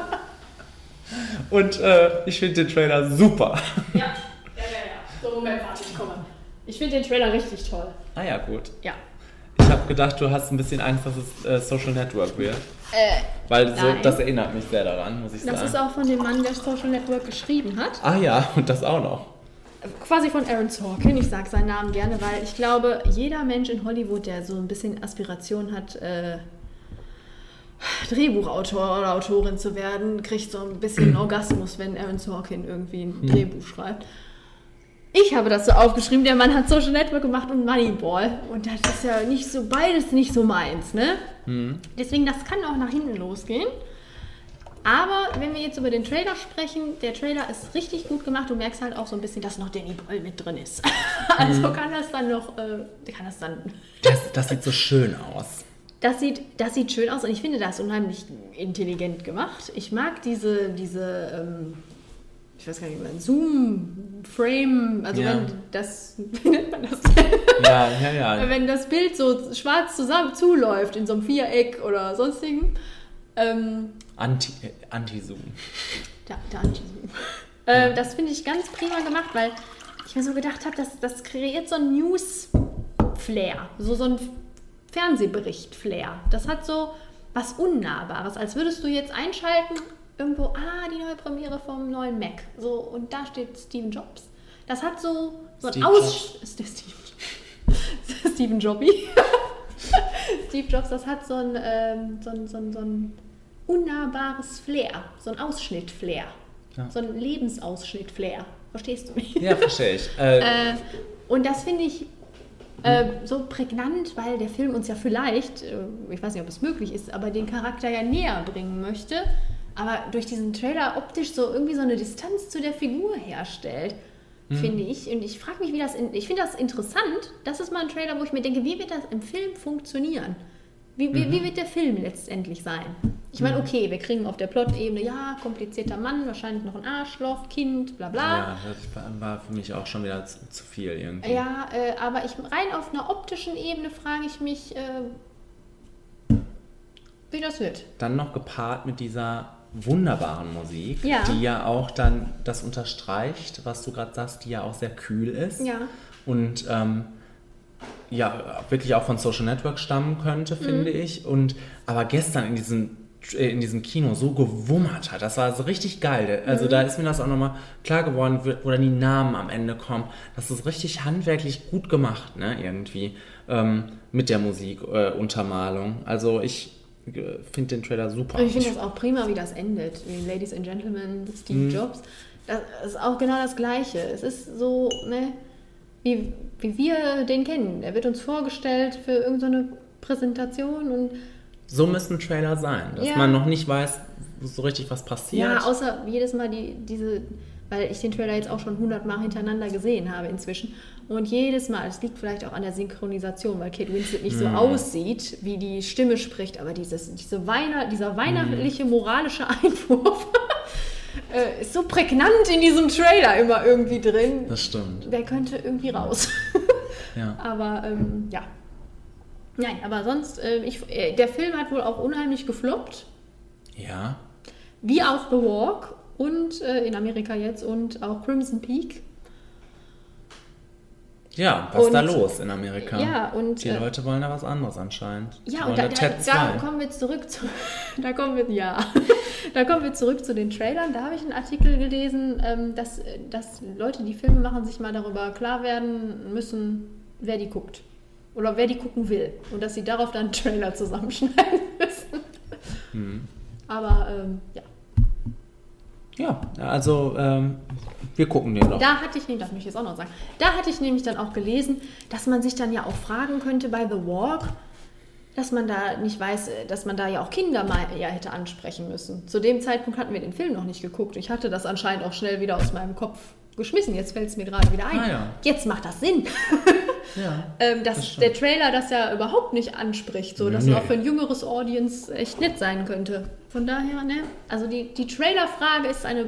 Und äh, ich finde den Trailer super. Ja, ja, ja, ja. So, Moment, warte, ich komme. Ich finde den Trailer richtig toll. Ah ja, gut. Ja. Ich habe gedacht, du hast ein bisschen Angst, dass es äh, Social Network wird. Äh, Weil so, das erinnert mich sehr daran, muss ich Das sagen. ist auch von dem Mann, der Social Network geschrieben hat. ah ja, und das auch noch. Quasi von Aaron Sorkin. Ich sage seinen Namen gerne, weil ich glaube, jeder Mensch in Hollywood, der so ein bisschen Aspiration hat, äh, Drehbuchautor oder Autorin zu werden, kriegt so ein bisschen Orgasmus, wenn Aaron Sorkin irgendwie ein Mhm. Drehbuch schreibt. Ich habe das so aufgeschrieben, der Mann hat Social Network gemacht und Moneyball. Und das ist ja nicht so, beides nicht so meins, ne? Hm. Deswegen, das kann auch nach hinten losgehen. Aber wenn wir jetzt über den Trailer sprechen, der Trailer ist richtig gut gemacht. Du merkst halt auch so ein bisschen, dass noch Danny Boyle mit drin ist. also Mhm. kann das dann noch, äh, kann das dann, Das, das sieht so schön aus. das sieht, das sieht schön aus und ich finde das unheimlich intelligent gemacht. Ich mag diese, diese, ähm, ich weiß gar nicht mehr, Zoom-Frame, also Ja. wenn das, wie nennt man das? Ja, ja, ja. Wenn das Bild so schwarz zusammen zuläuft in so einem Viereck oder sonstigen. Ähm, Anti, äh, Anti-Zoom. Da, da Anti-Zoom. Äh, das finde ich ganz prima gemacht, weil ich mir so gedacht habe, das, das kreiert so ein News-Flair, so, so ein Fernsehbericht-Flair. Das hat so was Unnahbares, als würdest du jetzt einschalten, irgendwo, ah, die neue Premiere vom neuen Mac. So, und da steht Steven Jobs. Das hat so, so ein Steve Aus... Steve Steven Jobby. Steve Jobs, das hat so ein, ähm, so ein, so ein, so ein unnahbares Flair, so ein Ausschnitt-Flair, Ja. so ein Lebensausschnitt-Flair. Verstehst du mich? Ja, verstehe ich. Äh, Äh, und das finde ich äh, so prägnant, weil der Film uns ja vielleicht, äh, ich weiß nicht, ob es möglich ist, aber den Charakter ja näher bringen möchte, aber durch diesen Trailer optisch so irgendwie so eine Distanz zu der Figur herstellt. finde ich. Und ich frage mich, wie das. In, ich finde das interessant. Das ist mal ein Trailer, wo ich mir denke, wie wird das im Film funktionieren? Wie, wie, wie wird der Film letztendlich sein? Ich meine, okay, wir kriegen auf der Plot-Ebene, ja, komplizierter Mann, wahrscheinlich noch ein Arschloch, Kind, bla bla. Ja, das war- war für mich auch schon wieder zu, zu viel irgendwie. Ja, äh, aber ich, rein auf einer optischen Ebene frage ich mich, äh, wie das wird. Dann noch gepaart mit dieser wunderbaren Musik, Ja. die ja auch dann das unterstreicht, was du gerade sagst, die ja auch sehr kühl ist. Ja. Und ähm, ja, wirklich auch von Social Network stammen könnte, finde ich. Und aber gestern in diesem äh, in diesem Kino so gewummert hat. Das war so richtig geil. Also da ist mir das auch nochmal klar geworden, wo dann die Namen am Ende kommen. Das ist richtig handwerklich gut gemacht, ne, irgendwie, ähm, mit der Musik, äh, Untermalung. Also ich finde den Trailer super. Und ich finde das auch prima, wie das endet. Wie Ladies and Gentlemen, Steve Jobs. Das ist auch genau das Gleiche. Es ist so, ne, wie, wie wir den kennen. Er wird uns vorgestellt für irgendeine Präsentation und so müssen Trailer sein, dass Ja. man noch nicht weiß, so richtig was passiert. Ja, außer jedes Mal die, diese, weil ich den Trailer jetzt auch schon 100 Mal hintereinander gesehen habe inzwischen. Und jedes Mal, es liegt vielleicht auch an der Synchronisation, weil Kate Winslet nicht so Mhm. aussieht, wie die Stimme spricht, aber dieses, diese Weihnacht, dieser Mhm. weihnachtliche moralische Einwurf äh, ist so prägnant in diesem Trailer immer irgendwie drin. Das stimmt. Der könnte irgendwie raus. Ja. Aber ähm, ja. Nein, aber sonst, äh, ich, äh, der Film hat wohl auch unheimlich gefloppt. Ja. Wie auch The Walk und äh, in Amerika jetzt und auch Crimson Peak. Ja, was ist da Und- los in Amerika? Ja, und, Die äh, Leute wollen da was anderes anscheinend. Ja, und da, da, da 2. kommen wir zurück zu. Da kommen wir, ja. Da kommen wir zurück zu den Trailern. Da habe ich einen Artikel gelesen, ähm, dass, dass Leute, die Filme machen, sich mal darüber klar werden müssen, wer die guckt. Oder wer die gucken will. Und dass sie darauf dann einen Trailer zusammenschneiden müssen. Hm. Aber ähm, ja. Ja, also ähm, wir gucken den doch. Da hatte ich, nee, das möchte ich jetzt auch noch sagen, da hatte ich nämlich dann auch gelesen, dass man sich dann ja auch fragen könnte bei The Walk, dass man da nicht weiß, äh, dass man da ja auch Kinder mal ja hätte ansprechen müssen. Zu dem Zeitpunkt hatten wir den Film noch nicht geguckt. Ich hatte das anscheinend auch schnell wieder aus meinem Kopf geschmissen. Jetzt fällt es mir gerade wieder ein. Ah, ja. Jetzt macht das Sinn. Ja. ähm, dass das der Trailer das ja überhaupt nicht anspricht, so dass Nee. es auch für ein jüngeres Audience echt nett sein könnte. Von daher, ne? Also die, die Trailer-Frage ist eine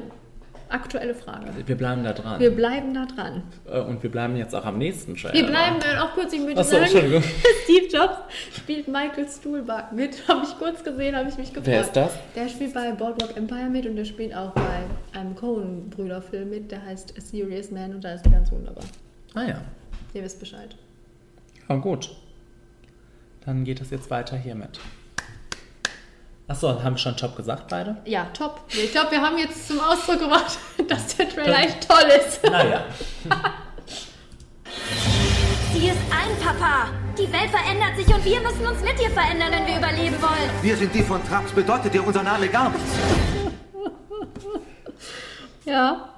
aktuelle Frage. Wir bleiben da dran. Wir bleiben da dran. Äh, Und wir bleiben jetzt auch am nächsten Trailer. Wir bleiben äh, auch kurz, ich möchte Ach so, sagen, Entschuldigung. Steve Jobs spielt Michael Stuhlbarg mit. Habe ich kurz gesehen, habe ich mich gefreut. Wer ist das? Der spielt bei Boardwalk Empire mit und der spielt auch bei einem Coen-Brüder-Film mit, der heißt A Serious Man und da ist er ganz wunderbar. Ah ja. Ihr wisst Bescheid. Ja, gut. Dann geht es jetzt weiter hiermit. Achso, haben wir schon Top gesagt, beide? Ja, top. Ich glaube, wir haben jetzt zum Ausdruck gebracht, dass der Trailer echt toll ist. Naja. Sie ist ein Papa. Die Welt verändert sich und wir müssen uns mit ihr verändern, wenn wir überleben wollen. Wir sind die von Traps, bedeutet dir unser Name gar nichts. Ja.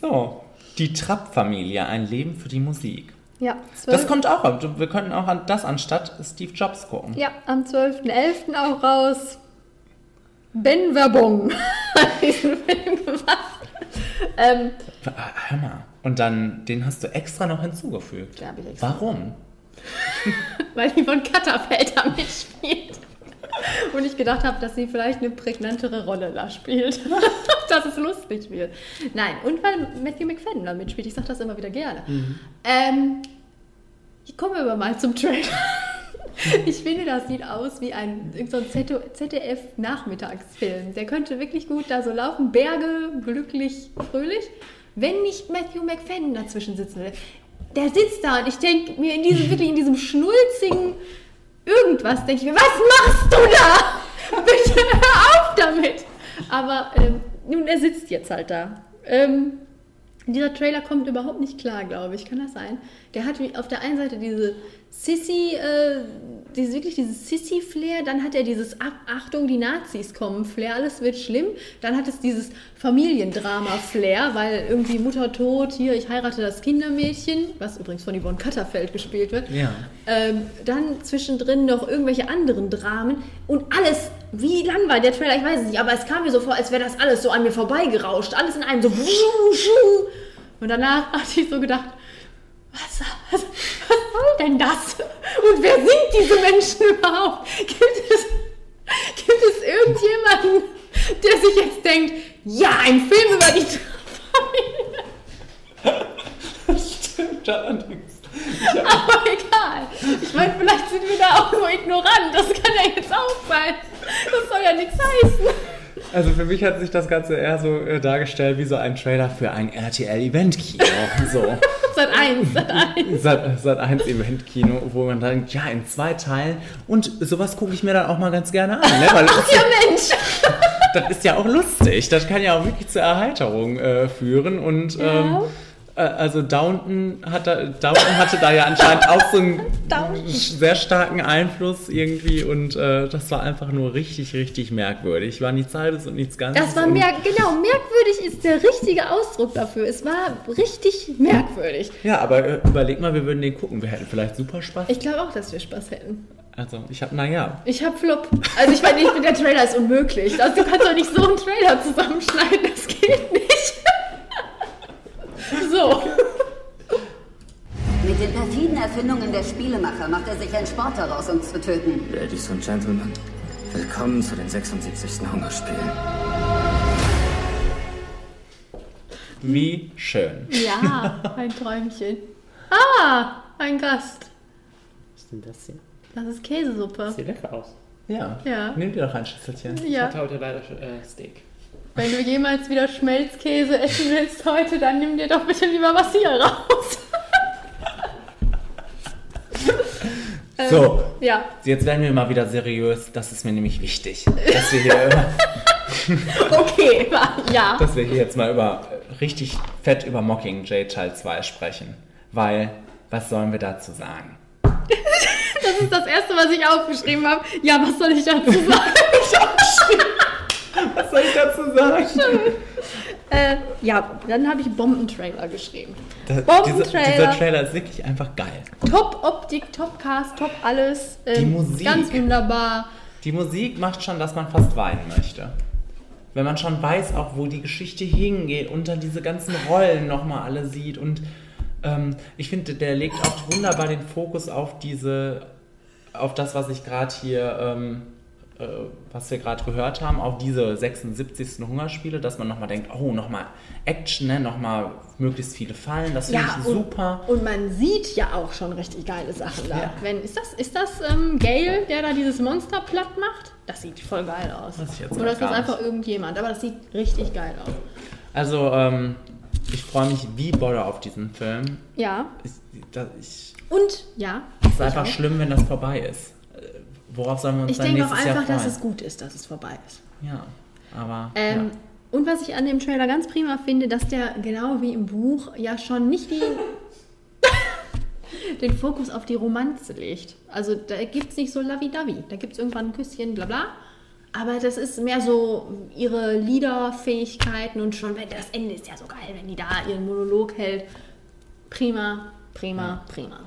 So. Die Trapp-Familie, ein Leben für die Musik. Ja, Das 12 kommt auch. Wir könnten auch an das anstatt Steve Jobs gucken. Ja, am 12.11. auch raus. Ben Werbung hat diesen Film gemacht. Ähm, Hör mal. Und dann, den hast du extra noch hinzugefügt. Ja, ich extra. Warum? weil die von Katterfeld da mitspielt. Und ich gedacht habe, dass sie vielleicht eine prägnantere Rolle da spielt. dass es lustig wird. Nein, und weil Matthew McFadden da mitspielt. Ich sage das immer wieder gerne. Ähm, ich komme aber mal zum Trailer. Ich finde, das sieht aus wie ein so ein ZDF-Nachmittagsfilm. Der könnte wirklich gut da so laufen. Berge, glücklich, fröhlich. Wenn nicht Matthew McFadden dazwischen sitzen würde. Der sitzt da und ich denke mir in diesem, wirklich in diesem schnulzigen irgendwas, denke ich mir, was machst du da? Bitte hör auf damit. Aber ähm, nun, er sitzt jetzt halt da. Ähm, dieser Trailer kommt überhaupt nicht klar, glaube ich. Kann das sein? Der hat auf der einen Seite diese Sissy, äh, diese, wirklich dieses Sissy-Flair, dann hat er dieses Ach- Achtung, die Nazis kommen Flair, alles wird schlimm. Dann hat es dieses Familiendrama-Flair, weil irgendwie Mutter tot, hier, ich heirate das Kindermädchen, was übrigens von Yvonne Katterfeld gespielt wird. Ja. Ähm, dann zwischendrin noch irgendwelche anderen Dramen und alles, wie lang war der Trailer, ich weiß es nicht, aber es kam mir so vor, als wäre das alles so an mir vorbeigerauscht, alles in einem so. Und danach hatte ich so gedacht, was, was, was soll denn das? Und wer sind diese Menschen überhaupt? Gibt es, gibt es irgendjemanden, der sich jetzt denkt, ja, ein Film über die Familie? Stimmt allerdings. Aber egal. Ich meine, vielleicht sind wir da auch nur ignorant. Das kann ja jetzt auch sein. Das soll ja nichts heißen. Also für mich hat sich das Ganze eher so äh, dargestellt wie so ein Trailer für ein RTL-Event-Kino. So. Seit eins, seit eins. Seit, seit eins Event-Kino, wo man dann, ja, in zwei Teilen. Und sowas gucke ich mir dann auch mal ganz gerne an. Ne? Weil Ach ja, Mensch. das ist ja auch lustig. Das kann ja auch wirklich zur Erheiterung äh, führen. Und Ja. ähm, äh, also Downton, hat da, Downton hatte da ja anscheinend auch so einen sehr starken Einfluss irgendwie. Und äh, das war einfach nur richtig, richtig merkwürdig. War nichts Halbes und nichts Ganzes. Das war mer genau, merkwürdig ist der richtige Ausdruck dafür. Es war richtig merkwürdig. Ja, aber äh, überleg mal, wir würden den gucken. Wir hätten vielleicht super Spaß. Ich glaube auch, dass wir Spaß hätten. Also, ich habe, naja. Ich hab Flop. Also ich meine, ich finde, der Trailer ist unmöglich. Also, du kannst doch nicht so einen Trailer zusammenschneiden. Das geht nicht. So. Mit den perfiden Erfindungen der Spielemacher macht er sich einen Sport daraus, uns zu töten. Ladies und Gentlemen, willkommen zu den 76. Hungerspielen. Wie schön. Ja, ein Träumchen. Ah, ein Gast. Was ist denn das hier? Das ist Käsesuppe. Sieht lecker aus. Ja. Ja. Nimm dir doch ein Schüsselchen. Ja. Ich hatte heute leider äh, Steak. Wenn du jemals wieder Schmelzkäse essen willst heute, dann nimm dir doch bitte lieber was hier raus. So. Ähm, ja. Jetzt werden wir mal wieder seriös. Das ist mir nämlich wichtig. Dass wir hier, Okay, ja. dass wir hier jetzt mal über richtig fett über Mockingjay Teil 2 sprechen. Weil, was sollen wir dazu sagen? Das ist das Erste, was ich aufgeschrieben habe. Ja, was soll ich dazu sagen? Was soll ich dazu sagen? äh, ja, dann habe ich Bombentrailer geschrieben. Da, dieser, Bombentrailer. dieser Trailer ist wirklich einfach geil. Top Optik, Top Cast, Top alles. Ähm, Die Musik. Ganz wunderbar. Die Musik macht schon, dass man fast weinen möchte. Wenn man schon weiß, auch wo die Geschichte hingeht und dann diese ganzen Rollen nochmal alle sieht. Und ähm, ich finde, der legt auch wunderbar den Fokus auf diese, auf das, was ich gerade hier, ähm, äh, was wir gerade gehört haben, auf diese 76. Hungerspiele, dass man nochmal denkt, oh, nochmal Action, ne? nochmal möglichst viele Fallen, das finde ich und, super. Und man sieht ja auch schon richtig geile Sachen da. Ja. Wenn, ist das, ist das ähm, Gale, der da dieses Monster platt macht? Das sieht voll geil aus. Ich jetzt Oder ist das einfach irgendjemand? Aber das sieht richtig geil aus. Also, ähm, ich freue mich wie Bolle auf diesen Film. Ja. Ich, da, ich, Und ja. es ist ich einfach auch. schlimm, wenn das vorbei ist. Worauf sollen wir uns Ich dann denke auch nächstes Jahr einfach, freuen? dass es gut ist, dass es vorbei ist. Ja, aber Ähm, Und was ich an dem Trailer ganz prima finde, dass der genau wie im Buch ja schon nicht die, den Fokus auf die Romanze legt. Also da gibt es nicht so lavi-davi. Da gibt es irgendwann ein Küsschen, bla bla. Aber das ist mehr so ihre Liederfähigkeiten und schon, wenn das Ende ist ja so geil, wenn die da ihren Monolog hält. Prima, prima, prima.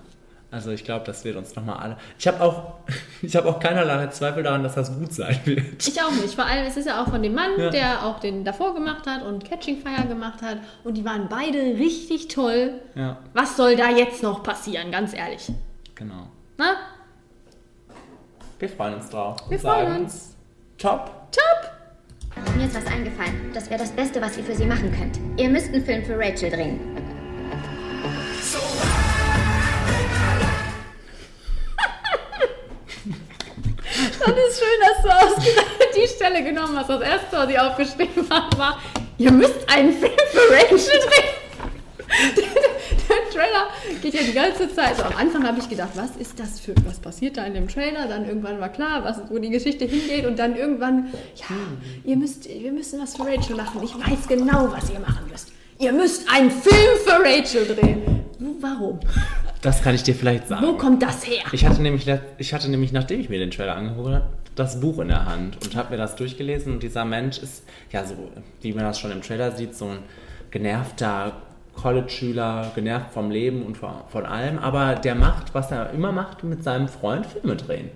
Also ich glaube, das wird uns nochmal alle. Ich habe auch, ich habe auch keinerlei Zweifel daran, dass das gut sein wird. Ich auch nicht. Vor allem, es ist ja auch von dem Mann, Ja. der auch den davor gemacht hat und Catching Fire gemacht hat. Und die waren beide richtig toll. Ja, Was soll da jetzt noch passieren, ganz ehrlich? genau. Na? Wir freuen uns drauf. Wir freuen sagen, uns. Top. Top! Mir ist was eingefallen. Das wäre das Beste, was ihr für sie machen könnt. Ihr müsst einen Film für Rachel drehen. Das ist schön, dass du ausgerechnet die Stelle genommen hast. Das erste, was ich aufgeschrieben habe, war, ihr müsst einen Film für Rachel drehen. Der, Trailer geht ja die ganze Zeit. So, am Anfang habe ich gedacht, was ist das für, was passiert da in dem Trailer? Dann irgendwann war klar, was, wo die Geschichte hingeht. Und dann irgendwann, ja, ihr müsst, wir müssen was für Rachel machen. Ich weiß genau, was ihr machen müsst. Ihr müsst einen Film für Rachel drehen. Warum? Das kann ich dir vielleicht sagen. Wo kommt das her? Ich hatte nämlich, ich hatte nämlich, nachdem ich mir den Trailer angeguckt habe, das Buch in der Hand und habe mir das durchgelesen und dieser Mensch ist, ja so, wie man das schon im Trailer sieht, so ein genervter College-Schüler, genervt vom Leben und von, von allem, aber der macht, was er immer macht, mit seinem Freund Filme drehen.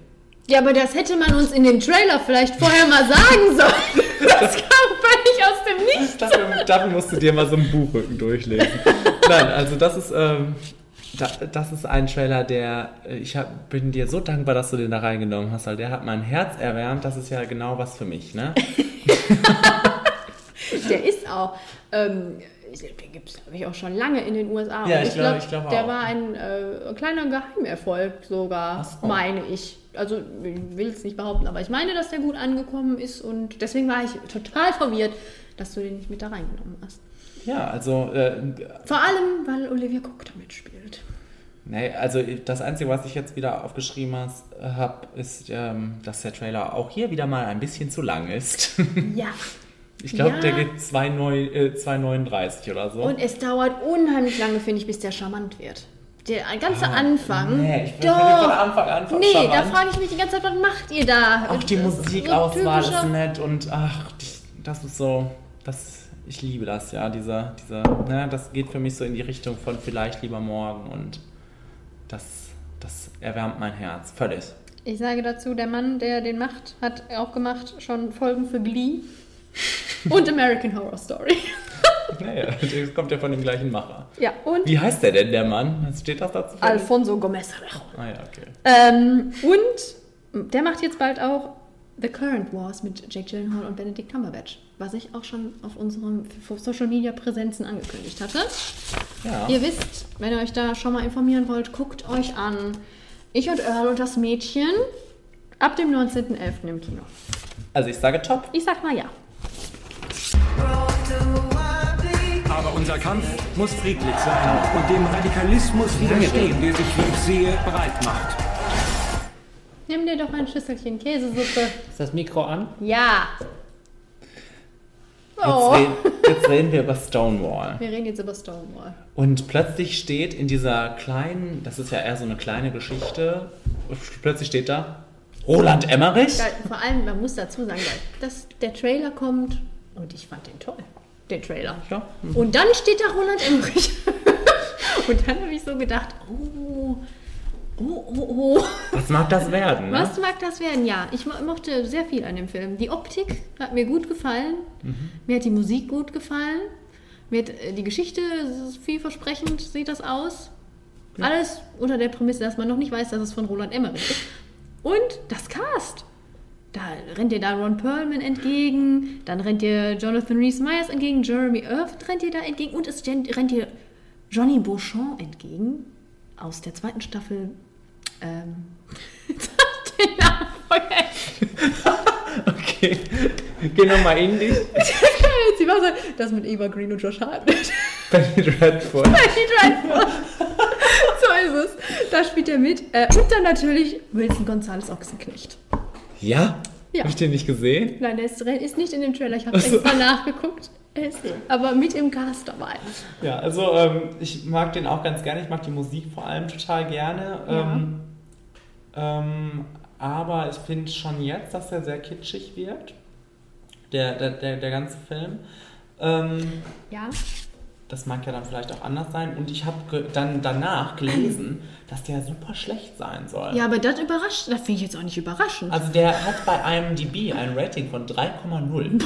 Ja, aber das hätte man uns in dem Trailer vielleicht vorher mal sagen sollen. Das kam völlig aus dem Nichts. dafür, dafür musst du dir mal so einen Buchrücken durchlesen. Nein, also das ist, ähm, da, das ist ein Trailer, der, äh, ich hab, bin dir so dankbar, dass du den da reingenommen hast, weil der hat mein Herz erwärmt. Das ist ja genau was für mich, ne? Der ist auch, ähm, den gibt es, glaube ich, auch schon lange in den USA. Ja, Und ich glaub- ich glaub Der auch. war ein äh, kleiner Geheimerfolg sogar, so. meine ich. Also, ich will es nicht behaupten, aber ich meine, dass der gut angekommen ist und deswegen war ich total verwirrt, dass du den nicht mit da reingenommen hast. Ja, also, äh, Vor allem, weil Olivia Cook da mitspielt. nee, also das Einzige, was ich jetzt wieder aufgeschrieben habe, ist, ähm, dass der Trailer auch hier wieder mal ein bisschen zu lang ist. Ja. Ich glaube, Ja. der geht 2,9 äh, 2,39 oder so. Und es dauert unheimlich lange, finde ich, bis der charmant wird. Der ganze Anfang. Ah, nee, ich bin Doch. von Anfang an von Nee, da charmant. frage ich mich die ganze Zeit, was macht ihr da? Auch die So Musikauswahl typischer- ist nett und ach, das ist so, das, ich liebe das, ja, dieser, dieser, ne, das geht für mich so in die Richtung von vielleicht lieber morgen und das, das erwärmt mein Herz, völlig. Ich sage dazu, der Mann, der den macht, hat auch gemacht schon Folgen für Glee und American Horror Story. Naja, das kommt ja von dem gleichen Macher. Ja, und Wie heißt der denn, der Mann? Was Steht das dazu? Alfonso Gomez. Ah ja, okay. Ähm, und der macht jetzt bald auch The Current Wars mit Jake Gyllenhaal und Benedict Cumberbatch, was ich auch schon auf unserem Social Media Präsenzen angekündigt hatte. Ja. Ihr wisst, wenn ihr euch da schon mal informieren wollt, guckt euch an. Ich und Earl und das Mädchen ab dem 19.11. im Kino. Also ich sage top. Ich sag mal ja. Aber unser Kampf muss friedlich sein und dem Radikalismus widerstehen, der sich, wie ich sehe, breit macht. Nimm dir doch ein Schüsselchen Käsesuppe. Ist das Mikro an? Ja. Jetzt, Oh. reden, jetzt reden wir über Stonewall. Wir reden jetzt über Stonewall. Und plötzlich steht in dieser kleinen, das ist ja eher so eine kleine Geschichte, plötzlich steht da Roland Emmerich. Vor allem, man muss dazu sagen, weil das, der Trailer kommt und ich fand den toll, den Trailer. Ja. Und dann steht da Roland Emmerich. und dann habe ich so gedacht, oh, oh, oh, oh. Was mag das werden? Ne? Was mag das werden? Ja, ich mo- mochte sehr viel an dem Film. Die Optik hat mir gut gefallen. Mhm. Mir hat die Musik gut gefallen. Mir hat äh, die Geschichte, vielversprechend sieht das aus. Alles unter der Prämisse, dass man noch nicht weiß, dass es von Roland Emmerich ist. Und das Cast. Da rennt dir da Ron Perlman entgegen, dann rennt dir Jonathan Rhys Meyers entgegen, Jeremy Irvin rennt dir da entgegen und es rennt dir Johnny Beauchamp entgegen aus der zweiten Staffel. Ähm, den Namen. Okay, geh nochmal in dich. Sie war so, das mit Eva Green und Josh Hartnett. Benny Dreadful. Benny Dreadful. so ist es. Da spielt er mit. Äh, und dann natürlich Wilson Gonzalez Ochsenknecht. Ja? Ja. Hab ich den nicht gesehen? Nein, der ist, ist nicht in dem Trailer. Ich habe Ach so. extra nachgeguckt. Ist aber mit im Cast dabei. Ja, also ähm, ich mag den auch ganz gerne. Ich mag die Musik vor allem total gerne. Ja. Ähm, ähm, aber ich finde schon jetzt, dass er sehr kitschig wirkt. Der, der, der, der ganze Film. Ähm, Ja. Das mag ja dann vielleicht auch anders sein. Und ich habe dann danach gelesen, dass der super schlecht sein soll. Ja, aber das überrascht. Das finde ich jetzt auch nicht überraschend. Also der hat bei IMDb ein Rating von 3,0.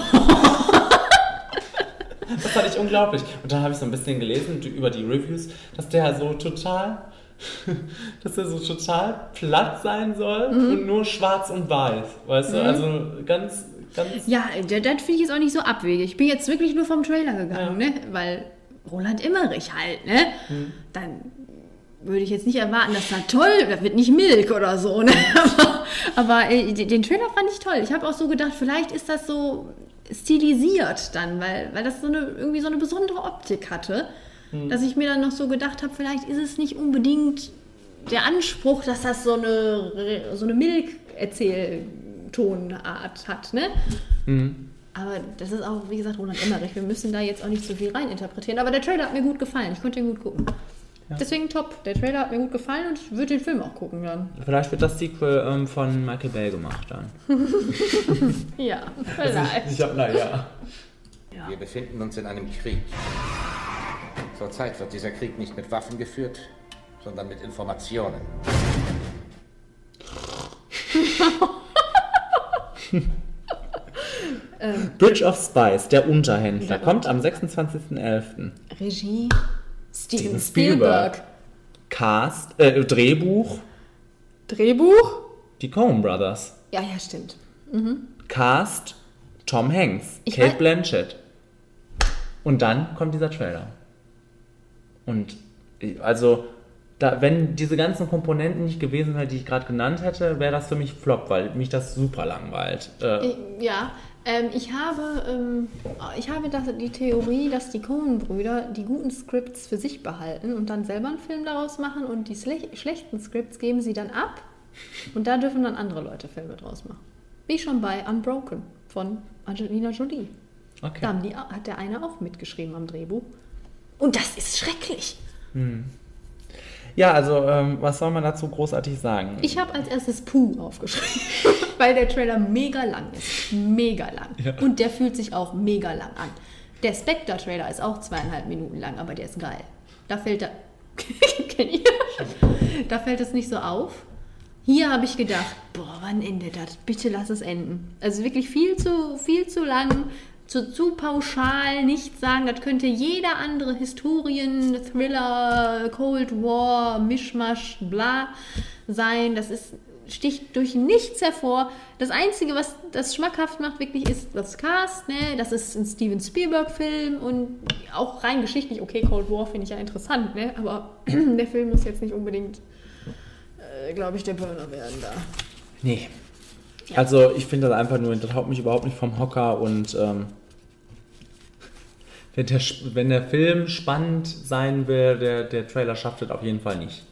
das fand ich unglaublich. Und dann habe ich so ein bisschen gelesen über die Reviews, dass der so total, dass der so total platt sein soll Mhm. und nur schwarz und weiß. Weißt du, Mhm. also ganz, ganz. Ja, das, das finde ich jetzt auch nicht so abwegig. Ich bin jetzt wirklich nur vom Trailer gegangen, ne? Weil Roland Emmerich halt, ne? Hm. Dann würde ich jetzt nicht erwarten, dass da toll, das wird nicht Milk oder so, ne? Aber, aber äh, den Trailer fand ich toll. Ich habe auch so gedacht, vielleicht ist das so stilisiert dann, weil, weil das so eine, irgendwie so eine besondere Optik hatte, Hm. dass ich mir dann noch so gedacht habe, vielleicht ist es nicht unbedingt der Anspruch, dass das so eine, so eine Milk-Erzähltonart hat, ne? Mhm. Aber das ist auch, wie gesagt, Roland Emmerich. Wir müssen da jetzt auch nicht so viel reininterpretieren. Aber der Trailer hat mir gut gefallen. Ich konnte ihn gut gucken. Deswegen top. Der Trailer hat mir gut gefallen und ich würde den Film auch gucken dann. Vielleicht wird das Sequel ähm, von Michael Bay gemacht dann. ja, Also vielleicht. ich, ich hab, naja. Wir befinden uns in einem Krieg. Zurzeit wird dieser Krieg nicht mit Waffen geführt, sondern mit Informationen. Ähm, Bridge of Spies, der Unterhändler, Ja. kommt am 26.11. Regie Steven Spielberg. Spielberg. Cast, äh, Drehbuch, Drehbuch? die Coen Brothers. Ja, ja, stimmt. Mhm. Cast, Tom Hanks, Ich Kate Blanchett. Und dann kommt dieser Trailer. Und also, da, wenn diese ganzen Komponenten nicht gewesen wären, die ich gerade genannt hätte, wäre das für mich Flop, weil mich das super langweilt. Äh, Ich- Ja, ähm, ich habe, ähm, ich habe das, die Theorie, dass die Coen-Brüder die guten Scripts für sich behalten und dann selber einen Film daraus machen und die schle schlechten Scripts geben sie dann ab und da dürfen dann andere Leute Filme draus machen. Wie schon bei Unbroken von Angelina Jolie. Okay. Da haben die, hat der eine auch mitgeschrieben am Drehbuch. Und das ist schrecklich. hm. Ja, also, ähm, was soll man dazu großartig sagen? Ich habe als erstes Puh aufgeschrieben, weil der Trailer mega lang ist. Mega lang. Ja. Und der fühlt sich auch mega lang an. Der Spectre-Trailer ist auch zweieinhalb Minuten lang, aber der ist geil. Da fällt er. Da fällt es nicht so auf. Hier habe ich gedacht, boah, wann endet das? Bitte lass es enden. Also wirklich viel zu, viel zu lang, zu, zu pauschal, nicht sagen, das könnte jeder andere Historien, Thriller, Cold War, Mischmasch, bla sein. Das ist, sticht durch nichts hervor. Das Einzige, was das schmackhaft macht, wirklich ist das Cast. Ne? Das ist ein Steven Spielberg-Film und auch rein geschichtlich, okay, Cold War finde ich ja interessant, ne? aber der Film muss jetzt nicht unbedingt, äh, glaube ich, der Burner werden da. Nee. Also ich finde das einfach nur, das haut mich überhaupt nicht vom Hocker und ähm, wenn, der, wenn der Film spannend sein will, der, der Trailer schafft es auf jeden Fall nicht.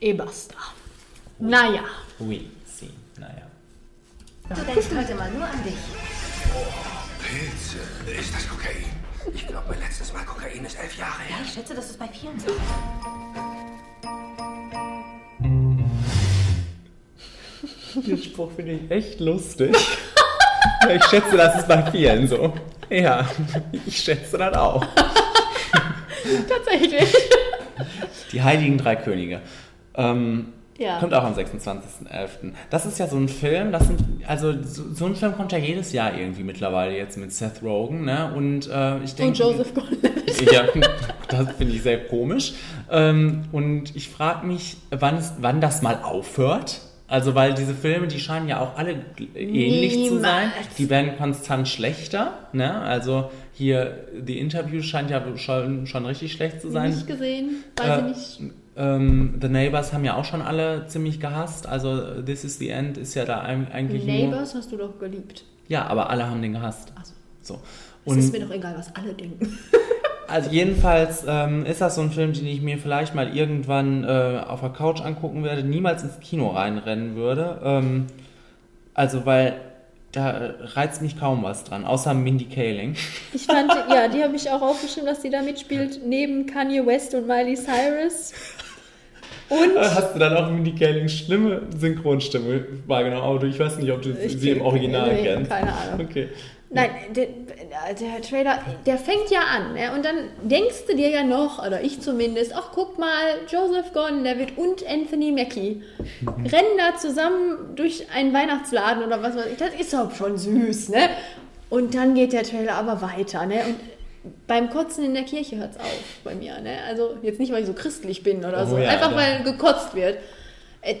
Eh basta. Naja. Oui, si, naja. Du denkst heute mal nur an dich. Pilze. Ist das Kokain? Ich glaube, mein letztes Mal Kokain ist elf Jahre Ja, her. ich schätze, das ist bei vielen so. Den Spruch finde ich echt lustig. Ich schätze, das ist bei vielen so. Ja, ich schätze das auch. Tatsächlich. Die Heiligen Drei Könige. Ähm, Ja. Kommt auch am 26.11. Das ist ja so ein Film, das sind, also so, so ein Film kommt ja jedes Jahr irgendwie mittlerweile jetzt mit Seth Rogen, ne? Und äh, ich denke. Und Joseph Gordon-Levitt. Ja, das finde ich sehr komisch. Ähm, und ich frage mich, wann, es, wann das mal aufhört. Also, weil diese Filme, die scheinen ja auch alle ähnlich zu sein. Niemals. Die werden konstant schlechter. Ne? Also, hier, The Interview scheint ja schon, schon richtig schlecht zu sein. Nicht gesehen, weiß Äh, ich nicht. Ähm, The Neighbors haben ja auch schon alle ziemlich gehasst. Also, This is the End ist ja da eig- eigentlich nur. Neighbors hast du doch geliebt. Ja, aber alle haben den gehasst. So. Es Und ist mir doch egal, was alle denken. also jedenfalls ähm, ist das so ein Film, den ich mir vielleicht mal irgendwann äh, auf der Couch angucken werde, niemals ins Kino reinrennen würde. Ähm, also weil da äh, reizt mich kaum was dran, außer Mindy Kaling. Ich fand, ja, die habe ich auch aufgeschrieben, dass die da mitspielt, neben Kanye West und Miley Cyrus. Und Hast du dann auch Mindy Kalings schlimme Synchronstimme wahrgenommen? Aber ich weiß nicht, ob du Ich- sie im Original nee, kennst. keine Ahnung. Okay. Nein, der, der Trailer, der fängt ja an. Ne? Und dann denkst du dir ja noch, oder ich zumindest, ach guck mal, Joseph Gordon-Levitt und Anthony Mackie rennen da zusammen durch einen Weihnachtsladen oder was weiß ich. Das ist doch schon süß, ne? Und dann geht der Trailer aber weiter, ne? Und beim Kotzen in der Kirche hört es auf bei mir, ne? Also jetzt nicht, weil ich so christlich bin oder Oh so, ja, einfach da- weil gekotzt wird. Äh,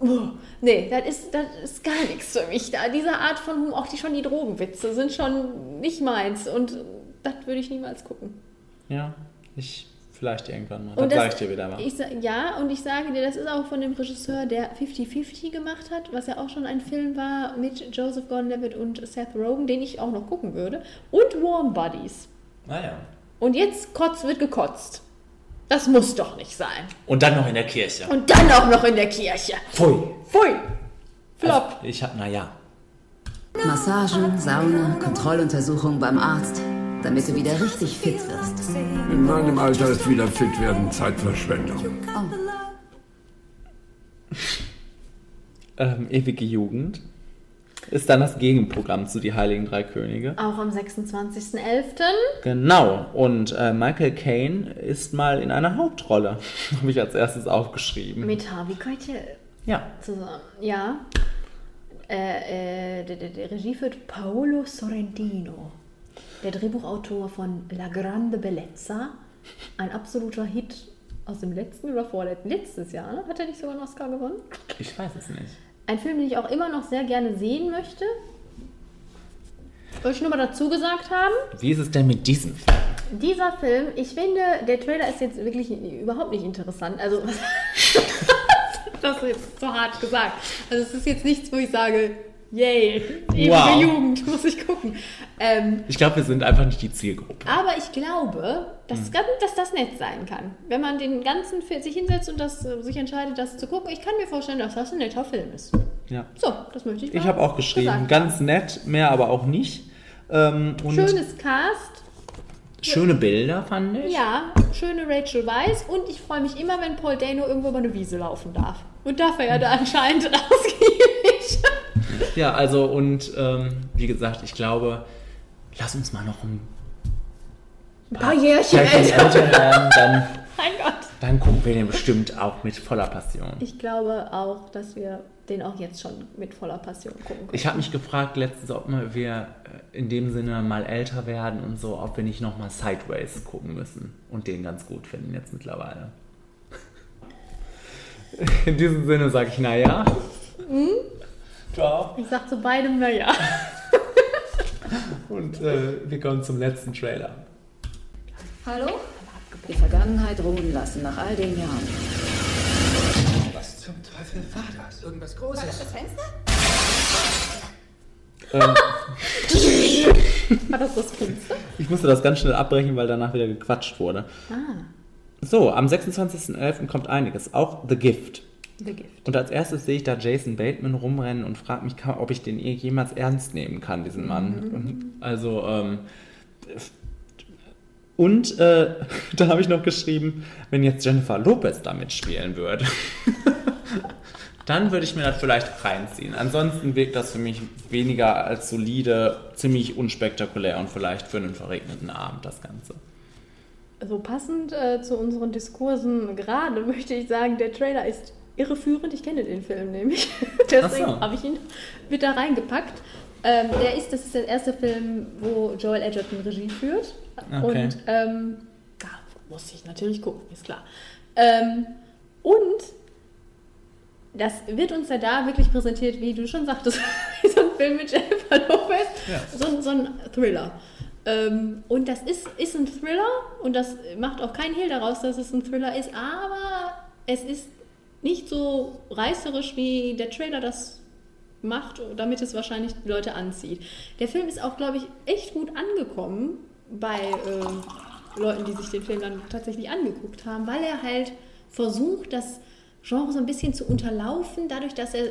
uh, nee, das ist, das ist gar nichts für mich. Da, diese Art von Humor, auch die, schon die Drogenwitze sind schon nicht meins und das würde ich niemals gucken. Ja, ich vielleicht irgendwann mal. Und Das sage ich dir wieder mal. Ich, ja, und ich sage dir, das ist auch von dem Regisseur, der 50-50 gemacht hat, was ja auch schon ein Film war mit Joseph Gordon-Levitt und Seth Rogen, den ich auch noch gucken würde. Und Warm Buddies. Naja. Und jetzt kotz wird gekotzt. Das muss doch nicht sein. Und dann noch in der Kirche. Und dann auch noch in der Kirche. Pfui. Pfui. Flop. Also, ich hab, naja. Massagen, Sauna, Kontrolluntersuchung beim Arzt, damit du wieder richtig fit wirst. In meinem Alter ist wieder fit werden Zeitverschwendung. Ähm, ewige Jugend ist dann das Gegenprogramm zu Die Heiligen Drei Könige. Auch am 26.11. Genau. Und äh, Michael Caine ist mal in einer Hauptrolle. Habe ich als erstes aufgeschrieben. Mit Harvey Keitel Ja. zusammen. Ja. Äh, äh, der, der, der Regie führt Paolo Sorrentino, der Drehbuchautor von La Grande Bellezza, ein absoluter Hit aus dem letzten oder vorletzten, letztes Jahr, ne? Hat er nicht sogar einen Oscar gewonnen? Ich weiß es nicht. Ein Film, den ich auch immer noch sehr gerne sehen möchte. Wollte ich nur mal dazu gesagt haben. Wie ist es denn mit diesem Film? Dieser Film, ich finde, der Trailer ist jetzt wirklich überhaupt nicht interessant. Also, das ist jetzt zu hart gesagt. Also, es ist jetzt nichts, wo ich sage, yay, ewige Wow. Jugend, muss ich gucken. Ähm, Ich glaube, wir sind einfach nicht die Zielgruppe. aber ich glaube, dass, Hm. ganz- dass das nett sein kann. Wenn man den ganzen Film sich hinsetzt und das, äh, sich entscheidet, das zu gucken. Ich kann mir vorstellen, dass das ein netter Film ist. Ja. So, das möchte ich Ich mal habe auch geschrieben, ganz nett, mehr aber auch nicht. Ähm, Schönes Cast. Schöne Bilder fand ich. Ja, schöne Rachel Weisz und ich freue mich immer, wenn Paul Dano irgendwo über eine Wiese laufen darf. Und darf er ja da anscheinend ausgiebig. Ja, also und ähm, wie gesagt, ich glaube, lass uns mal noch ein Ein paar Jährchen älter. werden, dann, Mein Gott. dann gucken wir den bestimmt auch mit voller Passion. Ich glaube auch, dass wir den auch jetzt schon mit voller Passion gucken können. Ich habe mich gefragt letztens, ob wir in dem Sinne mal älter werden und so, ob wir nicht noch mal Sideways gucken müssen und den ganz gut finden jetzt mittlerweile. In diesem Sinne sage ich, naja. Hm? Ciao. Ich sag zu beidem, naja. Und äh, wir kommen zum letzten Trailer. Hallo? Die Vergangenheit ruhen lassen nach all den Jahren. Was zum Teufel war das? Irgendwas Großes? das Fenster? Ähm, War das das Fenster? ich musste das ganz schnell abbrechen, weil danach wieder gequatscht wurde. Ah, So, am 26.11. kommt einiges, auch The Gift. The Gift. Und als erstes sehe ich da Jason Bateman rumrennen und frage mich, ob ich den eh jemals ernst nehmen kann, diesen Mann. Und Also, ähm, und äh, da habe ich noch geschrieben, wenn jetzt Jennifer Lopez da mitspielen würde, dann würde ich mir das vielleicht reinziehen. Ansonsten wirkt das für mich weniger als solide, ziemlich unspektakulär und vielleicht für einen verregneten Abend das Ganze. So passend äh, zu unseren Diskursen gerade möchte ich sagen, der Trailer ist irreführend. Ich kenne den Film nämlich. Deswegen so. habe ich ihn mit da reingepackt. Ähm, der ist, das ist der erste Film, wo Joel Edgerton Regie führt. Okay. Und ähm, da muss ich natürlich gucken, ist klar. Ähm, und das wird uns ja da wirklich präsentiert, wie du schon sagtest, so ein Film mit Jennifer Lopez. Ja. So, ein- so ein Thriller. Ähm, und das ist, ist ein Thriller und das macht auch kein Hehl daraus, dass es ein Thriller ist, aber es ist nicht so reißerisch, wie der Trailer das macht, damit es wahrscheinlich die Leute anzieht. Der Film ist auch, glaube ich, echt gut angekommen bei ähm, Leuten, die sich den Film dann tatsächlich angeguckt haben, weil er halt versucht, das Genre so ein bisschen zu unterlaufen, dadurch, dass er,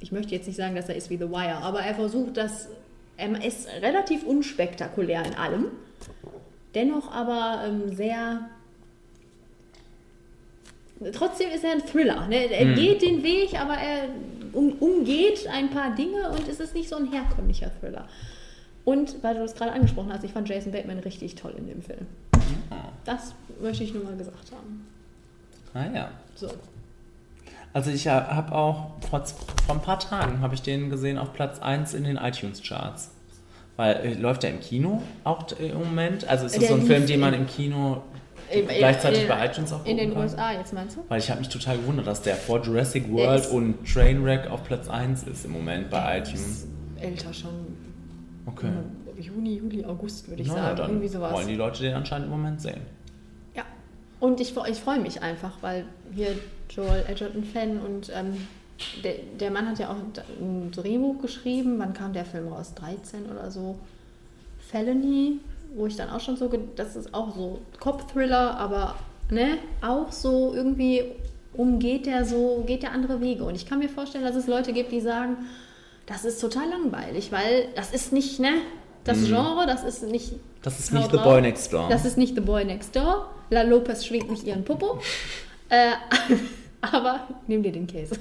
ich möchte jetzt nicht sagen, dass er ist wie The Wire, aber er versucht, dass er ist relativ unspektakulär in allem, dennoch aber ähm, sehr Trotzdem ist er ein Thriller. Ne? Er Mhm. geht den Weg, aber er um, umgeht ein paar Dinge und es ist nicht so ein herkömmlicher Thriller. Und weil du das gerade angesprochen hast, ich fand Jason Bateman richtig toll in dem Film. Das möchte ich nur mal gesagt haben. Ah ja. So. Also ich habe auch vor, vor ein paar Tagen habe ich den gesehen auf Platz 1 in den iTunes Charts. Weil äh, läuft der im Kino auch im Moment? Also ist das Der so ein Film, den man im Kino In- gleichzeitig in- bei iTunes auch In den kann? USA jetzt meinst du? Weil ich habe mich total gewundert, dass der vor Jurassic World ist- und Trainwreck auf Platz 1 ist im Moment bei iTunes. Älter schon. Okay. Juni, Juli, August würde ich Na, sagen. dann Irgendwie sowas. wollen die Leute den anscheinend im Moment sehen. Ja. Und ich, ich freue mich einfach, weil wir Joel Edgerton-Fan und ähm, der, der Mann hat ja auch ein Drehbuch geschrieben. Wann kam der Film raus? 13 oder so. Felony, wo ich dann auch schon so, das ist auch so Cop-Thriller, aber ne, auch so irgendwie umgeht der so, geht der andere Wege. Und ich kann mir vorstellen, dass es Leute gibt, die sagen, das ist total langweilig, weil das ist nicht, ne, das Mhm. Genre, das ist nicht. Das ist nicht The. Boy Next Door. Das ist nicht The Boy Next Door. La Lopez schwingt nicht ihren Popo. äh, aber nimm dir den Käse.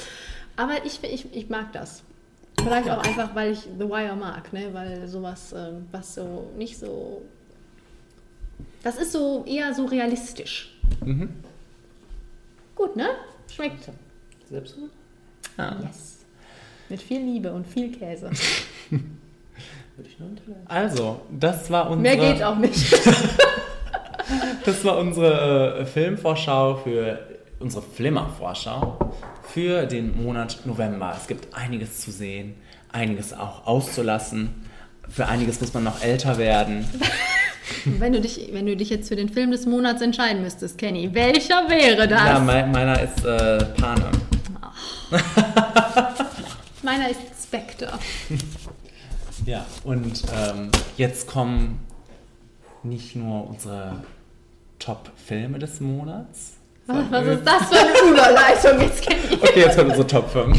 aber ich, ich, ich mag das. Vielleicht auch einfach, weil ich The Wire mag, ne? weil sowas, ähm, was so nicht so. Das ist so eher so realistisch. Mhm. Gut, ne? Schmeckt. Selbst gut? Ja. Yes. Mit viel Liebe und viel Käse. Würde ich nur unterlassen. Also, das war unsere. Mehr geht auch nicht. Das war unsere äh, Filmvorschau für unsere Flimmer-Vorschau für den Monat November. Es gibt einiges zu sehen, einiges auch auszulassen. Für einiges muss man noch älter werden. wenn, du dich, wenn du dich jetzt für den Film des Monats entscheiden müsstest, Kenny, welcher wäre das? Ja, mein, meiner ist äh, Panem. Meiner ist Spectre. Ja, und ähm, jetzt kommen nicht nur unsere Top-Filme des Monats. Was, was ist das für eine Überleitung jetzt, Kenny? Okay, jetzt kommt unsere Top 5.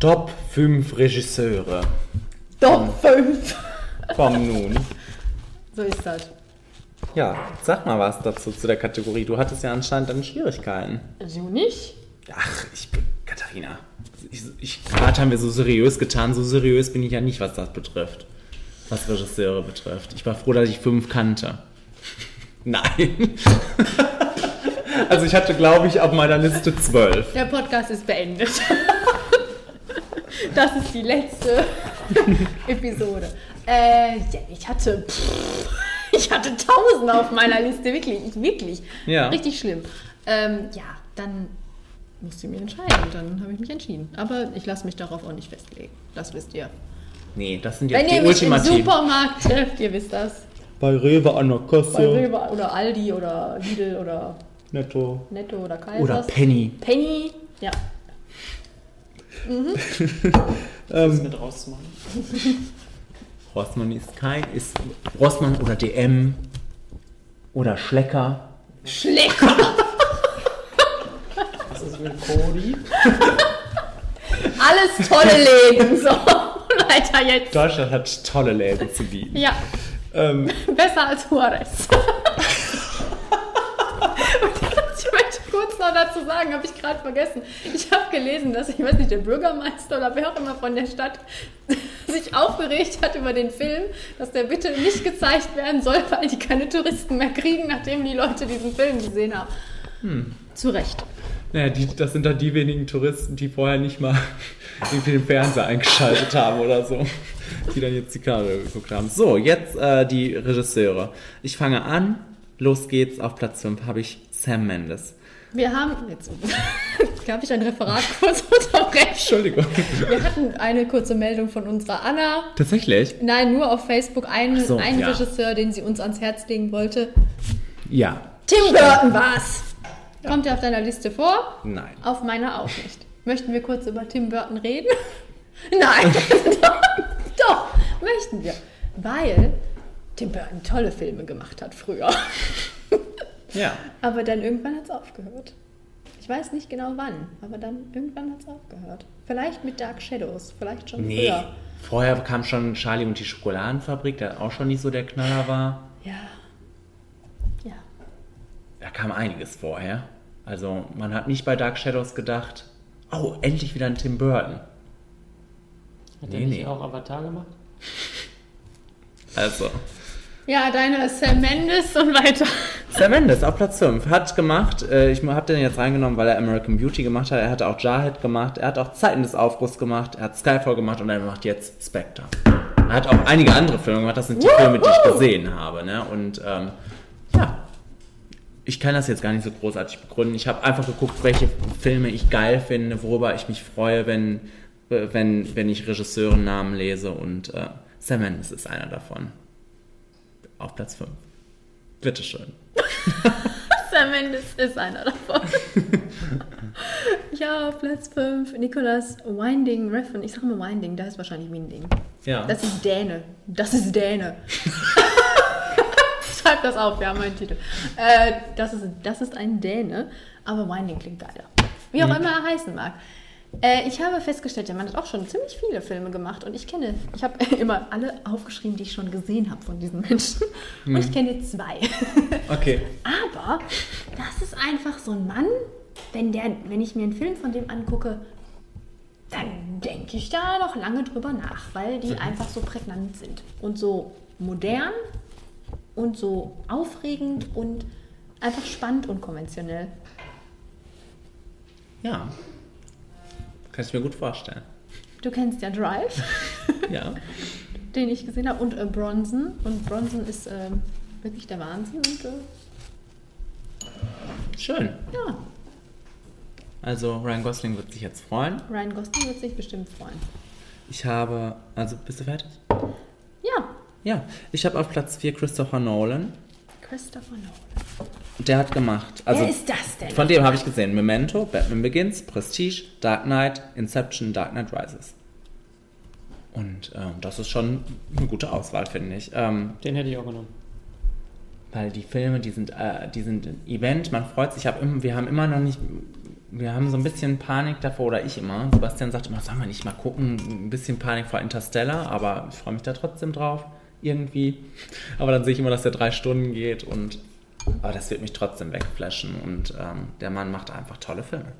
Top 5 Regisseure. Top 5. Komm nun. So ist das. Ja, sag mal was dazu zu der Kategorie. Du hattest ja anscheinend dann Schwierigkeiten. So nicht? Ach, ich bin. Katharina. Ich, ich, gerade haben wir so seriös getan. So seriös bin ich ja nicht, was das betrifft. Was Regisseure betrifft. Ich war froh, dass ich fünf kannte. Nein. also ich hatte, glaube ich, auf meiner Liste zwölf. Der Podcast ist beendet. Das ist die letzte Episode. Äh, ja, ich hatte. Pff, ich hatte tausend auf meiner Liste, wirklich. Ich, wirklich. Ja. Richtig schlimm. Ähm, ja, dann musste ich mich entscheiden. Dann habe ich mich entschieden. Aber ich lasse mich darauf auch nicht festlegen. Das wisst ihr. Nee, das sind jetzt Wenn die ihr mich im. Supermarkt trefft, ihr wisst das. Bei Rewe an der Bei Kasse. Rewe oder Aldi oder Lidl oder Netto. Netto oder Kaisers. Oder Penny. Penny, ja. Mhm. Ähm, mit rauszumachen. Rossmann ist kein. Ist Rossmann oder DM. Oder Schlecker. Schlecker. Was ist mit Cody? Alles tolle Läden. So, weiter jetzt. Deutschland hat tolle Läden zu bieten. Ja, Ähm, besser als Juarez. Kurz noch dazu sagen, habe ich gerade vergessen. Ich habe gelesen, dass, ich weiß nicht, der Bürgermeister oder wer auch immer von der Stadt sich aufgeregt hat über den Film, dass der bitte nicht gezeigt werden soll, weil die keine Touristen mehr kriegen, nachdem die Leute diesen Film gesehen haben. hm. Zu Recht. Naja, die, das sind dann die wenigen Touristen, die vorher nicht mal irgendwie den Fernseher eingeschaltet haben oder so. Die dann jetzt die Karte geguckt haben. So, jetzt äh, die Regisseure. Ich fange an. Los geht's. Auf Platz 5 habe ich Sam Mendes. Wir haben, jetzt darf ich ein Referat kurz unterbrechen. Entschuldigung. Wir hatten eine kurze Meldung von unserer Anna. Tatsächlich? Nein, nur auf Facebook einen, Ach so, einen ja. Regisseur, den sie uns ans Herz legen wollte. Ja. Tim Burton war's. Kommt er auf deiner Liste vor? Nein. Auf meiner auch nicht. Möchten wir kurz über Tim Burton reden? Nein. doch, doch, möchten wir. Weil Tim Burton tolle Filme gemacht hat früher. Ja. Aber dann irgendwann hat es aufgehört. Ich weiß nicht genau wann, aber dann irgendwann hat es aufgehört. Vielleicht mit Dark Shadows, vielleicht schon Nee. früher. Vorher kam schon Charlie und die Schokoladenfabrik, der auch schon nicht so der Knaller war. Ja. Ja. Da kam einiges vorher. Also man hat nicht bei Dark Shadows gedacht, oh, endlich wieder ein Tim Burton. Hat Nee, er nicht nee. auch Avatar gemacht? Also, Ja, deine Sam Mendes und weiter. Sam Mendes auf Platz 5 hat gemacht, äh, ich habe den jetzt reingenommen, weil er American Beauty gemacht hat, er hat auch Jarhead gemacht, er hat auch Zeiten des Aufbruchs gemacht, er hat Skyfall gemacht und er macht jetzt Spectre. Er hat auch einige andere Filme gemacht, das sind die Filme, die ich gesehen habe. Ne? Und ähm, ja, ich kann das jetzt gar nicht so großartig begründen. Ich habe einfach geguckt, welche Filme ich geil finde, worüber ich mich freue, wenn, wenn, wenn ich Regisseurennamen lese und äh, Sam Mendes ist einer davon. Auf Platz 5. Bitteschön. Sam Mendes ist einer davon. ja, Platz 5. Nicholas Winding Refn. Ich sage mal Winding, da ist wahrscheinlich Winding. Ja. Das ist Däne. Das ist Däne. Schreib das auf, wir haben einen Titel. Äh, das, ist, das ist ein Däne, aber Winding klingt geiler. Wie auch Mhm. immer er heißen mag. Äh, ich habe festgestellt, der Mann hat auch schon ziemlich viele Filme gemacht und ich kenne, ich habe immer alle aufgeschrieben, die ich schon gesehen habe von diesen Menschen. Und Mhm. ich kenne zwei. Okay. Aber das ist einfach so ein Mann, wenn, der, wenn ich mir einen Film von dem angucke, dann denke ich da noch lange drüber nach, weil die einfach so prägnant sind und so modern und so aufregend und einfach spannend und konventionell. Ja. Kann ich mir gut vorstellen. Du kennst ja Drive, Ja. den ich gesehen habe, und äh, Bronson. Und Bronson ist ähm, wirklich der Wahnsinn. Und, äh, Schön. ja, Also Ryan Gosling wird sich jetzt freuen. Ryan Gosling wird sich bestimmt freuen. Ich habe, also bist du fertig? Ja, Ja. Ich habe auf Platz 4 Christopher Nolan. Christopher Nolan. Der hat gemacht. Also Wer ist das denn? Von dem habe ich gesehen. Memento, Batman Begins, Prestige, Dark Knight, Inception, Dark Knight Rises. Und ähm, das ist schon eine gute Auswahl, finde ich. Ähm, Den hätte ich auch genommen. weil die Filme, die sind, äh, die sind ein Event, man freut sich. Ich hab, im- wir haben immer noch nicht, wir haben so ein bisschen Panik davor, oder ich immer. Sebastian sagt immer, sollen wir nicht mal gucken, ein bisschen Panik vor Interstellar, aber ich freue mich da trotzdem drauf, irgendwie. Aber dann sehe ich immer, dass der drei Stunden geht und aber das wird mich trotzdem wegflashen und ähm, der Mann macht einfach tolle Filme.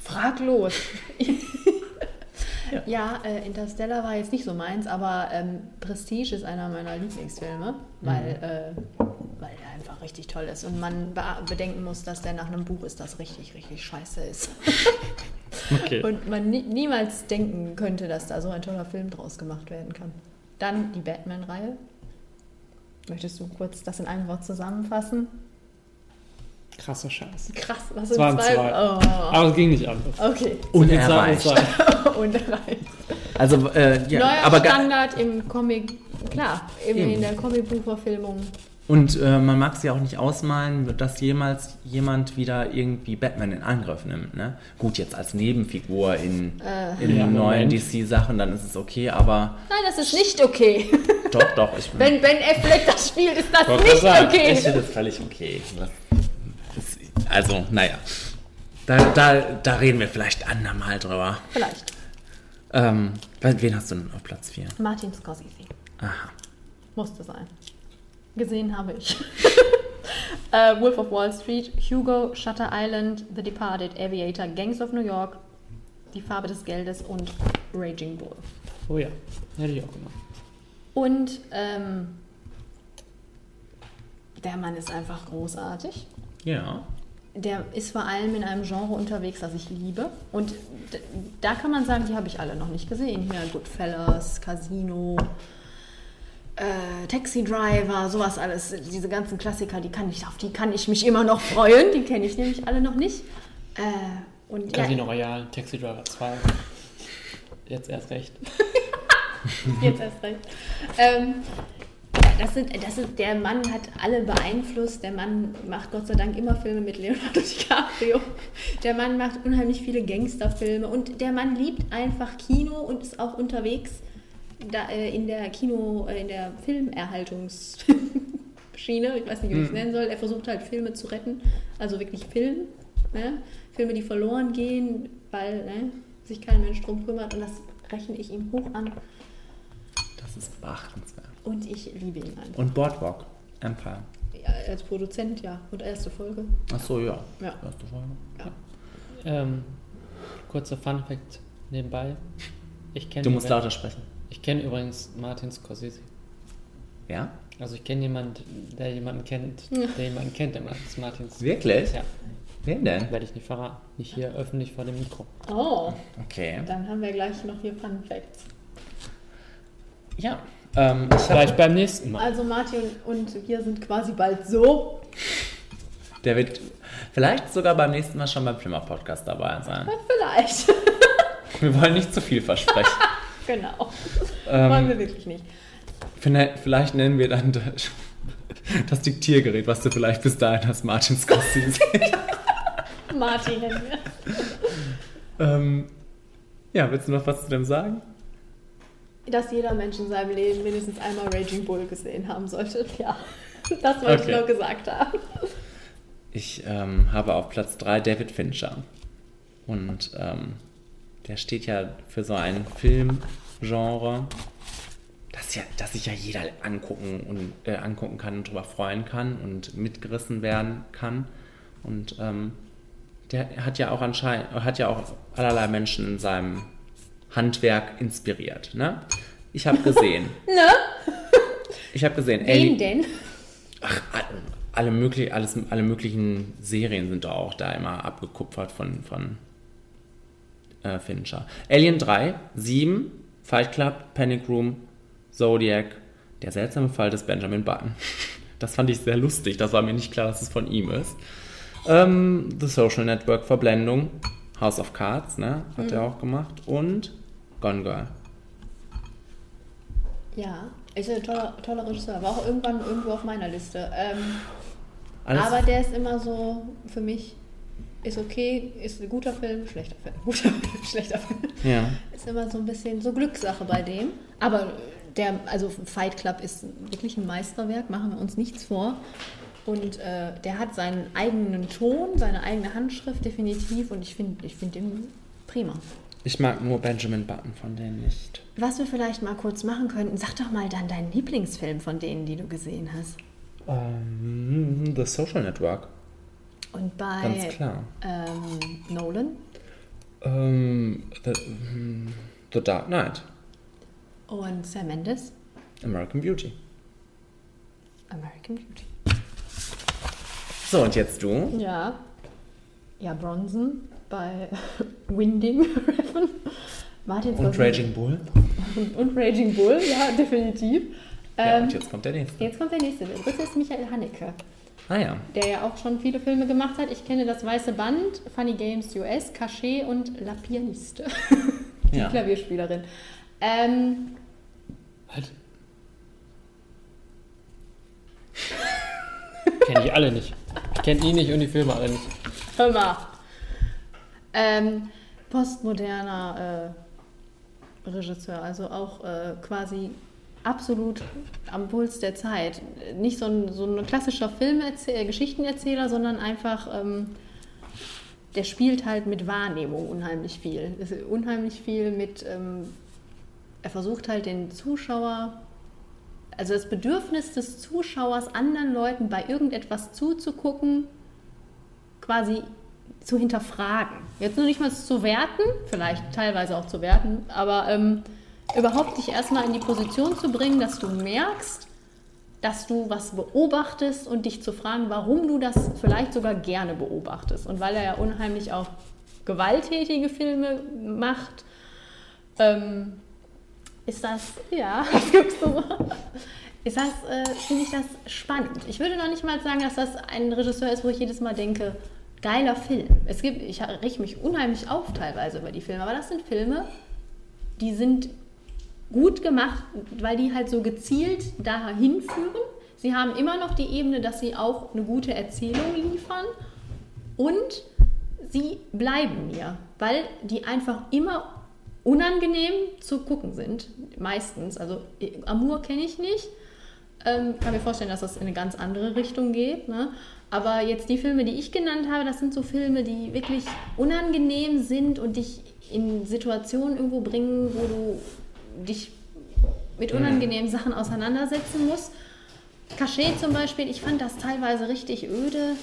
Frag los. ja, äh, Interstellar war jetzt nicht so meins, aber ähm, Prestige ist einer meiner Lieblingsfilme, weil, äh, weil er einfach richtig toll ist und man be bedenken muss, dass der nach einem Buch ist, das richtig, richtig scheiße ist. Okay. Und man nie, niemals denken könnte, dass da so ein toller Film draus gemacht werden kann. Dann die Batman-Reihe. Möchtest du kurz das in einem Wort zusammenfassen? Krasser Scheiß. Krass, was Es sind waren zwei? zwei. Oh. Aber es ging nicht anders. Okay. Unerreicht. Unerreicht. Also, äh, ja, Neuer aber Standard im Comic, klar, eben Eben. in der Comicbuchverfilmung. Und äh, man mag sich auch nicht ausmalen, dass jemals jemand wieder irgendwie Batman in Angriff nimmt. Ne? Gut, jetzt als Nebenfigur in, Äh. in Ja, den neuen. DC-Sachen, dann ist es okay, aber Nein, das ist nicht okay. doch, doch, ich Wenn Ben Affleck das spielt, ist das nicht sagen, okay. Ich finde das völlig okay. Also, naja. Da, da, da reden wir vielleicht andermal drüber. Vielleicht. Ähm, wen hast du denn auf Platz 4? Martin Scorsese. Aha. Musste sein. Gesehen habe ich. äh, Wolf of Wall Street, Hugo, Shutter Island, The Departed, Aviator, Gangs of New York, Die Farbe des Geldes und Raging Bull. Oh ja, hätte ich auch gemacht. Und ähm, der Mann ist einfach großartig. Ja. Der ist vor allem in einem Genre unterwegs, das ich liebe. Und da kann man sagen, die habe ich alle noch nicht gesehen. Hier Goodfellas, Casino, äh, Taxi Driver, sowas alles. Diese ganzen Klassiker, die kann ich, auf die kann ich mich immer noch freuen. Die kenne ich nämlich alle noch nicht. Äh, und ja, Casino Royale, Taxi Driver 2. Jetzt erst recht. Jetzt erst recht. Ähm, das sind, das sind, der Mann hat alle beeinflusst. Der Mann macht Gott sei Dank immer Filme mit Leonardo DiCaprio. Der Mann macht unheimlich viele Gangsterfilme und der Mann liebt einfach Kino und ist auch unterwegs da, äh, in der Kino, äh, in der Filmerhaltungsschiene. Ich weiß nicht, wie ich es Mhm. nennen soll. Er versucht halt Filme zu retten, also wirklich Film. Ne? Filme, die verloren gehen, weil ne, sich kein Mensch drum kümmert und das rechne ich ihm hoch an. Das ist beachtenswert. Und ich liebe ihn einfach. Und Boardwalk Empire. Ja, als Produzent, ja. Und erste Folge. Ach so, ja. Ja. Erste Folge. Ja. Ähm, kurzer Fun Fact nebenbei. Ich kenne Du musst lauter sprechen. Ich kenne übrigens Martin Scorsese. Ja? Also ich kenne jemanden, der jemanden kennt, Ja. der jemanden kennt, der Martins Martins. Wirklich? Ja. Wen denn? Werde ich nicht verraten. Nicht hier öffentlich vor dem Mikro. Oh, Okay. dann haben wir gleich noch hier Fun Facts. Ja. Ähm, Vielleicht beim nächsten Mal. Also Martin und wir sind quasi bald so. der wird vielleicht sogar beim nächsten Mal schon beim Flimmer-Podcast dabei sein. Vielleicht. Wir wollen nicht zu viel versprechen. genau. Ähm, Wollen wir wirklich nicht. Vielleicht nennen wir dann das, das Diktiergerät, was du vielleicht bis dahin hast, Martin Scorsese. Martin nennen wir. ähm, ja, willst du noch was zu dem sagen? Dass jeder Mensch in seinem Leben mindestens einmal Raging Bull gesehen haben sollte. Ja, das wollte Okay. ich noch gesagt haben. Ich ähm, habe auf Platz 3 David Fincher. Und ähm, der steht ja für so ein Filmgenre, das, ja, das sich ja jeder angucken, und, äh, angucken kann und darüber freuen kann und mitgerissen werden kann. Und ähm, der hat ja auch anscheinend, hat ja auch allerlei Menschen in seinem Handwerk inspiriert. Ne? Ich habe gesehen. Ne? Ich habe gesehen. Wen Ali- denn? alle, möglich, alles, alle möglichen Serien sind da auch da immer abgekupfert von, von äh, Fincher. Alien 3, 7, Fight Club, Panic Room, Zodiac, der seltsame Fall des Benjamin Button. Das fand ich sehr lustig, das war mir nicht klar, dass es von ihm ist. Ähm, The Social Network, Verblendung, House of Cards, ne, hat Mhm. er auch gemacht und Gone Girl. Ja, ist ein toller, toller Regisseur. War auch irgendwann irgendwo auf meiner Liste. Ähm, aber der ist immer so, für mich, ist okay, ist ein guter Film, schlechter Film, guter Film, schlechter Film. Ja. Ist immer so ein bisschen so Glückssache bei dem. Aber der, also Fight Club ist wirklich ein Meisterwerk, machen wir uns nichts vor. Und äh, der hat seinen eigenen Ton, seine eigene Handschrift definitiv und ich finde ich find den prima. Ich mag nur Benjamin Button von denen nicht. Was wir vielleicht mal kurz machen könnten, sag doch mal dann deinen Lieblingsfilm von denen, die du gesehen hast. Ähm, The Social Network. Und bei Ganz klar. Ähm, Nolan Ähm, the, the Dark Knight. und Sam Mendes, American Beauty. American Beauty. So, und jetzt du? Ja. Ja, Bronson bei Winding Refn. Martin Und Scorsese. Raging Bull. Und, und Raging Bull, ja, definitiv. Ja, Ähm, und jetzt kommt der nächste. Jetzt kommt der nächste. Der dritte ist Michael Haneke, Ah ja. der ja auch schon viele Filme gemacht hat. Ich kenne das Weiße Band, Funny Games US, Cachet und La Pianiste. Die Ja. Klavierspielerin. Ähm, Halt. Kenne ich alle nicht. Ich kenne ihn nicht und die Filme alle nicht. hör mal. Ähm, postmoderner äh, Regisseur, also auch äh, quasi absolut am Puls der Zeit. Nicht so ein, so ein klassischer Filmerzähler, Geschichtenerzähler, sondern einfach, ähm, der spielt halt mit Wahrnehmung unheimlich viel. Ist unheimlich viel mit, ähm, er versucht halt den Zuschauer, also das Bedürfnis des Zuschauers, anderen Leuten bei irgendetwas zuzugucken, quasi zu hinterfragen. Jetzt nur nicht mal zu werten, vielleicht teilweise auch zu werten, aber ähm, überhaupt dich erstmal in die Position zu bringen, dass du merkst, dass du was beobachtest und dich zu fragen, warum du das vielleicht sogar gerne beobachtest. Und weil er ja unheimlich auch gewalttätige Filme macht, ähm, ist das, ja, du so? Ist das, äh, finde ich das spannend. Ich würde noch nicht mal sagen, dass das ein Regisseur ist, wo ich jedes Mal denke, geiler Film. Es gibt, ich richte mich unheimlich auf teilweise über die Filme, aber das sind Filme, die sind gut gemacht, weil die halt so gezielt dahin führen. Sie haben immer noch die Ebene, dass sie auch eine gute Erzählung liefern und sie bleiben mir, weil die einfach immer unangenehm zu gucken sind, meistens. Also Amour kenne ich nicht. Ähm, kann mir vorstellen, dass das in eine ganz andere Richtung geht. Ne? Aber jetzt die Filme, die ich genannt habe, das sind so Filme, die wirklich unangenehm sind und dich in Situationen irgendwo bringen, wo du dich mit unangenehmen Sachen auseinandersetzen musst. Cachet zum Beispiel, ich fand das teilweise richtig öde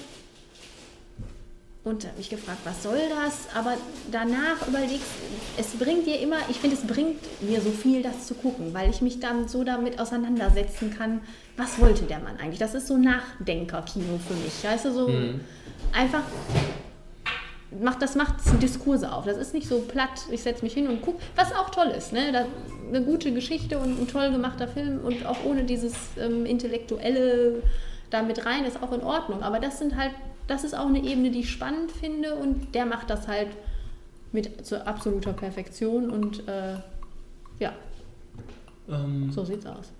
und habe mich gefragt, was soll das? Aber danach überlegst, es bringt dir immer, ich finde, es bringt mir so viel, das zu gucken, weil ich mich dann so damit auseinandersetzen kann, was wollte der Mann eigentlich? Das ist so Nachdenker-Kino für mich. Weißt du, so Mhm. einfach macht, das macht Diskurse auf. Das ist nicht so platt, ich setze mich hin und gucke, was auch toll ist. Ne? Da, eine gute Geschichte und ein toll gemachter Film und auch ohne dieses ähm, intellektuelle da mit rein ist auch in Ordnung. Aber das sind halt, das ist auch eine Ebene, die ich spannend finde und der macht das halt mit zu absoluter Perfektion und äh, ja, Ähm, so sieht's aus.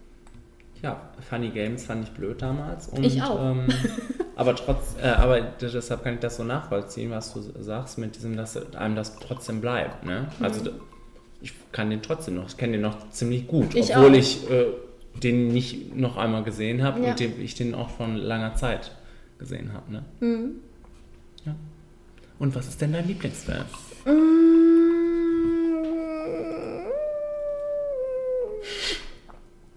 Ja, Funny Games fand ich blöd damals. Und, Ich auch. Ähm, aber trotz, äh, aber deshalb kann ich das so nachvollziehen, was du sagst, mit diesem, dass einem das trotzdem bleibt. Ne? Also Mhm. ich kann den trotzdem noch, ich kenne den noch ziemlich gut, Ich obwohl auch. ich äh, den nicht noch einmal gesehen habe Ja. und den, ich den auch von langer Zeit gesehen habe. Ne? Mhm. Und was ist denn dein Lieblingsfilm?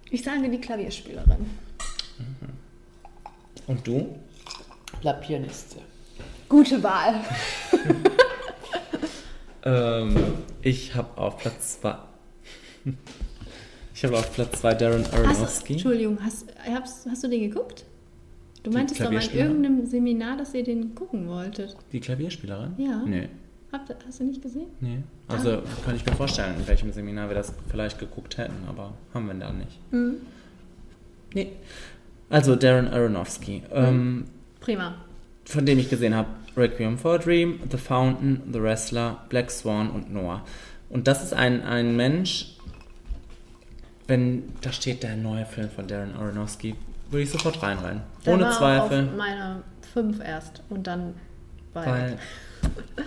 Ich sage die Klavierspielerin. Und du? La Pianiste. Gute Wahl. ähm, ich habe auf Platz 2. Ich habe auf Platz 2 Darren Hast, Aronofsky. Entschuldigung, hast, hast, hast du den geguckt? Du Die meintest doch mal in irgendeinem Seminar, dass ihr den gucken wolltet. Die Klavierspielerin? Ja. Nee. Habt, ihr- hast du nicht gesehen? Nee. Also kann ich mir vorstellen, in welchem Seminar wir das vielleicht geguckt hätten, aber haben wir da nicht. Mhm. Nee. Also Darren Aronofsky. Ähm, Prima. von dem ich gesehen habe, Requiem for a Dream, The Fountain, The Wrestler, Black Swan und Noah. Und das ist ein, ein Mensch, wenn da steht der neue Film von Darren Aronofsky, würde ich sofort reinrennen. Der Ohne war Zweifel. Auf meiner 5 erst und dann bei. Weil,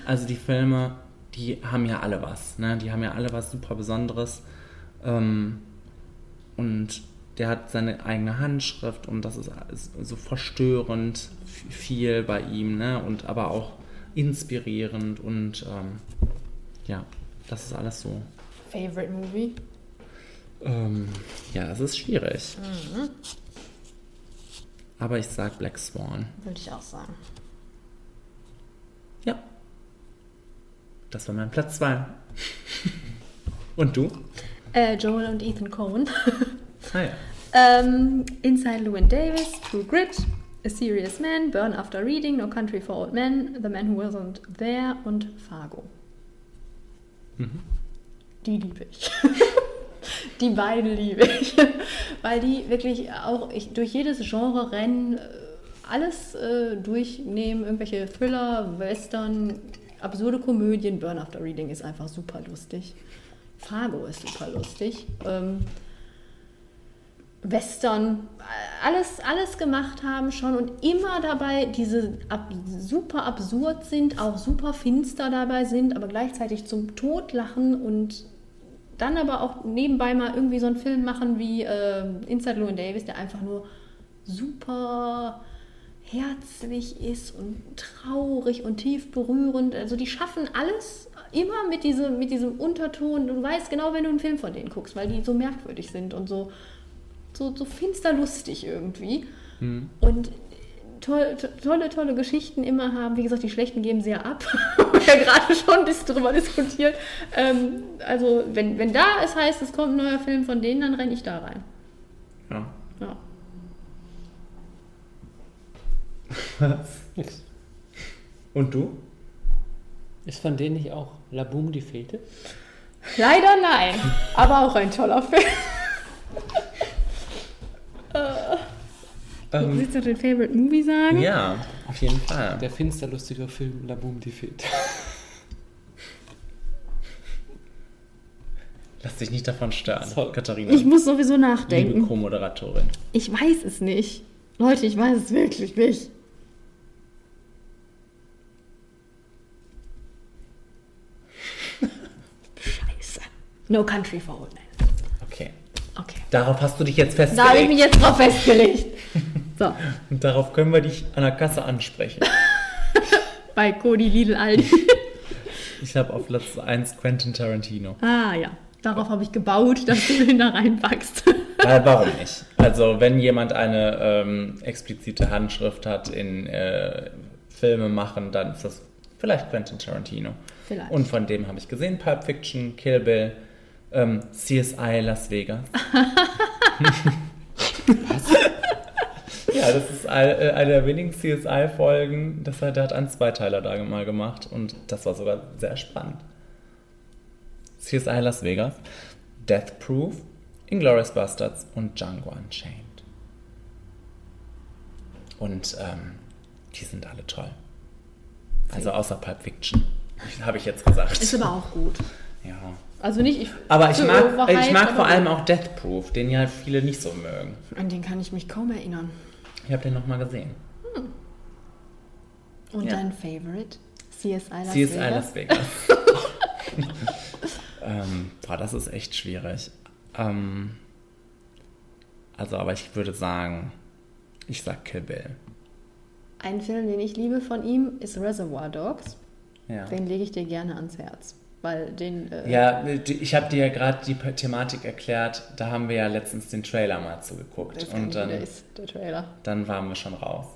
also die Filme, die haben ja alle was. Ne? Die haben ja alle was super Besonderes. Ähm, und der hat seine eigene Handschrift und das ist, ist so verstörend viel bei ihm, ne? Und aber auch inspirierend und ähm, ja, das ist alles so. Favorite Movie? Ähm, ja, das ist schwierig. Mhm. Aber ich sag Black Swan. Würde ich auch sagen. Ja. Das war mein Platz 2. und du? Äh, Joel und Ethan Cohen. Ah ja. ähm, Inside Llewyn Davis, True Grit, A Serious Man, Burn After Reading, No Country for Old Men, The Man Who Wasn't There und Fargo. Mhm. Die liebe ich. die beiden liebe ich. Weil die wirklich auch ich, durch jedes Genre rennen, äh, alles äh, durchnehmen, irgendwelche Thriller, Western, absurde Komödien. Burn After Reading ist einfach super lustig. Fargo ist super lustig. Ähm, Western, alles, alles gemacht haben schon und immer dabei diese ab, super absurd sind, auch super finster dabei sind, aber gleichzeitig zum Tod lachen und dann aber auch nebenbei mal irgendwie so einen Film machen wie äh, Inside Llewyn Davis, der einfach nur super herzlich ist und traurig und tief berührend. Also die schaffen alles immer mit diesem, mit diesem Unterton. Du weißt genau, wenn du einen Film von denen guckst, weil die so merkwürdig sind und so, so, so finster lustig irgendwie. Hm. Und toll, to- tolle, tolle Geschichten immer haben. Wie gesagt, die schlechten geben sehr ab. Haben wir ja gerade schon ein bisschen drüber diskutiert. Ähm, also, wenn, wenn da es heißt, es kommt ein neuer Film von denen, dann renne ich da rein. Ja. Ja. Und du? Ist von denen nicht auch La Boom die Fete? Leider nein, aber auch ein toller Film. äh, Ähm, Willst du den Favorite Movie sagen? Ja, auf jeden Fall. Der finsterlustige Film La Boom die Fete. Lass dich nicht davon stören, Katharina. Ich muss sowieso nachdenken. Liebe Co-Moderatorin. Ich weiß es nicht. Leute, ich weiß es wirklich nicht. Scheiße. No Country for Old Men. Okay. Okay. Darauf hast du dich jetzt Da festgelegt. habe ich mich jetzt drauf festgelegt. So, Und darauf können wir dich an der Kasse ansprechen. bei Cody Lidl Aldi. Ich habe auf Platz 1 Quentin Tarantino. Ah ja, darauf habe ich gebaut, dass du den da reinpackst. Weil, warum nicht? Also, wenn jemand eine ähm, explizite Handschrift hat in äh, Filme machen, dann ist das vielleicht Quentin Tarantino. Vielleicht. Und von dem habe ich gesehen: Pulp Fiction, Kill Bill, ähm, CSI Las Vegas. Ja, das ist äh, eine der wenigen CSI-Folgen. Das hat, der hat einen Zweiteiler da mal gemacht und das war sogar sehr spannend. CSI Las Vegas, Death Proof, Inglourious Bastards und Django Unchained. Und ähm, die sind alle toll. Also außer Pulp Fiction, habe ich jetzt gesagt. Ist aber auch gut. Ja. Also nicht ich. Aber ich mag, overhyped, ich mag aber vor allem auch Death Proof, den ja viele nicht so mögen. An den kann ich mich kaum erinnern. Ich habe den nochmal gesehen. Und Ja. dein Favorite? CSI Las CSI Vegas? Las Vegas. ähm, boah, das ist echt schwierig. Ähm, also, aber ich würde sagen, ich sag Kill Bill. Ein Film, den ich liebe von ihm, ist Reservoir Dogs. Ja. Den lege ich dir gerne ans Herz. Weil den. Äh, Ja, ich habe dir ja gerade die Thematik erklärt. Da haben wir ja letztens den Trailer mal zugeguckt. Und dann, der ist, der Trailer. dann waren wir schon raus.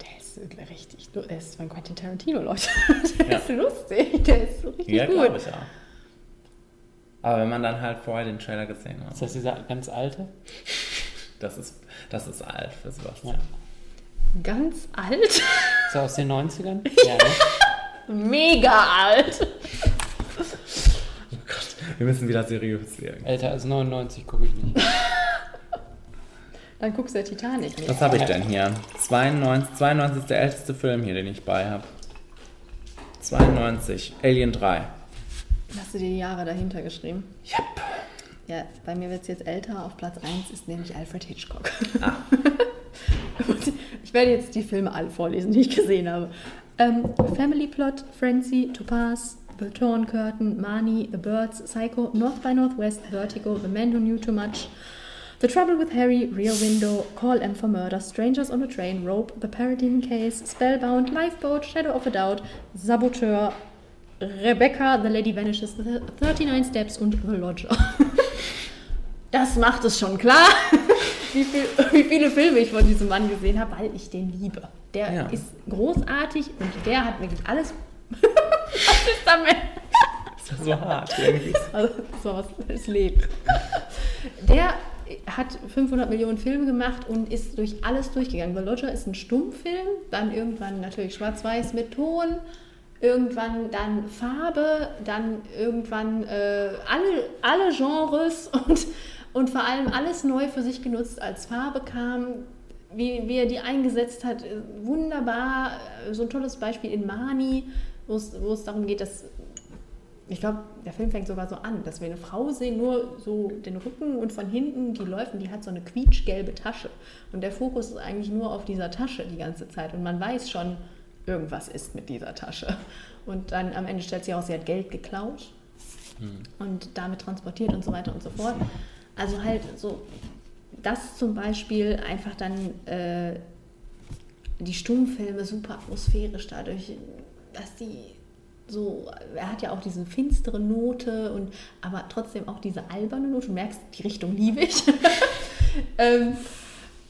Der ist richtig, der ist von Quentin Tarantino, Leute. Der ja. ist lustig, der ist so richtig ja, gut. Ich auch. Aber wenn man dann halt vorher den Trailer gesehen hat. Ist das dieser ganz alte? Das ist, das ist alt für Sebastian. Ja. Ganz alt? Ist er aus den 90ern? Ja, ne? Mega alt. Oh Gott, wir müssen wieder seriös werden. Älter als 99 gucke ich nicht. Dann guckst du der Titanic nicht. Was habe ich denn hier? 92, 92 ist der älteste Film hier, den ich bei habe. 92, Alien 3. Hast du dir die Jahre dahinter geschrieben? Yep. Ja, bei mir wird es jetzt älter. Auf Platz 1 ist nämlich Alfred Hitchcock. Ah. ich werde jetzt die Filme alle vorlesen, die ich gesehen habe. Ähm, Family Plot, Frenzy, Topaz, The Torn Curtain, Marnie, The Birds, Psycho, North by Northwest, Vertigo, The Man Who Knew Too Much, The Trouble with Harry, Rear Window, Call M for Murder, Strangers on a Train, Rope, The Paradine Case, Spellbound, Lifeboat, Shadow of a Doubt, Saboteur, Rebecca, The Lady Vanishes, 39 Steps und The Lodger. Das macht es schon klar, wie, viel, wie, viele Filme ich von diesem Mann gesehen habe, weil ich den liebe. Der ja. ist großartig und der hat wirklich alles. ist damit? Ist das so hart irgendwie? Also, so was ist Leben. Der hat 500 Millionen Filme gemacht und ist durch alles durchgegangen. The Lodger ist ein Stummfilm, dann irgendwann natürlich schwarz-weiß mit Ton, irgendwann dann Farbe, dann irgendwann äh, alle, alle Genres und, und vor allem alles neu für sich genutzt, als Farbe kam, wie, wie er die eingesetzt hat, wunderbar. So ein tolles Beispiel in Mani, wo es, darum geht, dass ich glaube, der Film fängt sogar so an, dass wir eine Frau sehen, nur so den Rücken und von hinten, die läuft und die hat so eine quietschgelbe Tasche. Und der Fokus ist eigentlich nur auf dieser Tasche die ganze Zeit. Und man weiß schon, irgendwas ist mit dieser Tasche. Und dann am Ende stellt sich heraus, sie hat Geld geklaut hm. und damit transportiert und so weiter und so fort. Also halt so, das zum Beispiel einfach dann äh, die Stummfilme super atmosphärisch dadurch, dass die so, er hat ja auch diese finstere Note und aber trotzdem auch diese alberne Note. Du merkst, die Richtung liebe ich. ähm,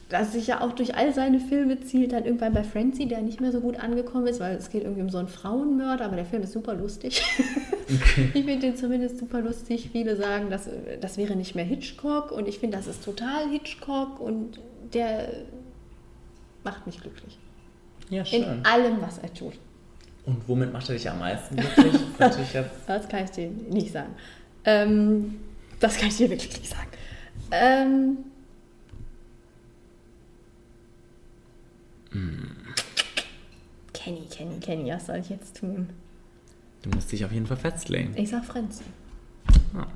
dass sich ja auch durch all seine Filme zielt, dann irgendwann bei Frenzy, der nicht mehr so gut angekommen ist, weil es geht irgendwie um so einen Frauenmörder, aber der Film ist super lustig. Okay. Ich finde den zumindest super lustig. Viele sagen, das, das wäre nicht mehr Hitchcock und ich finde, das ist total Hitchcock und der macht mich glücklich. Ja, schön. In allem, was er tut. Und womit macht er dich am meisten glücklich? das kann ich dir nicht sagen. Ähm, das kann ich dir wirklich nicht sagen. Ähm, hm. Kenny, Kenny, Kenny, was soll ich jetzt tun? Du musst dich auf jeden Fall festlegen. Ich sag Frenzy. Ah.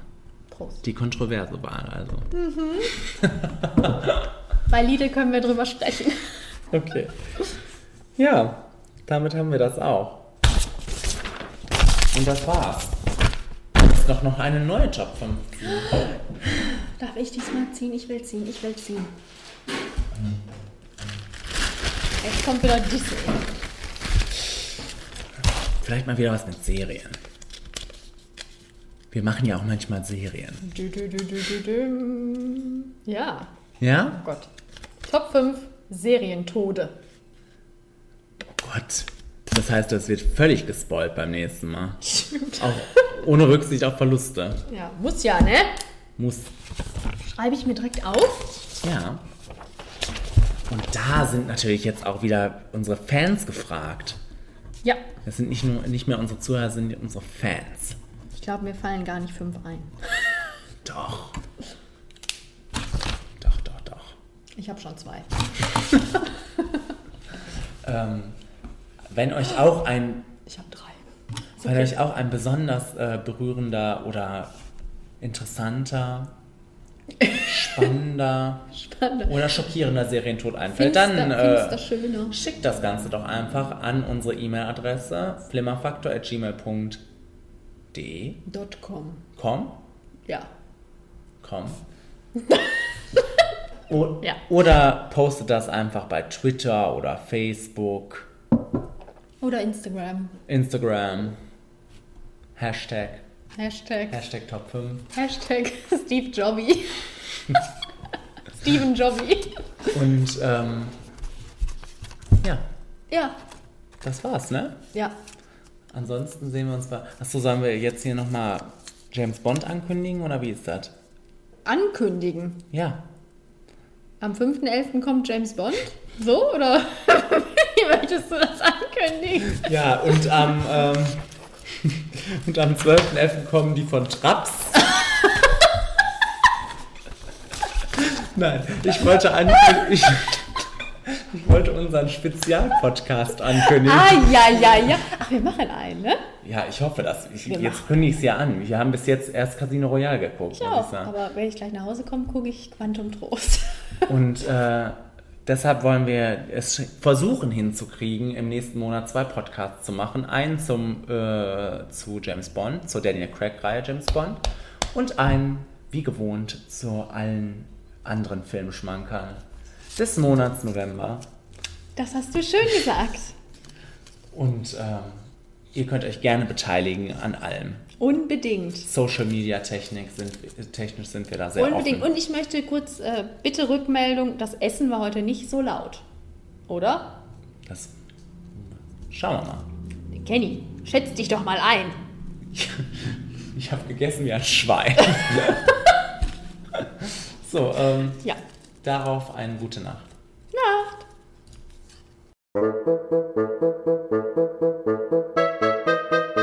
Prost. Die kontroverse Wahl also. Mhm. Bei Lidl können wir drüber sprechen. Okay. Ja, damit haben wir das auch. Und das war's. Ist doch noch eine neue Top 15. Darf ich diesmal ziehen? Ich will ziehen, ich will ziehen. Jetzt kommt wieder Disney. Vielleicht mal wieder was mit Serien. Wir machen ja auch manchmal Serien. Du, du, du, ja. Ja? Oh Gott. Top 5 Serientode. Oh Gott. Das heißt, das wird völlig gespoilt beim nächsten Mal. Stimmt. Auch ohne Rücksicht auf Verluste. Ja, muss ja, ne? Muss. Schreibe ich mir direkt auf? Ja. Und da sind natürlich jetzt auch wieder unsere Fans gefragt. Ja. Das sind nicht nur nicht mehr unsere Zuhörer, sind unsere Fans. Ich glaube, mir fallen gar nicht fünf ein. Doch. Doch, doch, doch. Ich habe schon zwei. ähm, wenn euch auch ein. Ich habe drei. Wenn okay. euch auch ein besonders äh, berührender oder interessanter, spannender, spannender, oder schockierender Serientod einfällt, Finster, dann äh, schickt das Ganze doch einfach an unsere E-Mail-Adresse flimmerfaktor.gmail.de. .com. Com? Ja. Com. o ja. Oder postet das einfach bei Twitter oder Facebook. Oder Instagram. Instagram. Hashtag. Hashtag. Hashtag Top 5. Hashtag Steve Jobby. Steven Jobby. Und ähm, ja. Ja, Das war's, ne? ja. Ansonsten sehen wir uns bei. Achso, sollen wir jetzt hier nochmal James Bond ankündigen oder wie ist das? Ankündigen. Ja. Am 5.11. kommt James Bond? So, oder möchtest du das ankündigen? Ja, und am, ähm, und am 12.11. kommen die von Traps. Nein, ich wollte ankündigen. Ich, ich wollte unseren Spezialpodcast ankündigen. Ah, ja, ja, ja. Ach, wir machen einen, ne? Ja, ich hoffe, dass ich, jetzt kündige ich es ja an. Wir haben bis jetzt erst Casino Royale geguckt, Ich auch. ich. Aber wenn ich gleich nach Hause komme, gucke ich Quantum Trost. Und äh, deshalb wollen wir es versuchen hinzukriegen, im nächsten Monat zwei Podcasts zu machen. Einen zum, äh, zu James Bond, zur Daniel Craig-Reihe James Bond. Und einen, wie gewohnt, zu allen anderen Filmschmankern des Monats November. Das hast du schön gesagt. Und ähm, ihr könnt euch gerne beteiligen an allem. Unbedingt. Social Media Technik sind, technisch sind wir da sehr Unbedingt. offen. Und ich möchte kurz, äh, bitte Rückmeldung, das Essen war heute nicht so laut. Oder? Das schauen wir mal. Kenny, schätz dich doch mal ein. Ich habe gegessen wie ein Schwein. so, ähm, Ja. darauf eine gute Nacht. Nacht.